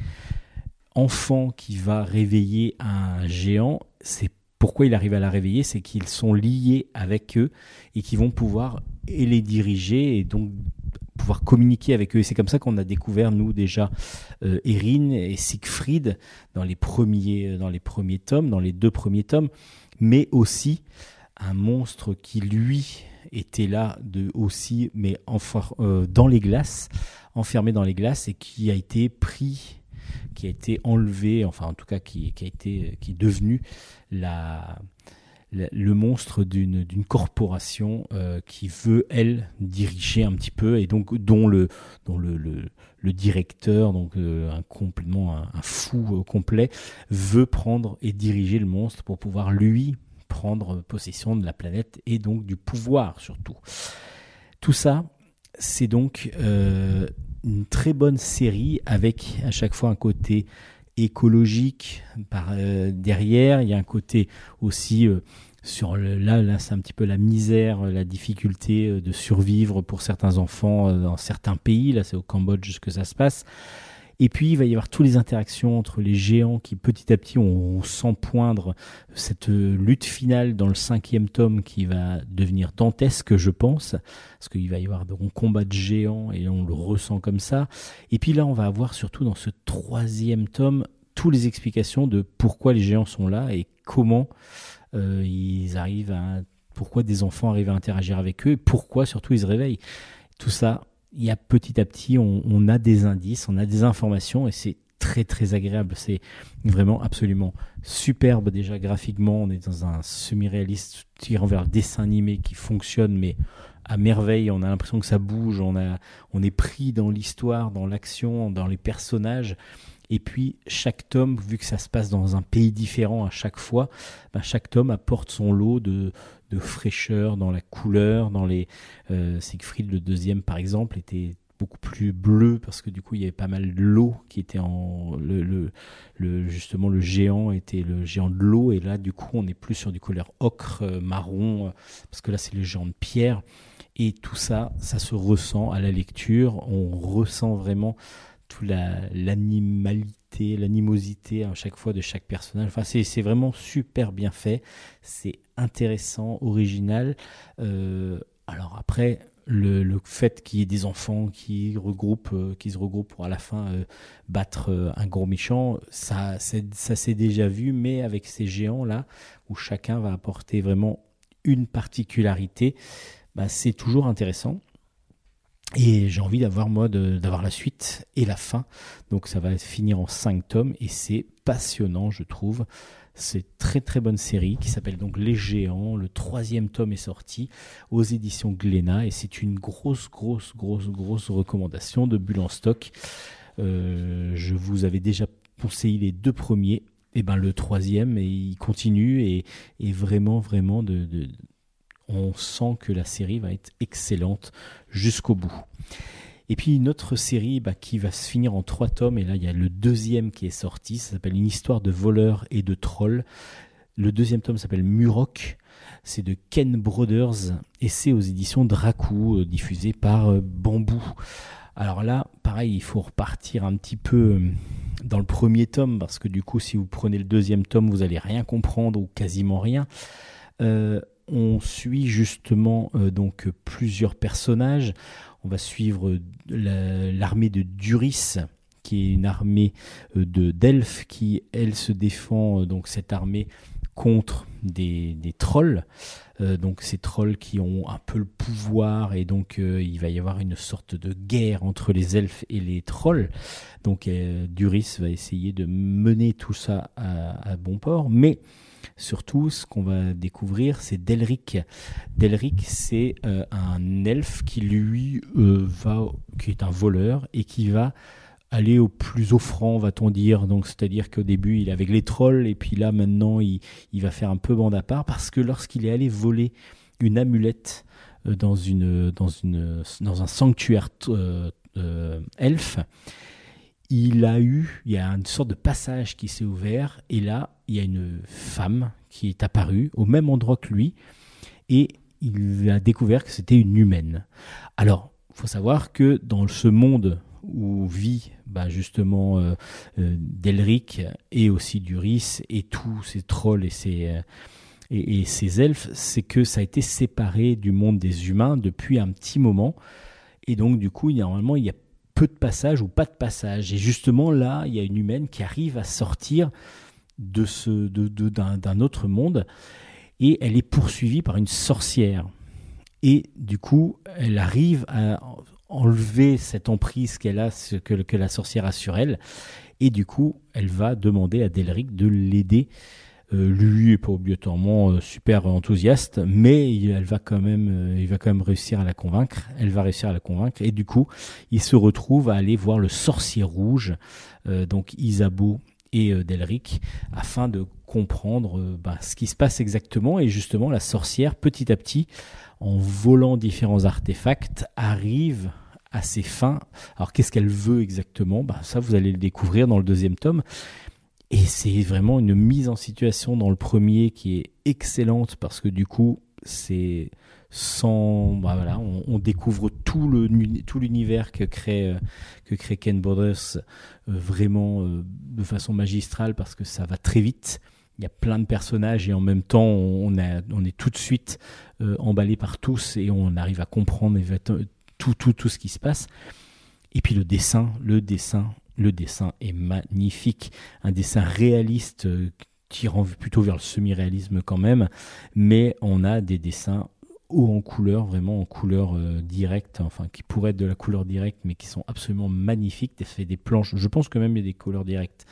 A: enfant qui va réveiller un géant, c'est pourquoi il arrive à la réveiller, c'est qu'ils sont liés avec eux et qu'ils vont pouvoir et les diriger et donc pouvoir communiquer avec eux. C'est comme ça qu'on a découvert, nous, déjà, euh, Erin et Siegfried dans les, premiers, dans les premiers tomes, dans les deux premiers tomes, mais aussi un monstre qui, lui, était là de, aussi, mais euh, dans les glaces, enfermé dans les glaces et qui a été pris qui a été enlevé, enfin en tout cas qui, qui a été, qui est devenu la- le monstre d'une corporation euh, qui veut elle diriger un petit peu et donc dont le dont le, le, directeur donc euh, un complètement un, fou euh, complet veut prendre et diriger le monstre pour pouvoir lui prendre possession de la planète et donc du pouvoir surtout. Tout ça, c'est donc une très bonne série avec à chaque fois un côté écologique derrière. Il y a un côté aussi sur le, là, là c'est un petit peu la misère, la difficulté euh, de survivre pour certains enfants euh, dans certains pays. Là, c'est au Cambodge que ça se passe. Et puis, il va y avoir toutes les interactions entre les géants qui, petit à petit, on, on sent poindre cette euh, lutte finale dans le cinquième tome qui va devenir dantesque, je pense, parce qu'il va y avoir un combat de géants et on le ressent comme ça. Et puis là, on va avoir surtout dans ce troisième tome toutes les explications de pourquoi les géants sont là et comment euh, ils arrivent à, pourquoi des enfants arrivent à interagir avec eux et pourquoi surtout ils se réveillent. Tout ça, il y a petit à petit, on, a des indices, on a des informations et c'est très très agréable. C'est vraiment absolument superbe déjà graphiquement. On est dans un semi-réaliste tirant vers le dessin animé qui fonctionne mais à merveille. On a l'impression que ça bouge. On est pris dans l'histoire, dans l'action, dans les personnages. Et puis chaque tome, vu que ça se passe dans un pays différent à chaque fois, ben, chaque tome apporte son lot de, fraîcheur dans la couleur, dans les euh, Siegfried le deuxième par exemple était beaucoup plus bleu parce que du coup il y avait pas mal de l'eau qui était en le, le, le- justement le géant était le géant de l'eau. Et là du coup on est plus sur du couleur ocre euh, marron euh, parce que là c'est le géant de pierre. Et tout ça ça se ressent à la lecture. On ressent vraiment l'animalité l'animosité à chaque fois de chaque personnage. Enfin c'est vraiment super bien fait. C'est intéressant original. Euh, alors après le, le fait qu'il y ait des enfants qui regroupent, euh, qui se regroupent pour à la fin euh, battre un gros méchant, ça s'est déjà vu, mais avec ces géants là où chacun va apporter vraiment une particularité, bah, c'est toujours intéressant. Et j'ai envie d'avoir moi d'avoir la suite et la fin. Donc ça va finir en 5 tomes et c'est passionnant, je trouve. C'est très très bonne série qui s'appelle donc Les Géants. Le troisième tome est sorti aux éditions Glénat et c'est une grosse grosse grosse grosse recommandation de Bulle en stock. Euh, je vous avais déjà conseillé les deux premiers. Et ben le troisième et il continue et, vraiment vraiment de- on sent que la série va être excellente jusqu'au bout. Et puis une autre série bah, qui va se finir en trois tomes, et là il y a le deuxième qui est sorti, ça s'appelle Une histoire de voleurs et de trolls. Le deuxième tome s'appelle Murok, c'est de Ken Brothers, et c'est aux éditions Dracou, euh, diffusé par euh, Bambou. Alors là, pareil, il faut repartir un petit peu euh, dans le premier tome, parce que du coup, si vous prenez le deuxième tome, vous allez rien comprendre ou quasiment rien. Euh, on suit justement euh, donc plusieurs personnages. On va suivre la- l'armée de Duris, qui est une armée euh, de d'elfes qui, elle, se défend euh, donc cette armée contre des, trolls. Donc ces trolls qui ont un peu le pouvoir et donc il va y avoir une sorte de guerre entre les elfes et les trolls. Donc Duris va essayer de mener tout ça à, à bon port, mais surtout ce qu'on va découvrir c'est Delric. Delric c'est euh, un elfe qui lui euh, va, qui est un voleur et qui va aller au plus offrant, va-t-on dire. Donc, c'est-à-dire qu'au début, il est avec les trolls, et puis là, maintenant, il, va faire un peu bande à part, parce que lorsqu'il est allé voler une amulette euh, dans, un sanctuaire elfe, il a eu, il y a une sorte de passage qui s'est ouvert, et là, il y a une femme qui est apparue au même endroit que lui, et il a découvert que c'était une humaine. Alors, il faut savoir que dans ce monde où vit bah, justement euh, euh, Delric et aussi Duris et tous ces trolls et ces, euh, et, ces elfes, c'est que ça a été séparé du monde des humains depuis un petit moment. Et donc, du coup, normalement, il y a peu de passages ou pas de passages. Et justement, là, il y a une humaine qui arrive à sortir de ce, de, de- d'un, d'un autre monde et elle est poursuivie par une sorcière. Et du coup, elle arrive à enlever cette emprise qu'elle a, que la sorcière a sur elle. Et du coup, elle va demander à Delric de l'aider. Euh, lui est pas obligatoirement euh, super enthousiaste, mais elle va quand même, euh, il va quand même réussir à la convaincre. Elle va réussir à la convaincre. Et du coup, il se retrouve à aller voir le sorcier rouge, donc Isabeau et Delric, afin de comprendre bah, ce qui se passe exactement. Et justement, la sorcière, petit à petit, en volant différents artefacts, arrive à ses fins. Alors qu'est-ce qu'elle veut exactement? Bah, Ça, vous allez le découvrir dans le deuxième tome. Et c'est vraiment une mise en situation dans le premier qui est excellente parce que du coup, c'est sans. bah voilà, on, découvre tout le tout l'univers que crée euh, que crée Ken Brothers euh, vraiment euh, de façon magistrale parce que ça va très vite. Il y a plein de personnages et en même temps, on, est tout de suite emballé par tous et on arrive à comprendre tout, tout, tout ce qui se passe. Et puis le dessin, le dessin, le dessin est magnifique. Un dessin réaliste euh, tirant plutôt vers le semi-réalisme quand même, mais on a des dessins haut en couleur, vraiment en couleur euh, directe, enfin qui pourraient être de la couleur directe, mais qui sont absolument magnifiques. Ça fait des planches, je pense que même il y a des couleurs directes,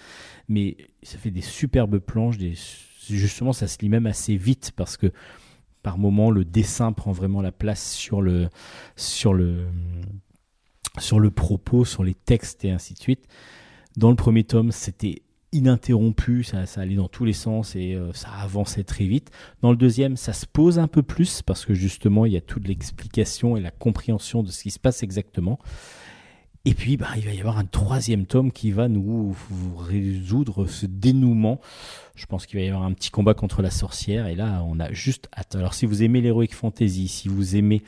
A: mais ça fait des superbes planches. Justement, ça se lit même assez vite parce que par moment le dessin prend vraiment la place sur le sur le propos, sur les textes et ainsi de suite. Dans le premier tome, c'était ininterrompu, ça, ça allait dans tous les sens et euh, ça avançait très vite. Dans le deuxième, ça se pose un peu plus parce que justement, il y a toute l'explication et la compréhension de ce qui se passe exactement. Et puis, bah, il va y avoir un troisième tome qui va nous résoudre ce dénouement. Je pense qu'il va y avoir un petit combat contre la sorcière. Et là, on a juste hâte. Alors, si vous aimez l'heroic fantasy, si vous aimez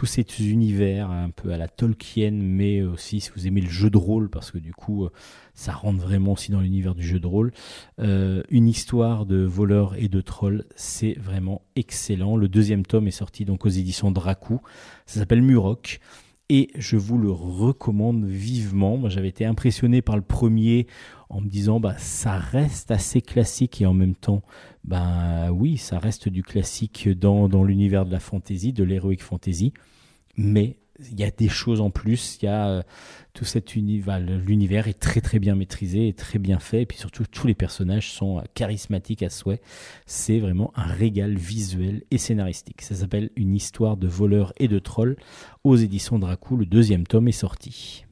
A: tous ces univers un peu à la Tolkien, mais aussi si vous aimez le jeu de rôle, parce que du coup, euh, ça rentre vraiment aussi dans l'univers du jeu de rôle. Euh, une histoire de voleurs et de trolls, c'est vraiment excellent. Le deuxième tome est sorti donc aux éditions Dracou. Ça s'appelle Murok. Et je vous le recommande vivement. Moi, j'avais été impressionné par le premier en me disant, bah, ça reste assez classique et en même temps, bah oui, ça reste du classique dans, dans l'univers de la fantasy, de l'heroic fantasy. Mais il y a des choses en plus. Il y a euh, tout cet univers. L'univers est très très bien maîtrisé et très bien fait. Et puis surtout, tous les personnages sont euh, charismatiques à souhait. C'est vraiment un régal visuel et scénaristique. Ça s'appelle Une histoire de voleurs et de trolls aux éditions Dracou. Le deuxième tome est sorti.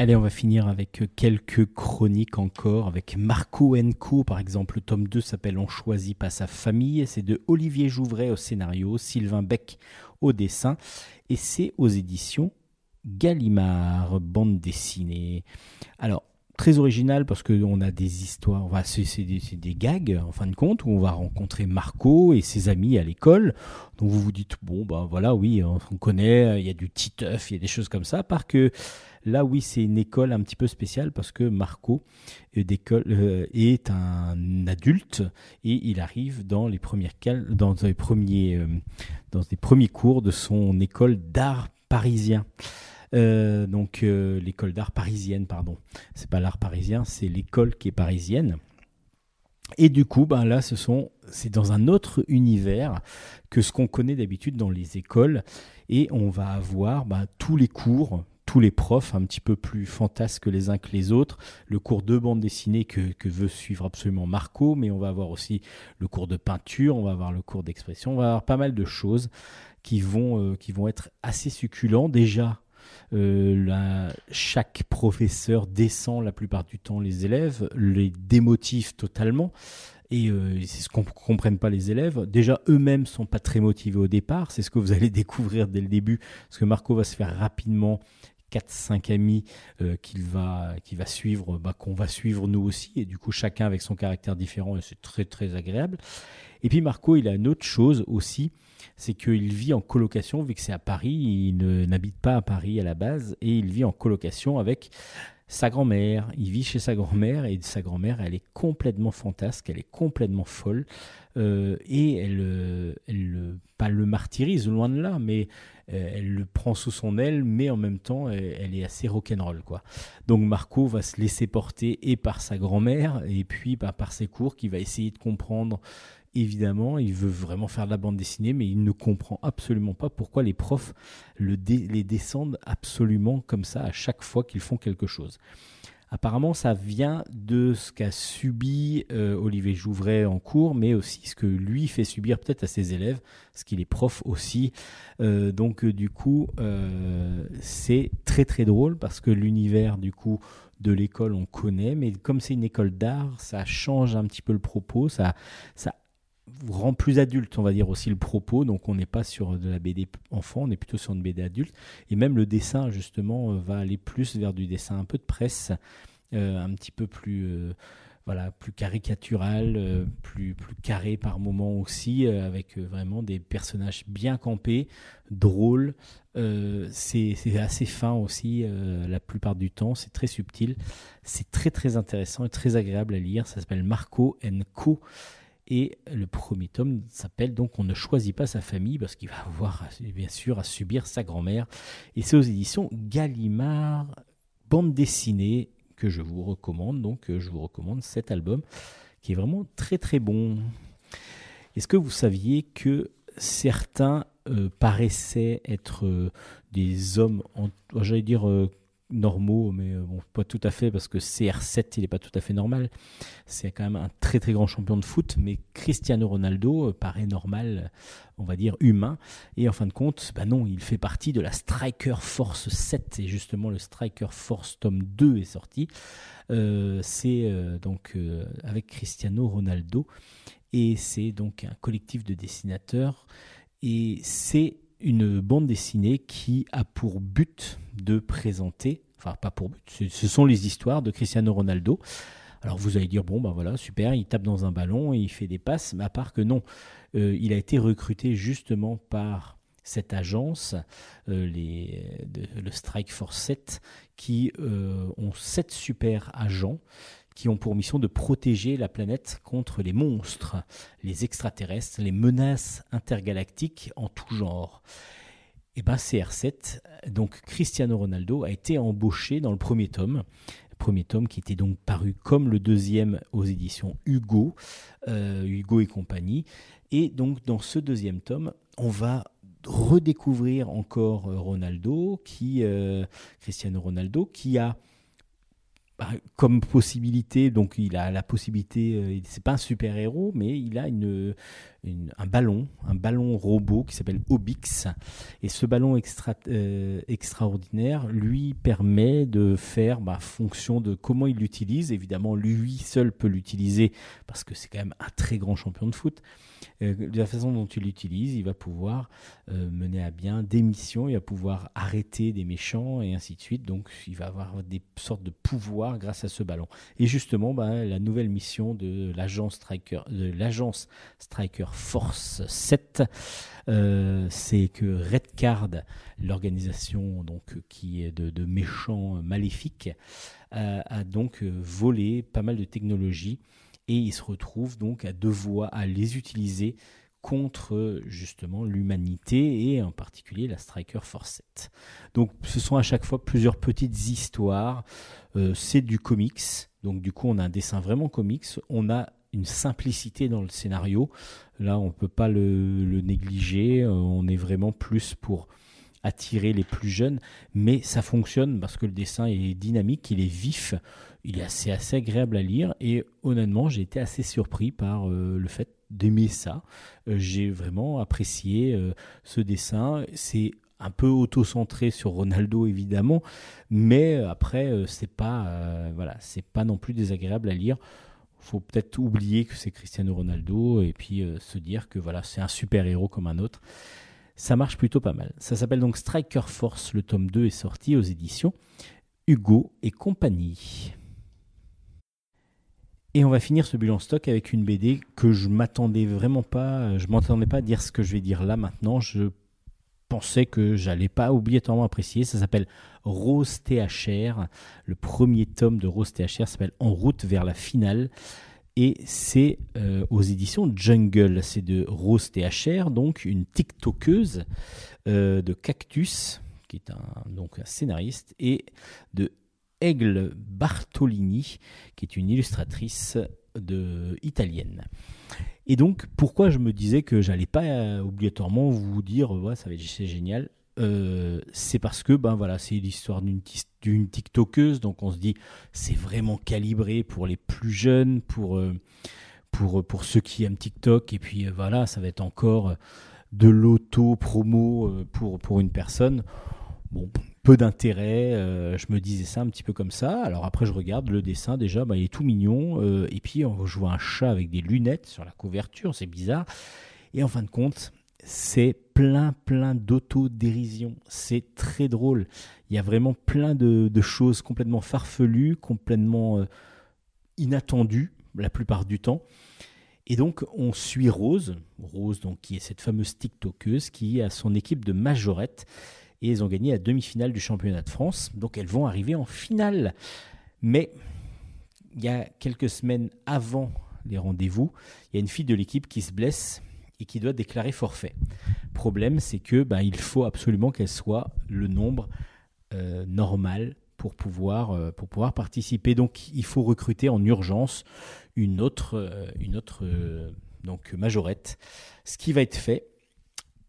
A: Allez, on va finir avec quelques chroniques encore, avec Marco Enco, par exemple. Le tome 2 s'appelle On choisit pas sa famille. C'est de Olivier Jouvray au scénario, Sylvain Beck au dessin. Et c'est aux éditions Gallimard, bande dessinée. Alors, très original parce qu'on a des histoires, c'est des, des gags en fin de compte, où on va rencontrer Marco et ses amis à l'école. Donc vous vous dites, bon, bah voilà, oui, on, on connaît, il y a du titeuf, il y a des choses comme ça. Par que là, oui, c'est une école un petit peu spéciale parce que Marco euh, euh, est un adulte et il arrive euh, dans les premiers cours de son école d'art parisien. Donc l'école d'art parisienne, pardon. C'est pas l'art parisien, c'est l'école qui est parisienne. Et du coup, ben là, ce sont, c'est dans un autre univers que ce qu'on connaît d'habitude dans les écoles, et on va avoir ben, tous les cours, tous les profs un petit peu plus fantasques les uns que les autres, le cours de bande dessinée que, veut suivre absolument Marco, mais on va avoir aussi le cours de peinture, on va avoir le cours d'expression, on va avoir pas mal de choses qui vont, euh, qui vont être assez succulents. Déjà, euh, chaque professeur descend la plupart du temps les élèves, les démotive totalement. Et euh, c'est ce qu'on ne comprennent pas les élèves. Déjà, eux-mêmes sont pas très motivés au départ. C'est ce que vous allez découvrir dès le début. Parce que Marco va se faire rapidement 4-5 amis euh, qu'il va, qu'il va suivre, bah, qu'on va suivre nous aussi. Et du coup, chacun avec son caractère différent. Et c'est très, très agréable. Et puis Marco, il a une autre chose aussi c'est qu'il vit en colocation, vu que c'est à Paris, il n'habite pas à Paris à la base, et il vit en colocation avec sa grand-mère. Il vit chez sa grand-mère, et sa grand-mère, elle est complètement fantasque, elle est complètement folle, et elle, euh, elle, euh, pas le martyrise, loin de là, mais euh, elle le prend sous son aile, mais en même temps, elle, est assez rock'n'roll, quoi. Donc Marco va se laisser porter et par sa grand-mère, et puis bah, par ses cours, qui va essayer de comprendre évidemment, il veut vraiment faire de la bande dessinée, mais il ne comprend absolument pas pourquoi les profs les descendent absolument comme ça à chaque fois qu'ils font quelque chose. Apparemment, ça vient de ce qu'a subi euh, Olivier Jouvray en cours, mais aussi ce que lui fait subir peut-être à ses élèves, parce qu'il est prof aussi. Euh, donc, euh, du coup, c'est très très drôle parce que l'univers, du coup, de l'école, on connaît, mais comme c'est une école d'art, ça change un petit peu le propos, ça, ça rend plus adulte, on va dire aussi le propos. Donc on n'est pas sur de la BD enfant, on est plutôt sur une BD adulte. Et même le dessin, justement, euh, va aller plus vers du dessin un peu de presse, euh, un petit peu plus, euh, voilà, plus caricatural, plus, plus carré par moment aussi, avec vraiment des personnages bien campés, drôles. C'est assez fin aussi la plupart du temps, c'est très subtil. C'est très très intéressant et très agréable à lire. Ça s'appelle Marco Co. Et le premier tome s'appelle donc On ne choisit pas sa famille parce qu'il va avoir bien sûr à subir sa grand-mère. Et c'est aux éditions Gallimard, bande dessinée que je vous recommande. Donc euh, je vous recommande cet album qui est vraiment très très bon. Est-ce que vous saviez que certains euh, paraissaient être euh, des hommes, j'allais dire normaux, mais euh, bon, pas tout à fait parce que CR7 il n'est pas tout à fait normal. C'est quand même un très très grand champion de foot, mais Cristiano Ronaldo euh, paraît normal, on va dire humain. Et en fin de compte, bah non, il fait partie de la Striker Force 7. Et justement, le Striker Force tome 2 est sorti. Euh, c'est donc avec Cristiano Ronaldo. Et c'est donc un collectif de dessinateurs. Et c'est une bande dessinée qui a pour but de présenter, enfin pas pour but, ce- sont les histoires de Cristiano Ronaldo. Alors vous allez dire, bon ben voilà, super, il tape dans un ballon et il fait des passes, mais à part que non, Euh, il a été recruté justement par cette agence, euh, le Strike Force 7, qui euh, ont sept super agents qui ont pour mission de protéger la planète contre les monstres, les extraterrestres, les menaces intergalactiques en tout genre. Et ben CR7, donc Cristiano Ronaldo, a été embauché dans le premier tome Premier tome qui était donc paru comme le deuxième aux éditions Hugo, euh, Hugo et compagnie. Et donc dans ce deuxième tome, on va redécouvrir encore Ronaldo, qui, euh, Cristiano Ronaldo, qui a comme possibilité, donc il a la possibilité, euh, c'est pas un super héros, mais il a une, un ballon, un ballon robot qui s'appelle Obix. Et ce ballon euh, extraordinaire lui permet de faire, bah, fonction de comment il l'utilise. Évidemment, lui seul peut l'utiliser parce que c'est quand même un très grand champion de foot. Euh, de la façon dont il l'utilise, il va pouvoir euh, mener à bien des missions, il va pouvoir arrêter des méchants et ainsi de suite. Donc il va avoir des sortes de pouvoirs grâce à ce ballon. Et justement, bah, la nouvelle mission de l'agence Striker, de l'agence Striker Force 7, euh, c'est que Redcard, l'organisation donc qui est de, méchants maléfiques, a donc volé pas mal de technologies et il se retrouve donc à devoir à les utiliser contre justement l'humanité et en particulier la Striker Force 7. Donc ce sont à chaque fois plusieurs petites histoires. Euh, c'est du comics, donc du coup on a un dessin vraiment comics. On a une simplicité dans le scénario. Là on ne peut pas le, négliger. Euh, on est vraiment plus pour attirer les plus jeunes, mais ça fonctionne parce que le dessin est dynamique, il est vif, il est assez, agréable à lire et honnêtement j'ai été assez surpris par euh, le fait d'aimer ça. Euh, j'ai vraiment apprécié ce dessin. C'est un peu auto-centré sur Ronaldo évidemment, mais après c'est pas voilà c'est pas non plus désagréable à lire. Faut peut-être oublier que c'est Cristiano Ronaldo et puis euh, se dire que voilà c'est un super héros comme un autre. Ça marche plutôt pas mal. Ça s'appelle donc Striker Force. Le tome 2 est sorti aux éditions Hugo et compagnie. Et on va finir ce bilan stock avec une BD que je m'attendais vraiment pas. Je m'attendais pas à dire ce que je vais dire là maintenant. Je pensais que j'allais pas obligatoirement apprécier. Ça s'appelle Rose THR. Le premier tome de Rose THR s'appelle En route vers la finale. Et c'est euh, aux éditions Jungle. C'est de Rose THR, donc une TikTokeuse euh, de Cactus, qui est un, donc un scénariste, et de Aigle Bartolini, qui est une illustratrice de, italienne. Et donc, pourquoi je me disais que j'allais pas euh, obligatoirement vous dire, ouais, ça va être génial euh, c'est parce que ben voilà, c'est l'histoire d'une d'une TikTokeuse, donc on se dit c'est vraiment calibré pour les plus jeunes, pour euh, pour pour ceux qui aiment TikTok, et puis voilà, ça va être encore de l'auto promo euh, pour pour une personne. Bon, peu d'intérêt, euh, je me disais ça un petit peu comme ça. Alors après, je regarde le dessin, déjà, bah, il est tout mignon. euh, et puis, on joue un chat avec des lunettes sur la couverture, c'est bizarre. Et en fin de compte, c'est plein, plein d'autodérision. C'est très drôle. Il y a vraiment plein de, choses complètement farfelues, complètement euh, inattendues, la plupart du temps. Et donc, on suit Rose, Rose, donc, qui est cette fameuse TikTokeuse, qui a son équipe de majorette et ils ont gagné la demi-finale du championnat de France. Donc elles vont arriver en finale. Mais il y a quelques semaines avant les rendez-vous, il y a une fille de l'équipe qui se blesse et qui doit déclarer forfait. Problème, c'est que bah, il faut absolument qu'elle soit le nombre euh, normal pour pouvoir, euh, pour pouvoir participer. Donc il faut recruter en urgence une autre, euh, une autre donc, majorette, ce qui va être fait.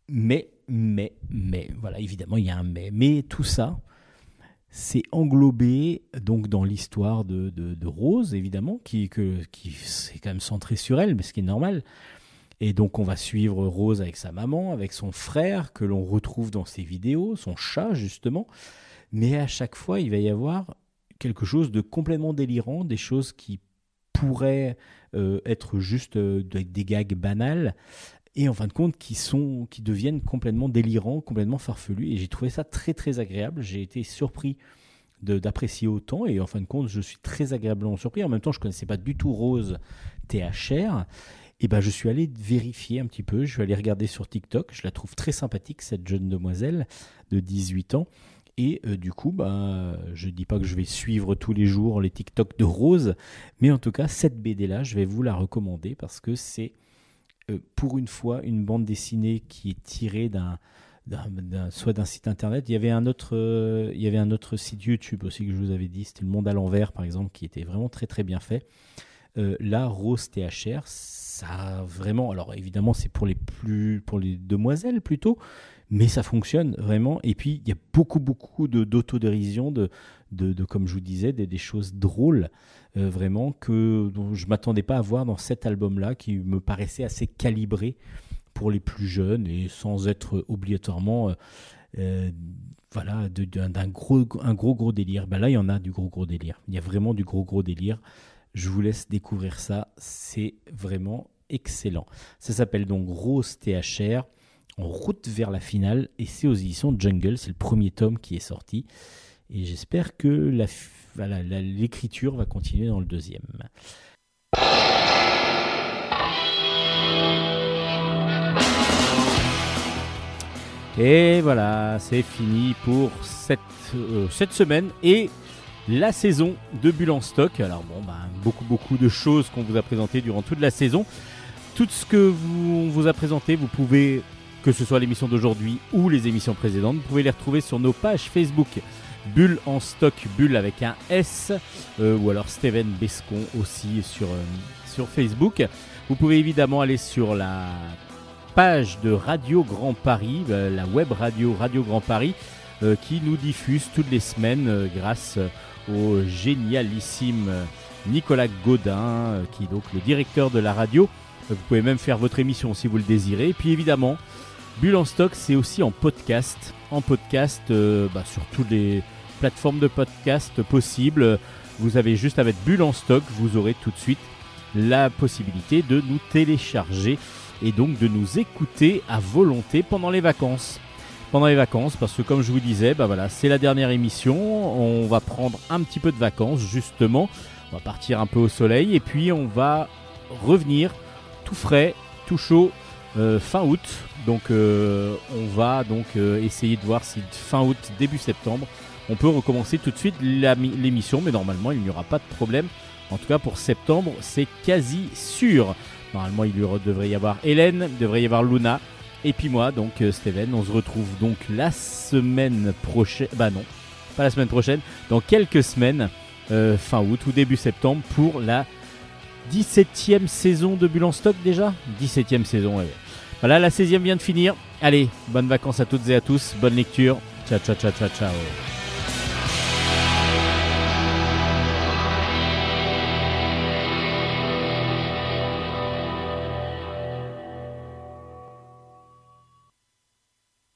A: Mais, mais, mais, voilà, évidemment, il y a un mais. Mais tout ça, c'est englobé donc dans l'histoire de, de, Rose, évidemment, qui, que, qui c'est quand même centré sur elle, mais ce qui est normal. Et donc, on va suivre Rose avec sa maman, avec son frère, que l'on retrouve dans ses vidéos, son chat, justement. Mais à chaque fois, il va y avoir quelque chose de complètement délirant, des choses qui pourraient euh, être juste euh, des des gags banals, et en fin de compte qui sont qui deviennent complètement délirants, complètement farfelus. Et j'ai trouvé ça très très agréable, j'ai été surpris d'apprécier autant. Et en fin de compte je suis très agréablement surpris. En même temps je connaissais pas du tout Rose THR et ben je suis allé vérifier un petit peu, je suis allé regarder sur TikTok, je la trouve très sympathique cette jeune demoiselle de 18 ans. Et euh, du coup, bah, je dis pas que je vais suivre tous les jours les TikTok de Rose, mais en tout cas, cette BD-là, je vais vous la recommander parce que c'est pour une fois une bande dessinée qui est tirée soit d'un site internet. Il y avait un autre, euh, il y avait un autre site YouTube aussi que je vous avais dit. C'était le Monde à l'envers, par exemple, qui était vraiment très très bien fait. Euh, là, Rose THR, ça vraiment. Alors évidemment, c'est pour les plus, pour les demoiselles plutôt, mais ça fonctionne vraiment. Et puis il y a beaucoup beaucoup de d'autodérision, de, de, comme je vous disais, des choses drôles, euh, vraiment que dont je m'attendais pas à voir dans cet album-là, qui me paraissait assez calibré pour les plus jeunes et sans être obligatoirement. euh, euh, voilà, d'un gros, un gros gros délire. Ben là, il y en a du gros gros délire. Il y a vraiment du gros gros délire. Je vous laisse découvrir ça. C'est vraiment excellent. Ça s'appelle donc Rose THR, en route vers la finale, et c'est aux éditions Jungle. C'est le premier tome qui est sorti. Et j'espère que la- l'écriture va continuer dans le deuxième. Et voilà, c'est fini pour cette, euh, semaine et la saison de Bulle en stock. Alors bon, ben, beaucoup beaucoup de choses qu'on vous a présentées durant toute la saison. Tout ce que vous, on vous a présenté, vous pouvez, que ce soit l'émission d'aujourd'hui ou les émissions précédentes, vous pouvez les retrouver sur nos pages Facebook. Bulle en stock, Bulle avec un S, euh, ou alors Steven Bescon aussi sur, euh, sur Facebook. Vous pouvez évidemment aller sur la page de Radio Grand Paris, euh, la web radio Radio Grand Paris, qui nous diffuse toutes les semaines grâce au génialissime Nicolas Godin, qui est donc le directeur de la radio. Vous pouvez même faire votre émission si vous le désirez. Et puis évidemment, Bulle en stock, c'est aussi en podcast. En podcast euh, bah, sur toutes les plateformes de podcast possibles. Vous avez juste à mettre Bulle en stock, vous aurez tout de suite la possibilité de nous télécharger et donc de nous écouter à volonté pendant les vacances. Pendant les vacances, parce que comme je vous disais, bah voilà, c'est la dernière émission. On va prendre un petit peu de vacances, justement. On va partir un peu au soleil et puis on va revenir tout frais, tout chaud, euh, fin août. Donc euh, on va donc euh, essayer de voir si fin août, début septembre, on peut recommencer tout de suite l'émission, mais normalement il n'y aura pas de problème. En tout cas pour septembre, c'est quasi sûr. Normalement il devrait y avoir Hélène, il devrait y avoir Luna, et puis moi, donc euh, Steven. On se retrouve donc la semaine prochaine. Bah non, pas la semaine prochaine, dans quelques semaines, fin août ou début septembre, pour la 17e saison de Bulle en stock déjà? 17e saison, ouais. Voilà, la 16e vient de finir. Allez, bonnes vacances à toutes et à tous, bonne lecture. Ciao, ciao, ciao, ciao, ciao.